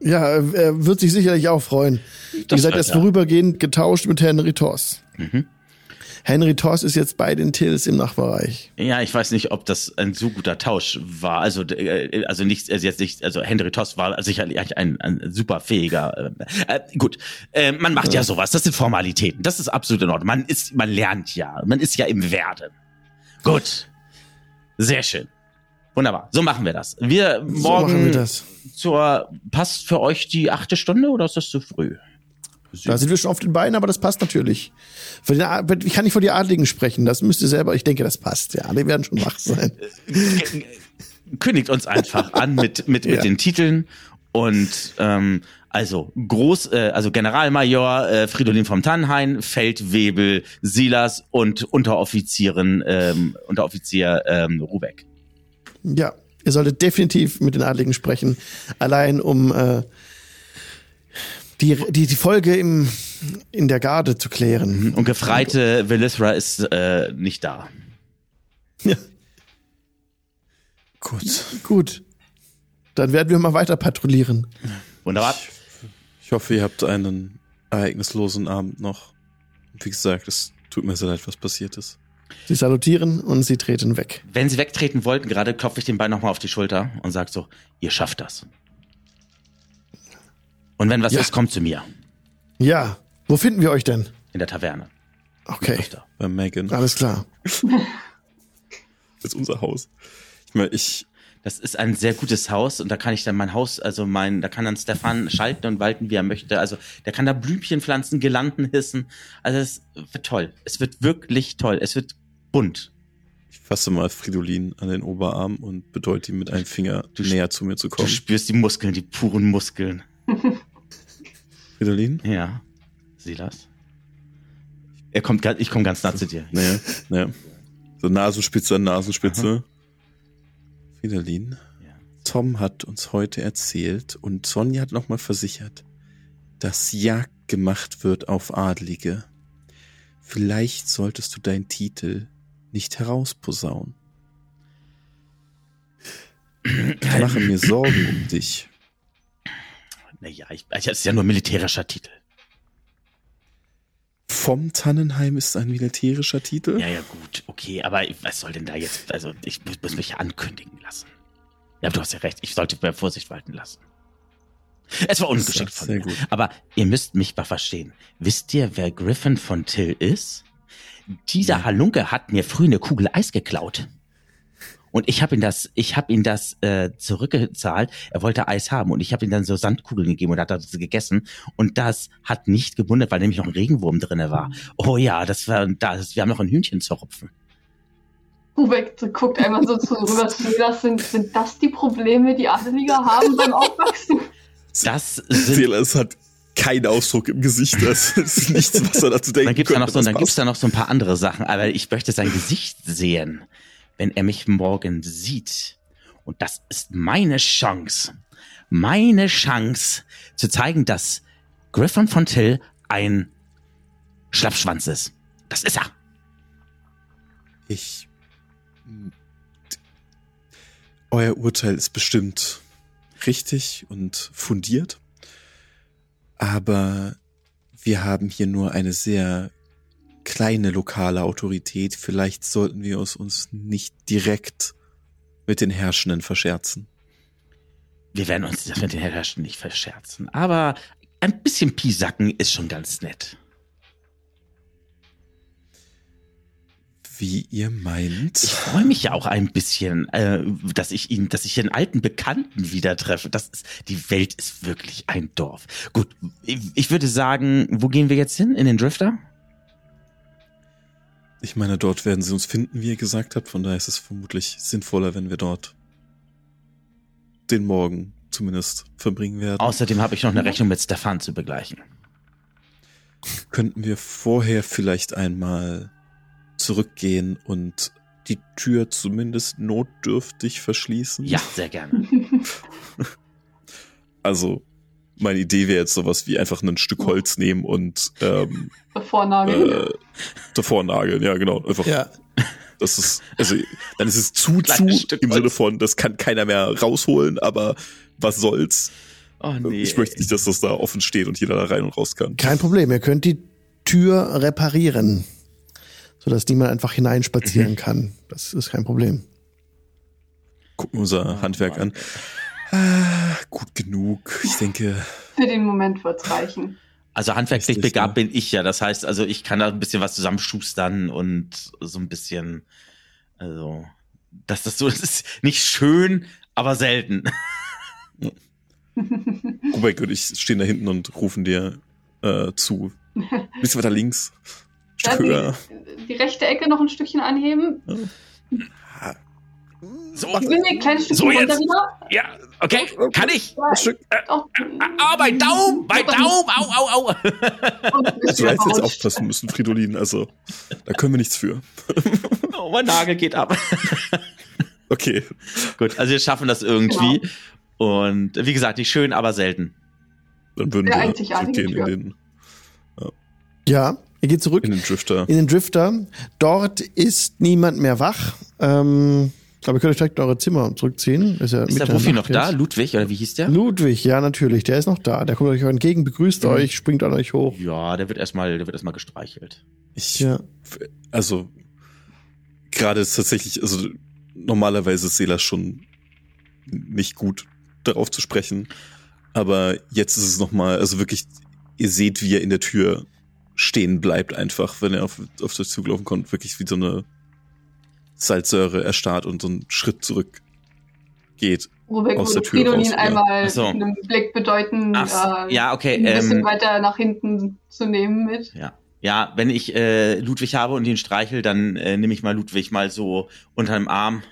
Ja, er wird sich sicherlich auch freuen. Das gesagt, er wird ist er. vorübergehend getauscht mit Henry Toss. Mhm. Henry Toss ist jetzt bei den Tills im Nachbarreich. Ja, ich weiß nicht, ob das ein so guter Tausch war. Also, äh, also nicht, also jetzt nicht, also Henry Toss war sicherlich ein, ein super fähiger. Äh, äh, gut, äh, man macht ja. sowas. Das sind Formalitäten. Das ist absolut in Ordnung. Man ist, man lernt ja. Man ist ja im Werden. Gut, sehr schön, wunderbar. So machen wir das. Wir So morgen machen wir das. zur passt für euch die achte Stunde oder ist das zu früh? Da sind wir schon auf den Beinen, aber das passt natürlich. Ich kann nicht vor die Adligen sprechen. Das müsst ihr selber, ich denke, das passt. Ja, die werden schon wach sein. *laughs* kündigt uns einfach an mit mit mit Ja. den Titeln und ähm, also Groß, äh, also Generalmajor äh, Fridolin vom Tannhain, Feldwebel Silas und Unteroffizierin ähm, Unteroffizier ähm, Rubeck. Ja, ihr solltet definitiv mit den Adligen sprechen. Allein um äh, die, die, die Folge im, in der Garde zu klären. Und gefreite Velithra ist äh, nicht da. Ja, Gut. gut. Dann werden wir mal weiter patrouillieren. Wunderbar. Ich hoffe, ihr habt einen ereignislosen Abend noch. Wie gesagt, es tut mir sehr leid, was passiert ist. Sie salutieren und sie treten weg. Wenn sie wegtreten wollten, gerade klopfe ich den Bein nochmal auf die Schulter und sag so, ihr schafft das. Und wenn was Ja. ist, kommt zu mir. Ja, wo finden wir euch denn? In der Taverne. Okay. Bei Megan. alles klar. *laughs* Das ist unser Haus. Ich meine, ich, Das ist ein sehr gutes Haus und da kann ich dann mein Haus, also mein, da kann dann Stefan *laughs* schalten und walten, wie er möchte. Also der kann da Blümchen pflanzen, Girlanden hissen. Also es wird toll. Es wird wirklich toll. Es wird bunt. ich fasse mal Fridolin an den Oberarm und bedeute ihm mit einem Finger Du näher zu mir zu Du kommen. spürst die Muskeln, die puren Muskeln. *laughs* Fridolin? Ja. Silas? Er kommt, ich komme ganz nah zu dir. *laughs* Naja, naja. So Nasenspitze an Nasenspitze. Fridolin. Ja. Tom hat uns heute erzählt und Sonja hat nochmal versichert, dass Jagd gemacht wird auf Adlige. Vielleicht solltest du deinen Titel nicht herausposaunen. *clears throat* Ich mache mir Sorgen um dich. Naja, ich, ich, das ist ja nur ein militärischer Titel. Vom Tannenheim ist ein militärischer Titel? Ja, ja, gut, okay, aber was soll denn da jetzt, also ich muss, muss mich ja ankündigen lassen. Ja, aber du hast ja recht, ich sollte bei Vorsicht walten lassen. Es war ungeschickt von Sehr mir. gut. Aber ihr müsst mich mal verstehen. Wisst ihr, wer Griffin von Till ist? Dieser Halunke hat mir früh eine Kugel Eis geklaut. Und ich habe ihn das, ich habe ihn das äh, zurückgezahlt. Er wollte Eis haben und ich habe ihm dann so Sandkugeln gegeben und hat das gegessen. Und das hat nicht gewundert, weil nämlich noch ein Regenwurm drinne war. Oh ja, das war das. Wir haben noch ein Hühnchen zu rupfen. Rubek guckt einmal so zu rüber zu das sind, sind das die Probleme, die Adeliger haben beim Aufwachsen? Das sind Silas hat keinen Ausdruck im Gesicht. Das ist nichts, was er dazu denken Dann gibt's da noch könnte, so, dann gibt's passt. da noch so ein paar andere Sachen, aber ich möchte sein Gesicht sehen, wenn er mich morgen sieht. Und das ist meine Chance, meine Chance zu zeigen, dass Griffin von Till ein Schlappschwanz ist. Das ist er. Ich. Euer Urteil ist bestimmt richtig und fundiert. Aber wir haben hier nur eine sehr kleine lokale Autorität. Vielleicht sollten wir es uns nicht direkt mit den Herrschenden verscherzen. Wir werden uns das mit den Herrschern nicht verscherzen, aber ein bisschen Pisacken ist schon ganz nett. Wie ihr meint. Ich freue mich ja auch ein bisschen, äh, dass ich ihn, dass ich den alten Bekannten wieder treffe. Das ist, die Welt ist wirklich ein Dorf. Gut, ich, ich würde sagen, wo gehen wir jetzt hin? In den Drifter? Ich meine, dort werden sie uns finden, wie ihr gesagt habt. Von daher ist es vermutlich sinnvoller, wenn wir dort den Morgen zumindest verbringen werden. Außerdem habe ich noch eine Rechnung mit Stefan zu begleichen. Könnten wir vorher vielleicht einmal zurückgehen und die Tür zumindest notdürftig verschließen? Ja, sehr gerne. *laughs* Also, meine Idee wäre jetzt sowas wie einfach ein Stück Holz nehmen und ähm, *laughs* Vornagel. äh, davor nageln. Ja, genau. Einfach Ja. Das ist, also, dann ist es zu, zu, Stück im Holz. Sinne von, das kann keiner mehr rausholen, aber was soll's? Oh nee. ich möchte nicht, dass das da offen steht und jeder da rein und raus kann. Kein Problem, ihr könnt die Tür reparieren, sodass niemand einfach hineinspazieren kann. Das ist kein Problem. Gucken wir unser Oh, Handwerk Mann, an. Ah, gut genug. Ich denke, Für den Moment wird's reichen. Also handwerklich Richtig, begabt ne? bin ich ja. Das heißt, also ich kann da ein bisschen was zusammenschustern und so ein bisschen, also, dass das so das ist nicht schön, aber selten. *laughs* Rubek und ich stehen da hinten und rufen dir äh, zu. Bisschen weiter links. Ja, Stück höher. die, die rechte Ecke noch ein Stückchen anheben. So, Ich mir ein kleines Stückchen So jetzt. wieder. ja, okay, kann ich. Ja, Ein Stück. doch. Ah, mein Daumen, mein Daumen, au, au, au. Und Du hättest jetzt aufpassen müssen, Fridolin. Also, da können wir nichts für. Oh, mein Nagel geht ab. *laughs* Okay. Gut, also wir schaffen das irgendwie. Genau. Und wie gesagt, nicht schön, aber selten. Dann würden wir zurückgehen in den, Ja, ihr geht zurück in den Drifter. in den Drifter. Dort ist niemand mehr wach. Ähm, ich glaube, ihr könnt euch direkt in eure Zimmer zurückziehen. Ist, ja Ist der Wuffi noch da? jetzt. Ludwig, oder wie hieß der? Ludwig, ja, natürlich. Der ist noch da. Der kommt euch entgegen, begrüßt Mhm. euch, springt an euch hoch. Ja, der wird erstmal, der wird erstmal gestreichelt. Ich, Ja. also, gerade ist tatsächlich, also, normalerweise ist Sela schon nicht gut darauf zu sprechen. Aber jetzt ist es nochmal, also wirklich, ihr seht, wie er in der Tür stehen bleibt einfach, wenn er auf, auf euch zugelaufen kommt, wirklich wie so eine Salzsäure erstarrt und so einen Schritt zurück geht. Rubek aus der Tür Fridolin raus, ja. einmal Ach so. mit einem Blick bedeuten, Ach, äh, ja, okay. ihn ein bisschen Ähm, weiter nach hinten zu nehmen mit. ja. ja, wenn ich äh, Ludwig habe und ihn streichel, dann äh, nehme ich mal Ludwig mal so unter dem Arm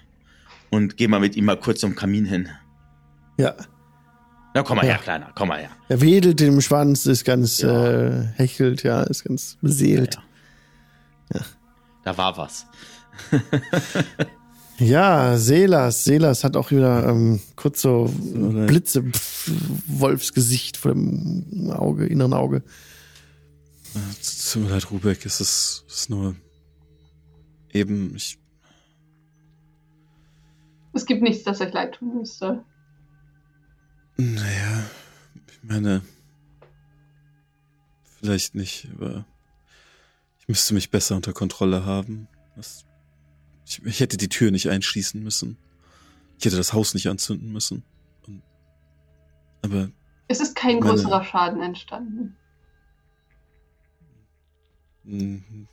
und gehe mal mit ihm mal kurz zum Kamin hin. Ja. Na, komm mal Ja. her, Kleiner, komm mal her. Er wedelt im Schwanz, ist ganz Ja. äh, hechelt, ja, ist ganz beseelt. Ja. Da war was. *laughs* Ja, Selas. Selas hat auch wieder ähm, kurz so Blitze, pf, Wolfsgesicht vor dem Auge, inneren Auge. Es Tut mir leid, Rubek, es ist, es ist nur eben, ich, Es gibt nichts, das euch leid tun müsste. naja, ich meine, vielleicht nicht, aber ich müsste mich besser unter Kontrolle haben. Das, ich, ich hätte die Tür nicht einschließen müssen. Ich hätte das Haus nicht anzünden müssen. Und, aber Es ist kein Meine- größerer Schaden entstanden. Mhm.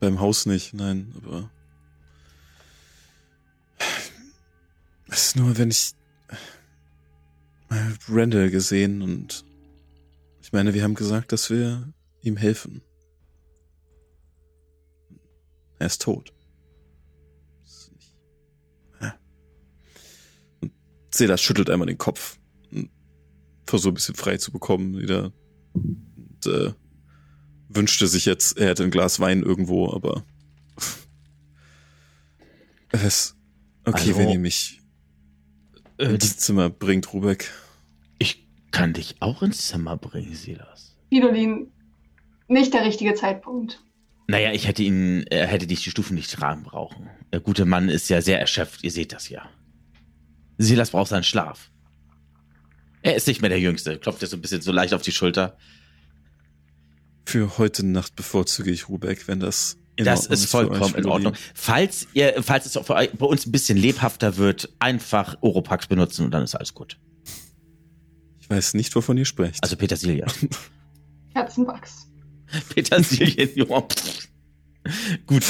Beim Haus nicht, nein, aber. Es ist nur, wenn ich. Randall gesehen und. Ich meine, wir haben gesagt, dass wir ihm helfen. Er ist tot. Silas schüttelt einmal den Kopf. und Versucht ein bisschen frei zu bekommen wieder. Und, äh, wünschte sich jetzt, er hätte ein Glas Wein irgendwo, aber *laughs* es okay, Also, wenn ihr mich Äh, ins Zimmer bringt, Rubeck. ich kann dich auch ins Zimmer bringen, Silas. Fridolin, nicht der richtige Zeitpunkt. Naja, ich hätte ihn, er hätte dich die Stufen nicht tragen brauchen. Der gute Mann ist ja sehr erschöpft, ihr seht das ja. Silas braucht seinen Schlaf. Er ist nicht mehr der Jüngste, klopft dir so ein bisschen so leicht auf die Schulter. Für heute Nacht bevorzuge ich Rubeck, wenn das in das Ordnung ist vollkommen in. Ordnung. Falls ihr, falls es für euch- bei uns ein bisschen lebhafter wird, einfach Oropax benutzen und dann ist alles gut. Ich weiß nicht, wovon ihr sprecht. Also Petersilie. *laughs* Kerzenwachs. Petersilien. Gut.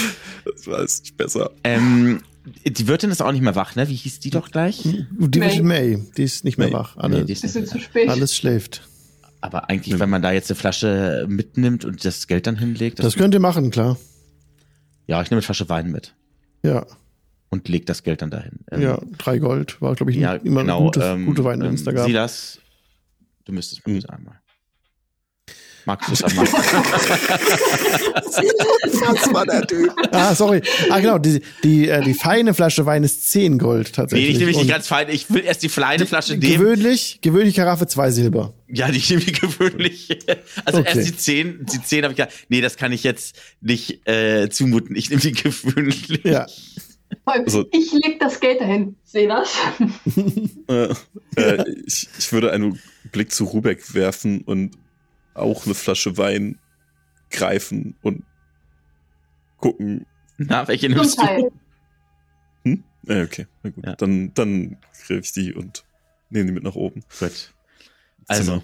das war jetzt nicht besser. Ähm, die Wirtin ist auch nicht mehr wach, ne? Wie hieß die doch gleich? Die May. May, die ist nicht mehr May. wach. Alle, Nee, die ist nicht Bisschen mehr zu wach. spät. alles schläft. Aber eigentlich, wenn man da jetzt eine Flasche mitnimmt und das Geld dann hinlegt, Das könnt ihr machen, klar. ja, ich nehme eine Flasche Wein mit Ja, und leg das Geld dann dahin. Ähm, ja, drei Gold war, glaube ich, ja, immer genau. eine gute, ähm, gute Weine, ähm, die es da gab. Silas, du müsstest mir Mhm. einmal. Magst du es einmal? Das war der Typ. Ah, sorry. Ah, genau, die, die, äh, die feine Flasche Wein ist 10 Gold nee, tatsächlich. ich nehme nicht ganz fein. Ich will erst die kleine Flasche nehmen. gewöhnlich, gewöhnlich Karaffe zwei Silber. Ja, die nehme ich gewöhnlich. Also Okay. erst die 10, die 10 habe ich gedacht, nee, das kann ich jetzt nicht äh, zumuten. Ich nehme die gewöhnlich. Ja. Also- ich leg das Geld dahin. Seh das? äh, äh, ich, ich würde einen Blick zu Rubeck werfen und auch eine Flasche Wein greifen und gucken. Na, welche nimmst du? Hm? Äh, okay, na gut. Ja. Dann, dann greife ich die und nehme die mit nach oben. Gut. Also, Zimmer.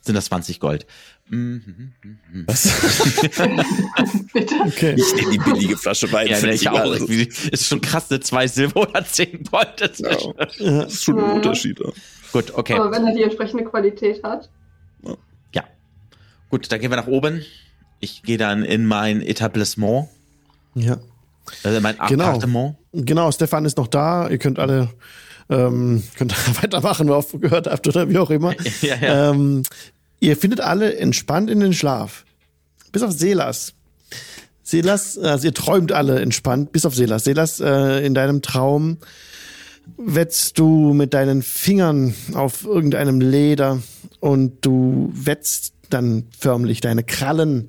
sind das 20 Gold. Mhm, mhm, mhm. Was? *laughs* Bitte. Okay. ich nehme die billige Flasche Wein. Ja, finde ich auch. Wie- Ist schon krass, ne? Zwei Silber oder zehn Gold dazwischen. Ja. Das ist schon ein Ja. Unterschied. Ja. Gut, okay. Aber wenn er die entsprechende Qualität hat. Gut, dann gehen wir nach oben. Ich gehe dann in mein Etablissement, ja. also in mein Genau. Appartement. Genau, Stefan ist noch da. Ihr könnt alle ähm, könnt *laughs* weitermachen, wo ihr aufgehört habt oder wie auch immer. *laughs* Ja, ja. Ähm, ihr findet alle entspannt in den Schlaf. Bis auf Selas. Selas, also ihr träumt alle entspannt, bis auf Selas. Selas, äh, in deinem Traum wetzt du mit deinen Fingern auf irgendeinem Leder und du wetzt dann förmlich deine Krallen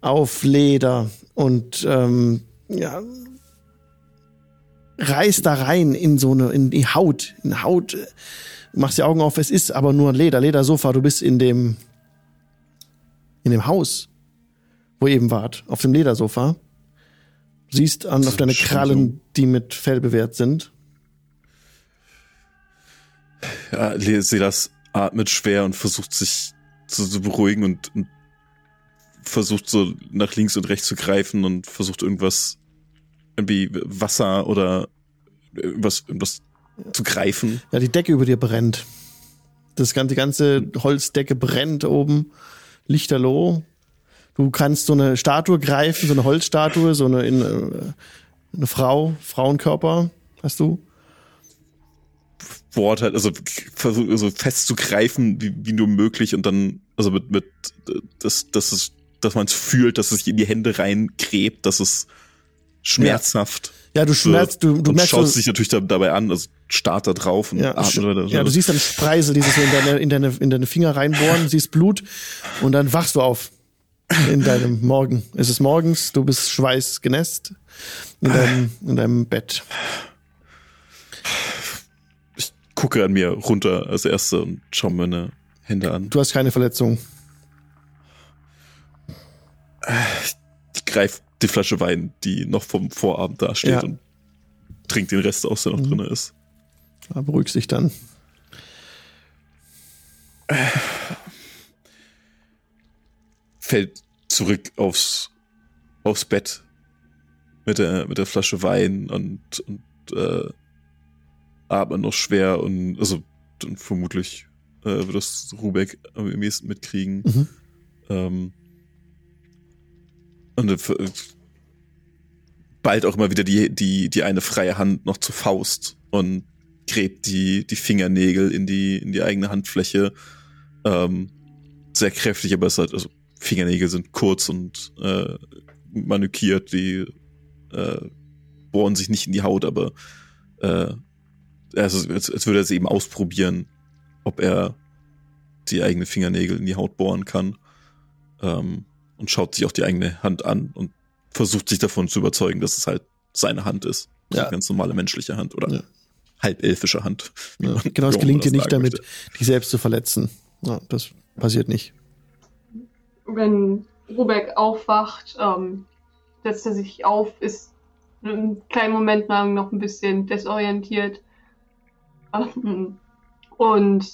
auf Leder und ähm, ja, reißt da rein in so eine, in die Haut, in Haut, machst die Augen auf, es ist aber nur Leder, Ledersofa, du bist in dem, in dem Haus, wo ihr eben wart, auf dem Ledersofa. Siehst an, auf deine Krallen, die mit Fell bewehrt sind. Ja, Silas atmet schwer und versucht sich zu, zu beruhigen und, und versucht so nach links und rechts zu greifen und versucht irgendwas, irgendwie Wasser oder irgendwas, irgendwas zu greifen. Ja, die Decke über dir brennt. Das ganze, die ganze Holzdecke brennt oben. Lichterloh. Du kannst so eine Statue greifen, so eine Holzstatue, so eine, in, äh, eine Frau, Frauenkörper hast du. Wort halt, also versucht so fest zu greifen, wie, wie nur möglich und dann, also mit, mit, dass, dass es, dass man es fühlt, dass es sich in die Hände reingräbt, dass es schmerzhaft Ja, du schmerzt, du, du und merkst schaut so, sich natürlich da, dabei an, also starrt da drauf und ja, atmet weiter. ja, du siehst dann Spreisel, die sich so in deine, in deine, in deine Finger reinbohren, siehst Blut und dann wachst du auf in deinem Morgen. Es ist morgens, du bist schweißgenässt in deinem, in deinem Bett. Gucke an mir runter als Erste und schaue meine Hände an. Du hast keine Verletzung. Ich greife die Flasche Wein, die noch vom Vorabend da steht Ja. und trink den Rest aus, der noch Mhm. drin ist. Da beruhigst dich dann. fällt zurück aufs, aufs Bett mit der, mit der Flasche Wein und, und äh, atmet noch schwer und also dann vermutlich äh, wird das Rubeck am ehesten mitkriegen. Mhm. Ähm, und äh, bald auch immer wieder die, die, die eine freie Hand noch zur Faust und gräbt die, die Fingernägel in die, in die eigene Handfläche. Ähm, sehr kräftig, aber es hat, also Fingernägel sind kurz und äh, manukiert, die äh, bohren sich nicht in die Haut, aber äh, also als, als würde er es eben ausprobieren, ob er die eigene Fingernägel in die Haut bohren kann. Ähm, und schaut sich auch die eigene Hand an und versucht sich davon zu überzeugen, dass es halt seine Hand ist. Ja. Eine ganz normale menschliche Hand oder ja. halbelfische Hand. Ja. Genau, es gelingt dir nicht damit, möchte. dich selbst zu verletzen. Ja, das passiert nicht. Wenn Rubeck aufwacht, ähm, setzt er sich auf, ist einen kleinen Moment lang noch ein bisschen desorientiert und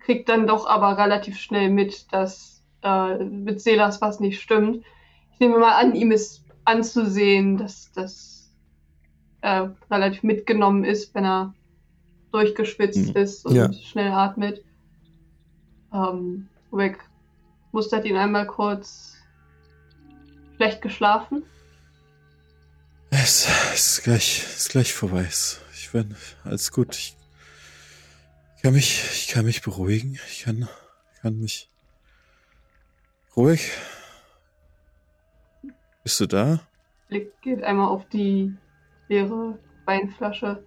kriegt dann doch aber relativ schnell mit, dass äh, mit Selas was nicht stimmt. Ich nehme mal an, ihm ist anzusehen, dass das äh, relativ mitgenommen ist, wenn er durchgeschwitzt mhm. ist und ja. schnell atmet. Ähm, Rick mustert ihn einmal kurz schlecht geschlafen. Es ist gleich, ist gleich vorbei. Ich bin alles gut. Ich kann mich, ich kann mich beruhigen. Ich kann, kann mich Ruhig. Bist du da? Blick geht einmal auf die leere Weinflasche.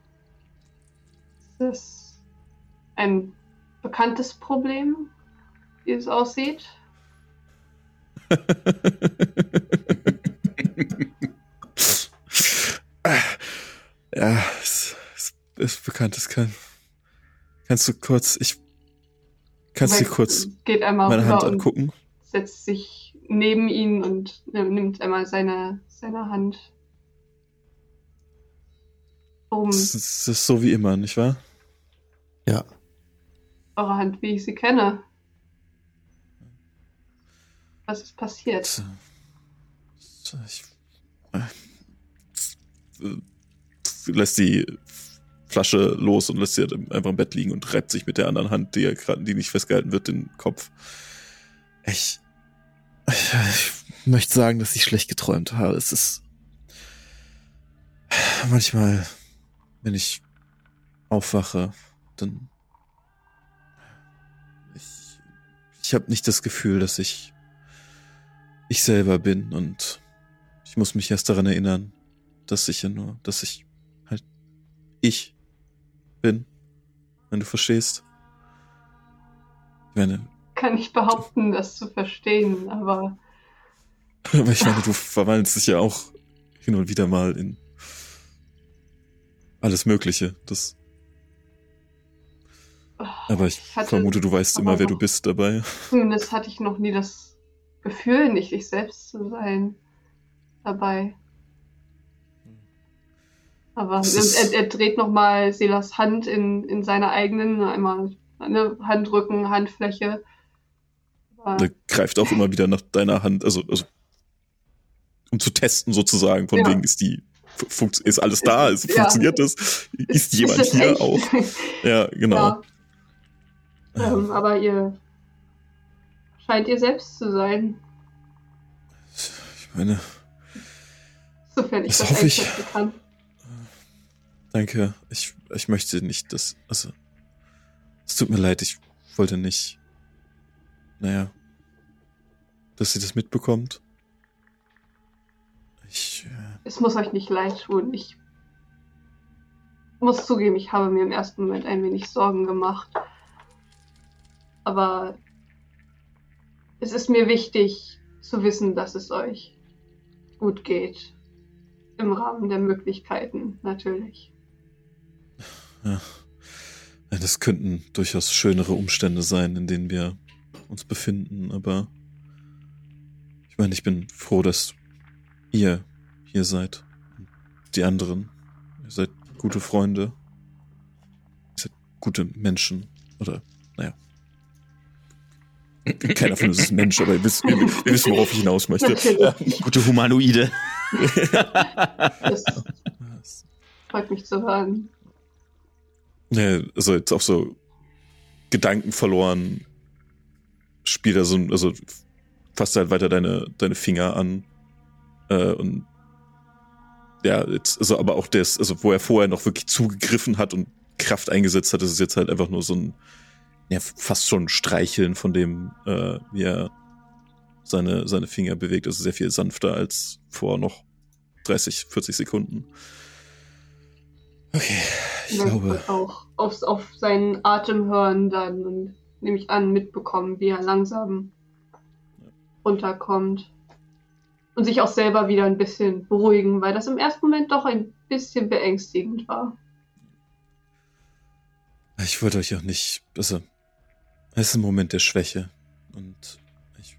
Ist das ein bekanntes Problem, wie es aussieht? *laughs* ja, es, ist bekannt. Es kann. Kannst du kurz. Ich. Kannst du kurz meine Hand angucken? setzt sich neben ihn und nimmt einmal seine, seine Hand. Um das ist, das ist so wie immer, nicht wahr? Ja. Eure Hand, wie ich sie kenne. Was ist passiert? Ich, lässt die Flasche los und lässt sie halt einfach im Bett liegen und reibt sich mit der anderen Hand, die, gerade, die nicht festgehalten wird, den Kopf. Ich, ich möchte sagen, dass ich schlecht geträumt habe. Es ist manchmal, wenn ich aufwache, dann ich, ich habe nicht das Gefühl, dass ich ich selber bin und ich muss mich erst daran erinnern, dass ich ja nur, dass ich halt ich bin, wenn du verstehst. Ich meine, kann ich behaupten, das zu verstehen, aber. Aber *laughs* ich meine, du verwandelst dich ja auch hin und wieder mal in alles Mögliche. Das. Aber ich, ich vermute, du weißt immer, wer du bist dabei. Zumindest hatte ich noch nie das Gefühl, nicht ich selbst zu sein dabei. Aber er, er, dreht nochmal Selas Hand in, in seiner eigenen, einmal eine Handrücken, Handfläche der greift auch immer wieder nach deiner Hand, also, also um zu testen sozusagen, von ja. wegen ist die ist alles da, ist, ja. funktioniert das, ist jemand ist hier echt? auch. Ja, genau. Ja. Ähm, aber ihr scheint ihr selbst zu sein. Ich meine, sofern ich das, das hoffe ich. Kann. Danke. Ich, ich möchte nicht, dass, also, es tut mir leid, ich wollte nicht naja, dass sie das mitbekommt. Ich. Äh es muss euch nicht leid tun. Ich muss zugeben, ich habe mir im ersten Moment ein wenig Sorgen gemacht. Aber es ist mir wichtig zu wissen, dass es euch gut geht. Im Rahmen der Möglichkeiten, natürlich. Ja. Das könnten durchaus schönere Umstände sein, in denen wir uns befinden, aber ich meine, ich bin froh, dass ihr hier seid. Die anderen. Ihr seid gute Freunde. Ihr seid gute Menschen. Oder, naja. Keiner von uns ist ein Mensch, aber wir wissen, wir, wir wissen worauf ich hinaus möchte. Natürlich. Gute Humanoide. Das freut mich zu hören. Ja, also jetzt auch so Gedanken verloren, spielt er so, also fasst halt weiter deine, deine Finger an. Äh, und ja, jetzt, also aber auch das, also wo er vorher noch wirklich zugegriffen hat und Kraft eingesetzt hat, ist es jetzt halt einfach nur so ein, ja, fast schon Streicheln von dem, äh, wie er seine, seine Finger bewegt. Also sehr viel sanfter als vor noch 30, 40 Sekunden. Okay, ich glaube. auch aufs, auf seinen Atem hören dann und nehme ich an, mitbekommen, wie er langsam runterkommt. Und sich auch selber wieder ein bisschen beruhigen, weil das im ersten Moment doch ein bisschen beängstigend war. Ich wollte euch auch nicht, also, es ist ein Moment der Schwäche und ich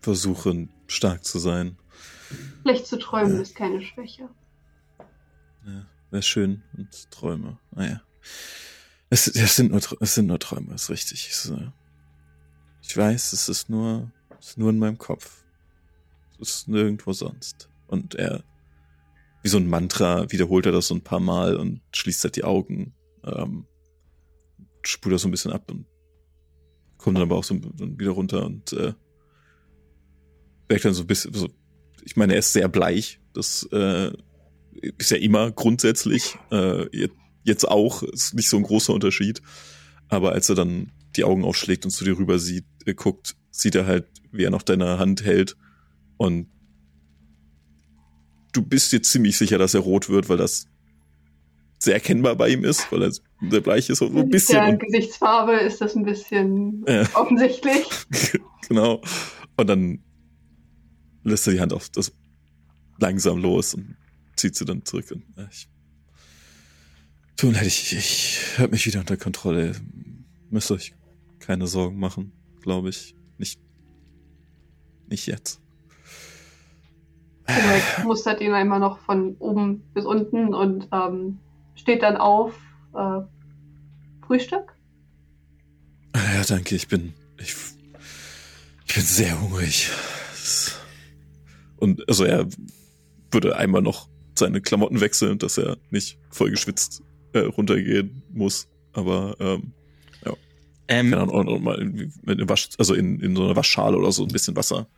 versuche stark zu sein. Schlecht zu träumen Ja. ist keine Schwäche. Ja, wäre schön und Träume. Naja. Es, es, sind nur, es sind nur Träume, ist richtig. Es, äh, ich weiß, es ist nur, es ist nur in meinem Kopf. Es ist nirgendwo sonst. Und er, wie so ein Mantra, wiederholt er das so ein paar Mal und schließt halt die Augen, ähm, spult das so ein bisschen ab und kommt dann aber auch so wieder runter und äh, merkt dann so ein bisschen, so, ich meine, er ist sehr bleich. Das äh, ist ja immer grundsätzlich. Äh, je- jetzt auch, ist nicht so ein großer Unterschied. Aber als er dann die Augen aufschlägt und zu dir rüber sieht, äh, guckt, sieht er halt, wie er noch deine Hand hält. Und du bist dir ziemlich sicher, dass er rot wird, weil das sehr erkennbar bei ihm ist, weil er sehr bleich ist, so ein bisschen. Und Gesichtsfarbe ist das ein bisschen Ja. *laughs* offensichtlich. *laughs* genau. Und dann lässt er die Hand auf das langsam los und zieht sie dann zurück. Und, äh, ich, tut mir leid, ich, ich hab mich wieder unter Kontrolle. Müsst euch keine Sorgen machen, glaube ich. Nicht, nicht jetzt. Henrik mustert ihn einmal noch von oben bis unten und ähm, steht dann auf. Äh, Frühstück? Ja, danke, ich bin, ich, ich bin sehr hungrig. Und also er würde einmal noch seine Klamotten wechseln, dass er nicht voll geschwitzt äh, runtergehen muss. Aber ähm, Ähm, kann dann auch noch mal in, einem Wasch, also in, in so einer Waschschale oder so ein bisschen Wasser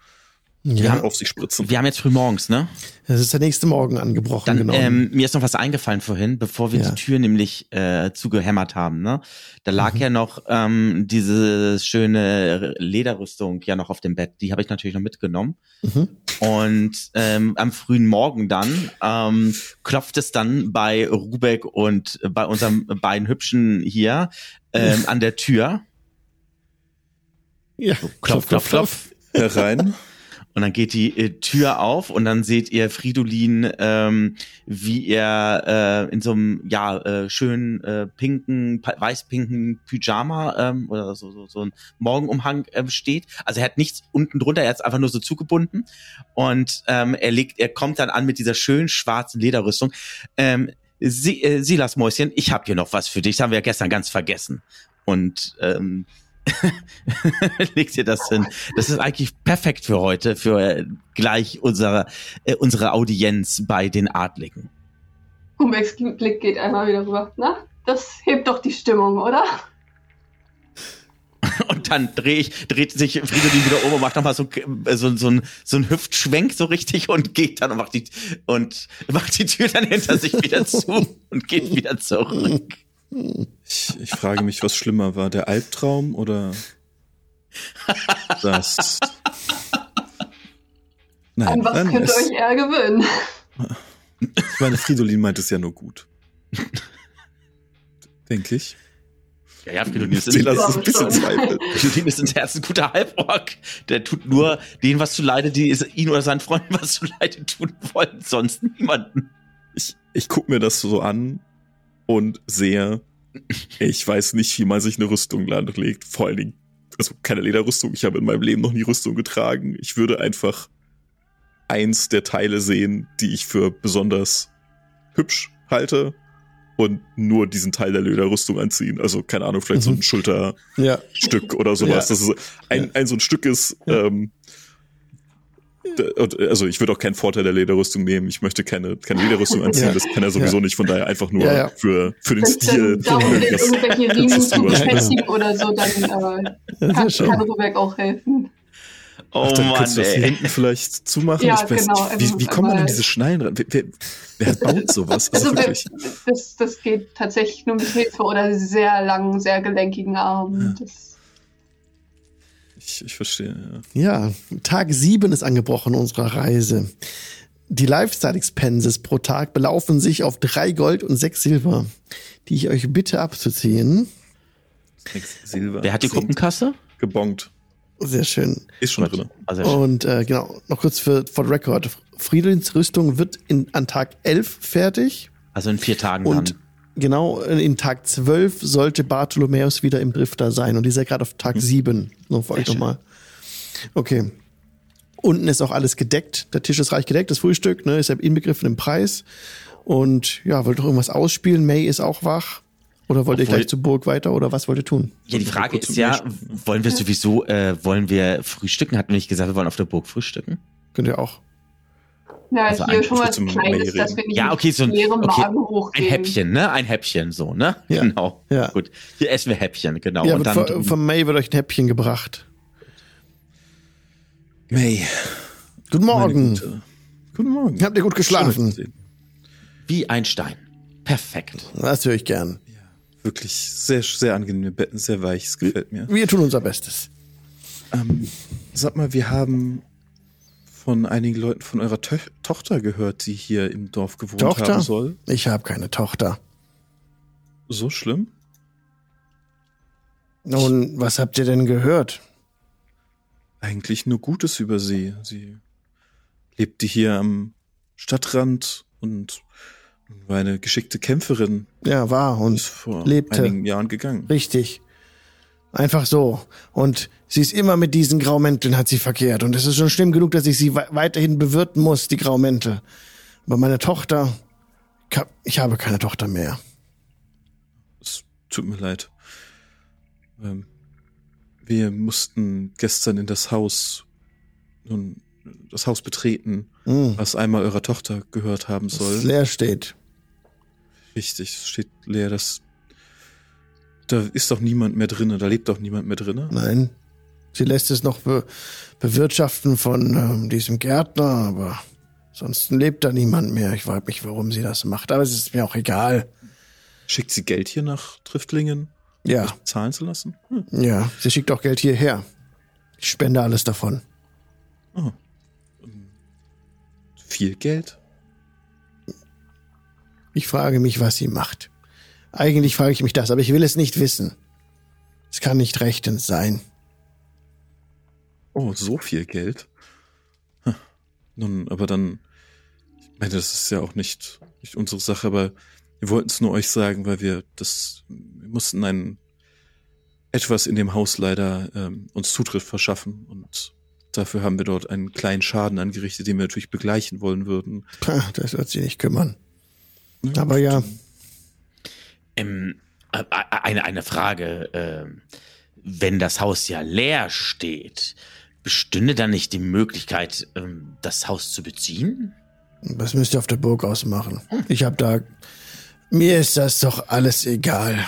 Ja, auf sich spritzen. Wir haben jetzt früh morgens, ne? es ist der nächste Morgen angebrochen, Dann, genau. ähm, mir ist noch was eingefallen vorhin, bevor wir Ja. die Tür nämlich äh, zugehämmert haben. Ne? Da lag Mhm. ja noch ähm, diese schöne Lederrüstung ja noch auf dem Bett. Die habe ich natürlich noch mitgenommen. mhm. Und ähm, am frühen Morgen dann ähm, klopft es dann bei Rubeck und bei unserem beiden Hübschen hier ähm, an der Tür. Ja, Klopf, klopf, klopf. *laughs* Herein. Und dann geht die äh, Tür auf und dann seht ihr Fridolin, ähm, wie er äh, in so einem ja äh, schönen äh, pinken, weiß-pinken Pyjama ähm, oder so, so, so ein Morgenumhang ähm, steht. Also er hat nichts unten drunter, er hat es einfach nur so zugebunden. Und ähm, er legt, er kommt dann an mit dieser schönen schwarzen Lederrüstung. Ähm, Sie, äh, Silas Mäuschen, ich habe hier noch was für dich. Das haben wir ja gestern ganz vergessen. Und ähm, *laughs* legt ihr das hin. Das ist eigentlich perfekt für heute, für äh, gleich unsere, äh, unsere Audienz bei den Adligen. Humbecks Blick geht einmal wieder rüber. Na, das hebt doch die Stimmung, oder? *laughs* Und dann dreh ich, dreht sich Fridolin wieder um und macht nochmal so, äh, so, so, ein, so ein Hüftschwenk so richtig und geht dann und macht die, und macht die Tür dann hinter sich wieder zu *laughs* und geht wieder zurück. Ich, ich frage mich, was schlimmer war, der Albtraum oder das? Nein, An was nein könnt ihr euch eher gewöhnen? ich meine, Fridolin meint es ja nur gut. Denke ich. Ja, ja, Fridolin ist, ein bisschen Zweifel. Fridolin ist ins Herz ein guter Halborg. Der tut nur denen was zuleide, die es ihn oder seinen Freunden was zuleide tun wollen, sonst niemanden. Ich, ich guck mir das so an und sehe, ich weiß nicht, wie man sich eine Rüstung legt. Vor allen Dingen, also keine Lederrüstung. Ich habe in meinem Leben noch nie Rüstung getragen. Ich würde einfach eins der Teile sehen, die ich für besonders hübsch halte und nur diesen Teil der Lederrüstung anziehen. Also keine Ahnung, vielleicht so ein Mhm. Schulterstück Ja. oder sowas. Ja. Das ist ein, ein so ein Stück ist. Ähm, d- und, also ich würde auch keinen Vorteil der Lederrüstung nehmen. Ich möchte keine, keine Lederrüstung *laughs* anziehen. Ja. Das kann er sowieso nicht. Von daher einfach nur Ja, ja. für für den Wenn Stil. Das- irgendwelche Riemen zu befestigen oder so, dann äh, Ja, kann, kann Rubek auch helfen. Oh Ach, dann Mann, kannst du das hinten vielleicht zumachen. Ja, ich weiß genau, wie, wie einfach kommen denn mal- diese Schnallen ran? Wer, wer, wer *laughs* baut sowas? Also, Also wirklich. das, das geht tatsächlich nur mit Hilfe oder sehr langen, sehr gelenkigen Armen. Das, Ich, ich verstehe. Ja. Ja, Tag 7 ist angebrochen unserer Reise. Die Lifestyle Expenses pro Tag belaufen sich auf drei Gold und sechs Silber, die ich euch bitte abzuziehen. Nix Silber. Wer hat die Gruppenkasse? Gebongt. Sehr schön. Ist schon drin. Also, Und äh, genau, noch kurz für for the record. Friedrins Rüstung wird in, an Tag 11 fertig also in vier Tagen und dann. Genau in Tag 12 sollte Bartholomäus wieder im Drifter sein und dieser gerade auf Tag 7. Nur für euch schön. nochmal. Okay. Unten ist auch alles gedeckt. Der Tisch ist reich gedeckt. Das Frühstück ne, ist ja inbegriffen im Preis. Und ja, wollt ihr irgendwas ausspielen? May ist auch wach. Oder wollt ihr Obwohl- gleich zur Burg weiter oder was wollt ihr tun? Ja, die Frage ist ja, wollen wir sowieso, äh, wollen wir frühstücken? Hatten wir nicht gesagt, wir wollen auf der Burg frühstücken? Könnt ihr auch. Ja, Also hier ein- schon würd zum Kleines, dass wir nicht Ja, okay, so ein- okay, Magen Ein. Häppchen, ne? Ein Häppchen so, ne? Ja. *laughs* Genau. Ja. Gut. Hier essen wir Häppchen, genau. ja, und dann von, von May wird euch ein Häppchen gebracht. May. Guten Morgen. Gute. Guten Morgen. Habt ihr gut geschlafen? wie ein Stein. Perfekt. Das höre ich gern. Wirklich sehr, sehr angenehme Betten, sehr weich. Es gefällt mir. Wir tun unser Bestes. Ähm, sag mal, wir haben von einigen Leuten von eurer Tö Tochter gehört, die hier im Dorf gewohnt Tochter? haben soll. Ich habe keine Tochter. So schlimm? Und was habt ihr denn gehört? Eigentlich nur Gutes über sie. Sie lebte hier am Stadtrand und war eine geschickte Kämpferin. Ja, war Ist und vor lebte. einigen Jahren gegangen. richtig. Einfach so. Und sie ist immer mit diesen Graumänteln hat sie verkehrt. Und es ist schon schlimm genug, dass ich sie we weiterhin bewirten muss, die Graumäntel. Aber meine Tochter, ich hab- ich habe keine Tochter mehr. Es tut mir leid. Ähm, wir mussten gestern in das Haus, nun, das Haus betreten, Hm, was einmal eurer Tochter gehört haben das soll. leer steht. Richtig, es steht leer. Das, da ist doch niemand mehr drinne. Da lebt doch niemand mehr drinne. Nein. Sie lässt es noch be bewirtschaften von ähm, diesem Gärtner, aber sonst lebt da niemand mehr. Ich frage mich, warum sie das macht. Aber es ist mir auch egal. Schickt sie Geld hier nach Triftlingen, Ja, euch bezahlen zu lassen? Hm. ja. Sie schickt auch Geld hierher. Ich spende alles davon. Oh. Viel Geld? Ich frage mich, was sie macht. Eigentlich frage ich mich das, aber ich will es nicht wissen. Es kann nicht rechtens sein. Oh, so viel Geld? Hm. Nun, aber dann, ich meine, das ist ja auch nicht, nicht unsere Sache, aber wir wollten es nur euch sagen, weil wir das, wir mussten ein, etwas in dem Haus leider ähm, uns Zutritt verschaffen und dafür haben wir dort einen kleinen Schaden angerichtet, den wir natürlich begleichen wollen würden. Das wird sie nicht kümmern. Aber ja, Ähm, äh, äh, eine, eine Frage. ähm, wenn das Haus ja leer steht, bestünde dann nicht die Möglichkeit, ähm, das Haus zu beziehen? das müsst ihr auf der Burg ausmachen. Ich hab da. Mir ist das doch alles egal.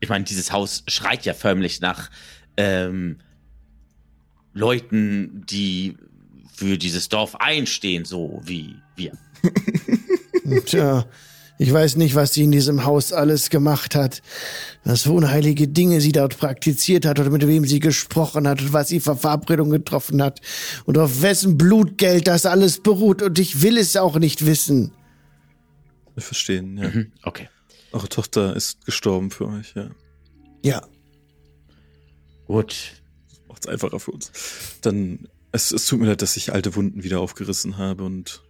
Ich meine, dieses Haus schreit ja förmlich nach ähm, Leuten, die für dieses Dorf einstehen, so wie wir. *laughs* Tja, ich weiß nicht, was sie in diesem Haus alles gemacht hat. Was für unheilige Dinge sie dort praktiziert hat oder mit wem sie gesprochen hat und was sie für Verabredungen getroffen hat und auf wessen Blutgeld das alles beruht und ich will es auch nicht wissen. Wir verstehen, ja. Mhm, okay. Eure Tochter ist gestorben für euch, ja. Ja, Gut. Macht's einfacher für uns. Dann, es, es tut mir leid, dass ich alte Wunden wieder aufgerissen habe und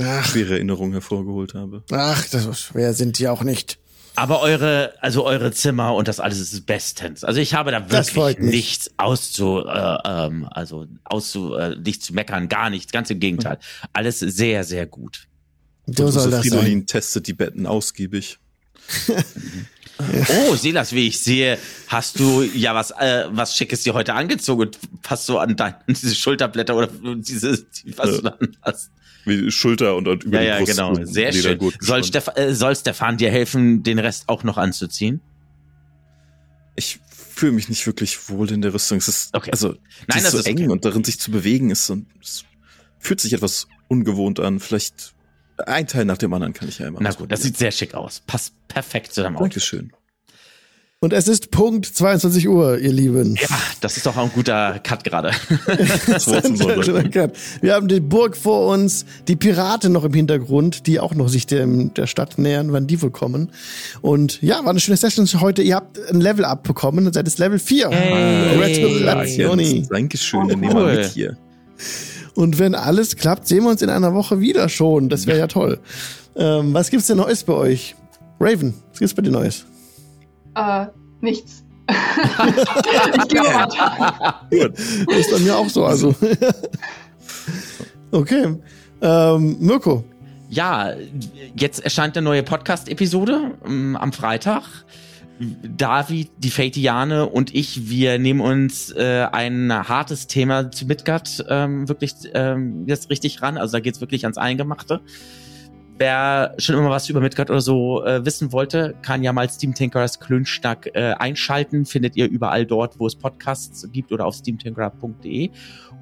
ach, schwere Erinnerungen hervorgeholt habe. ach, das so schwer sind die auch nicht. Aber eure, also eure Zimmer und das alles ist bestens. Also ich habe da wirklich nichts auszu, äh, ähm, also auszu, äh, nicht zu meckern, gar nichts, ganz im Gegenteil. Alles sehr, sehr gut. So soll das Fridolin sein. testet die Betten ausgiebig. Oh, Silas, wie ich sehe, hast du ja was, äh, was Schickes dir heute angezogen und passt so an deine, *laughs* diese Schulterblätter oder diese, die, was Ja. du dann hast. Wie Schulter und, und über Ja, die ja, Brust. genau. Sehr schön. Soll. Stef äh, soll Stefan dir helfen, den Rest auch noch anzuziehen? Ich fühle mich nicht wirklich wohl in der Rüstung. Es ist, Okay. also, Nein, ist so ist eng okay. und darin sich zu bewegen ist und es fühlt sich etwas ungewohnt an. Vielleicht ein Teil nach dem anderen kann ich ja immer Na gut, das sieht sehr schick aus. Passt perfekt zu deinem Auto. Dankeschön. Und es ist Punkt 22 Uhr, ihr Lieben. Ja, das ist doch auch ein guter Cut gerade. *laughs* Wir haben die Burg vor uns, die Piraten noch im Hintergrund, die auch noch sich dem, der Stadt nähern, wann die wohl kommen. Und ja, war eine schöne Session heute. Ihr habt ein Level up bekommen und seid jetzt Level 4. Hey. Gratulationi. Dankeschön, dann Cool. nehmen wir mit hier. Und wenn alles klappt, sehen wir uns in einer Woche wieder schon. Das wäre ja toll. Ähm, was gibt's denn Neues bei euch? Raven, was gibt's bei dir Neues? Äh, nichts. *laughs* ich gehe weiter. Gut. Das ist bei mir auch so, also. okay. Ähm, Mirko, Ja, jetzt erscheint eine neue Podcast-Episode ähm, am Freitag. David, die Fateiane und ich, wir nehmen uns äh, ein hartes Thema zu Midgard ähm, wirklich ähm, jetzt richtig ran. Also da geht's wirklich ans Eingemachte. Wer schon immer was über Midgard oder so äh, wissen wollte, kann ja mal Steam Tinkers Klönschnack äh, einschalten. Findet ihr überall dort, wo es Podcasts gibt oder auf steamtinker.de.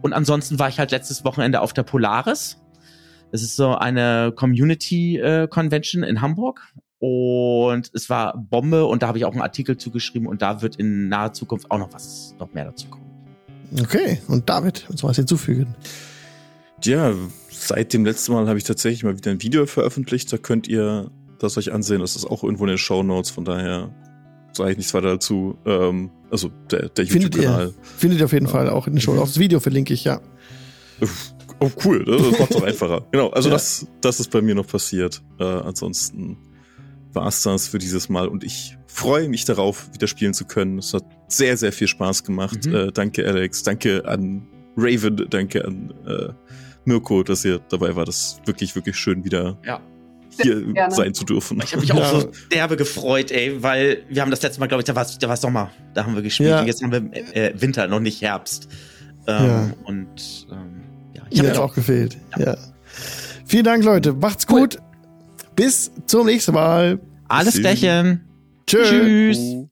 Und ansonsten war ich halt letztes Wochenende auf der Polaris. Das ist so eine Community äh, Convention in Hamburg. Und es war Bombe und da habe ich auch einen Artikel zugeschrieben und da wird in naher Zukunft auch noch was, noch mehr dazu kommen. okay. Und David, willst du was hinzufügen? Ja, seit dem letzten Mal habe ich tatsächlich mal wieder ein Video veröffentlicht. Da könnt ihr das euch ansehen. Das ist auch irgendwo in den Show Notes. Von daher sage ich nichts weiter dazu. Ähm, also der, der Findet YouTube-Kanal. ihr, findet ihr auf jeden Fall auch in den Show. Auch das Video verlinke ich, ja. Oh, cool. Das, macht auch einfacher. *laughs* Genau, also Ja. das, das ist bei mir noch passiert. Äh, ansonsten war es das für dieses Mal und ich freue mich darauf, wieder spielen zu können. Es hat sehr, sehr viel Spaß gemacht. Mhm. Äh, danke, Alex. Danke an Raven. Danke an äh, Mirko, dass ihr dabei war. Das ist wirklich, wirklich schön, wieder Ja. hier Gerne. sein zu dürfen. Ich habe mich auch Ja. so derbe gefreut, ey, weil wir haben das letzte Mal, glaube ich, da war da war Sommer, da haben wir gespielt. Ja. Und jetzt haben wir äh, Winter, noch nicht Herbst. Ähm, Ja. Und ähm, ja, ich habe mich auch gefehlt. Ja. Vielen Dank, Leute. Macht's gut. Bis zum nächsten Mal. alles Tschüss. Klärchen. Tschö. Tschüss. Oh.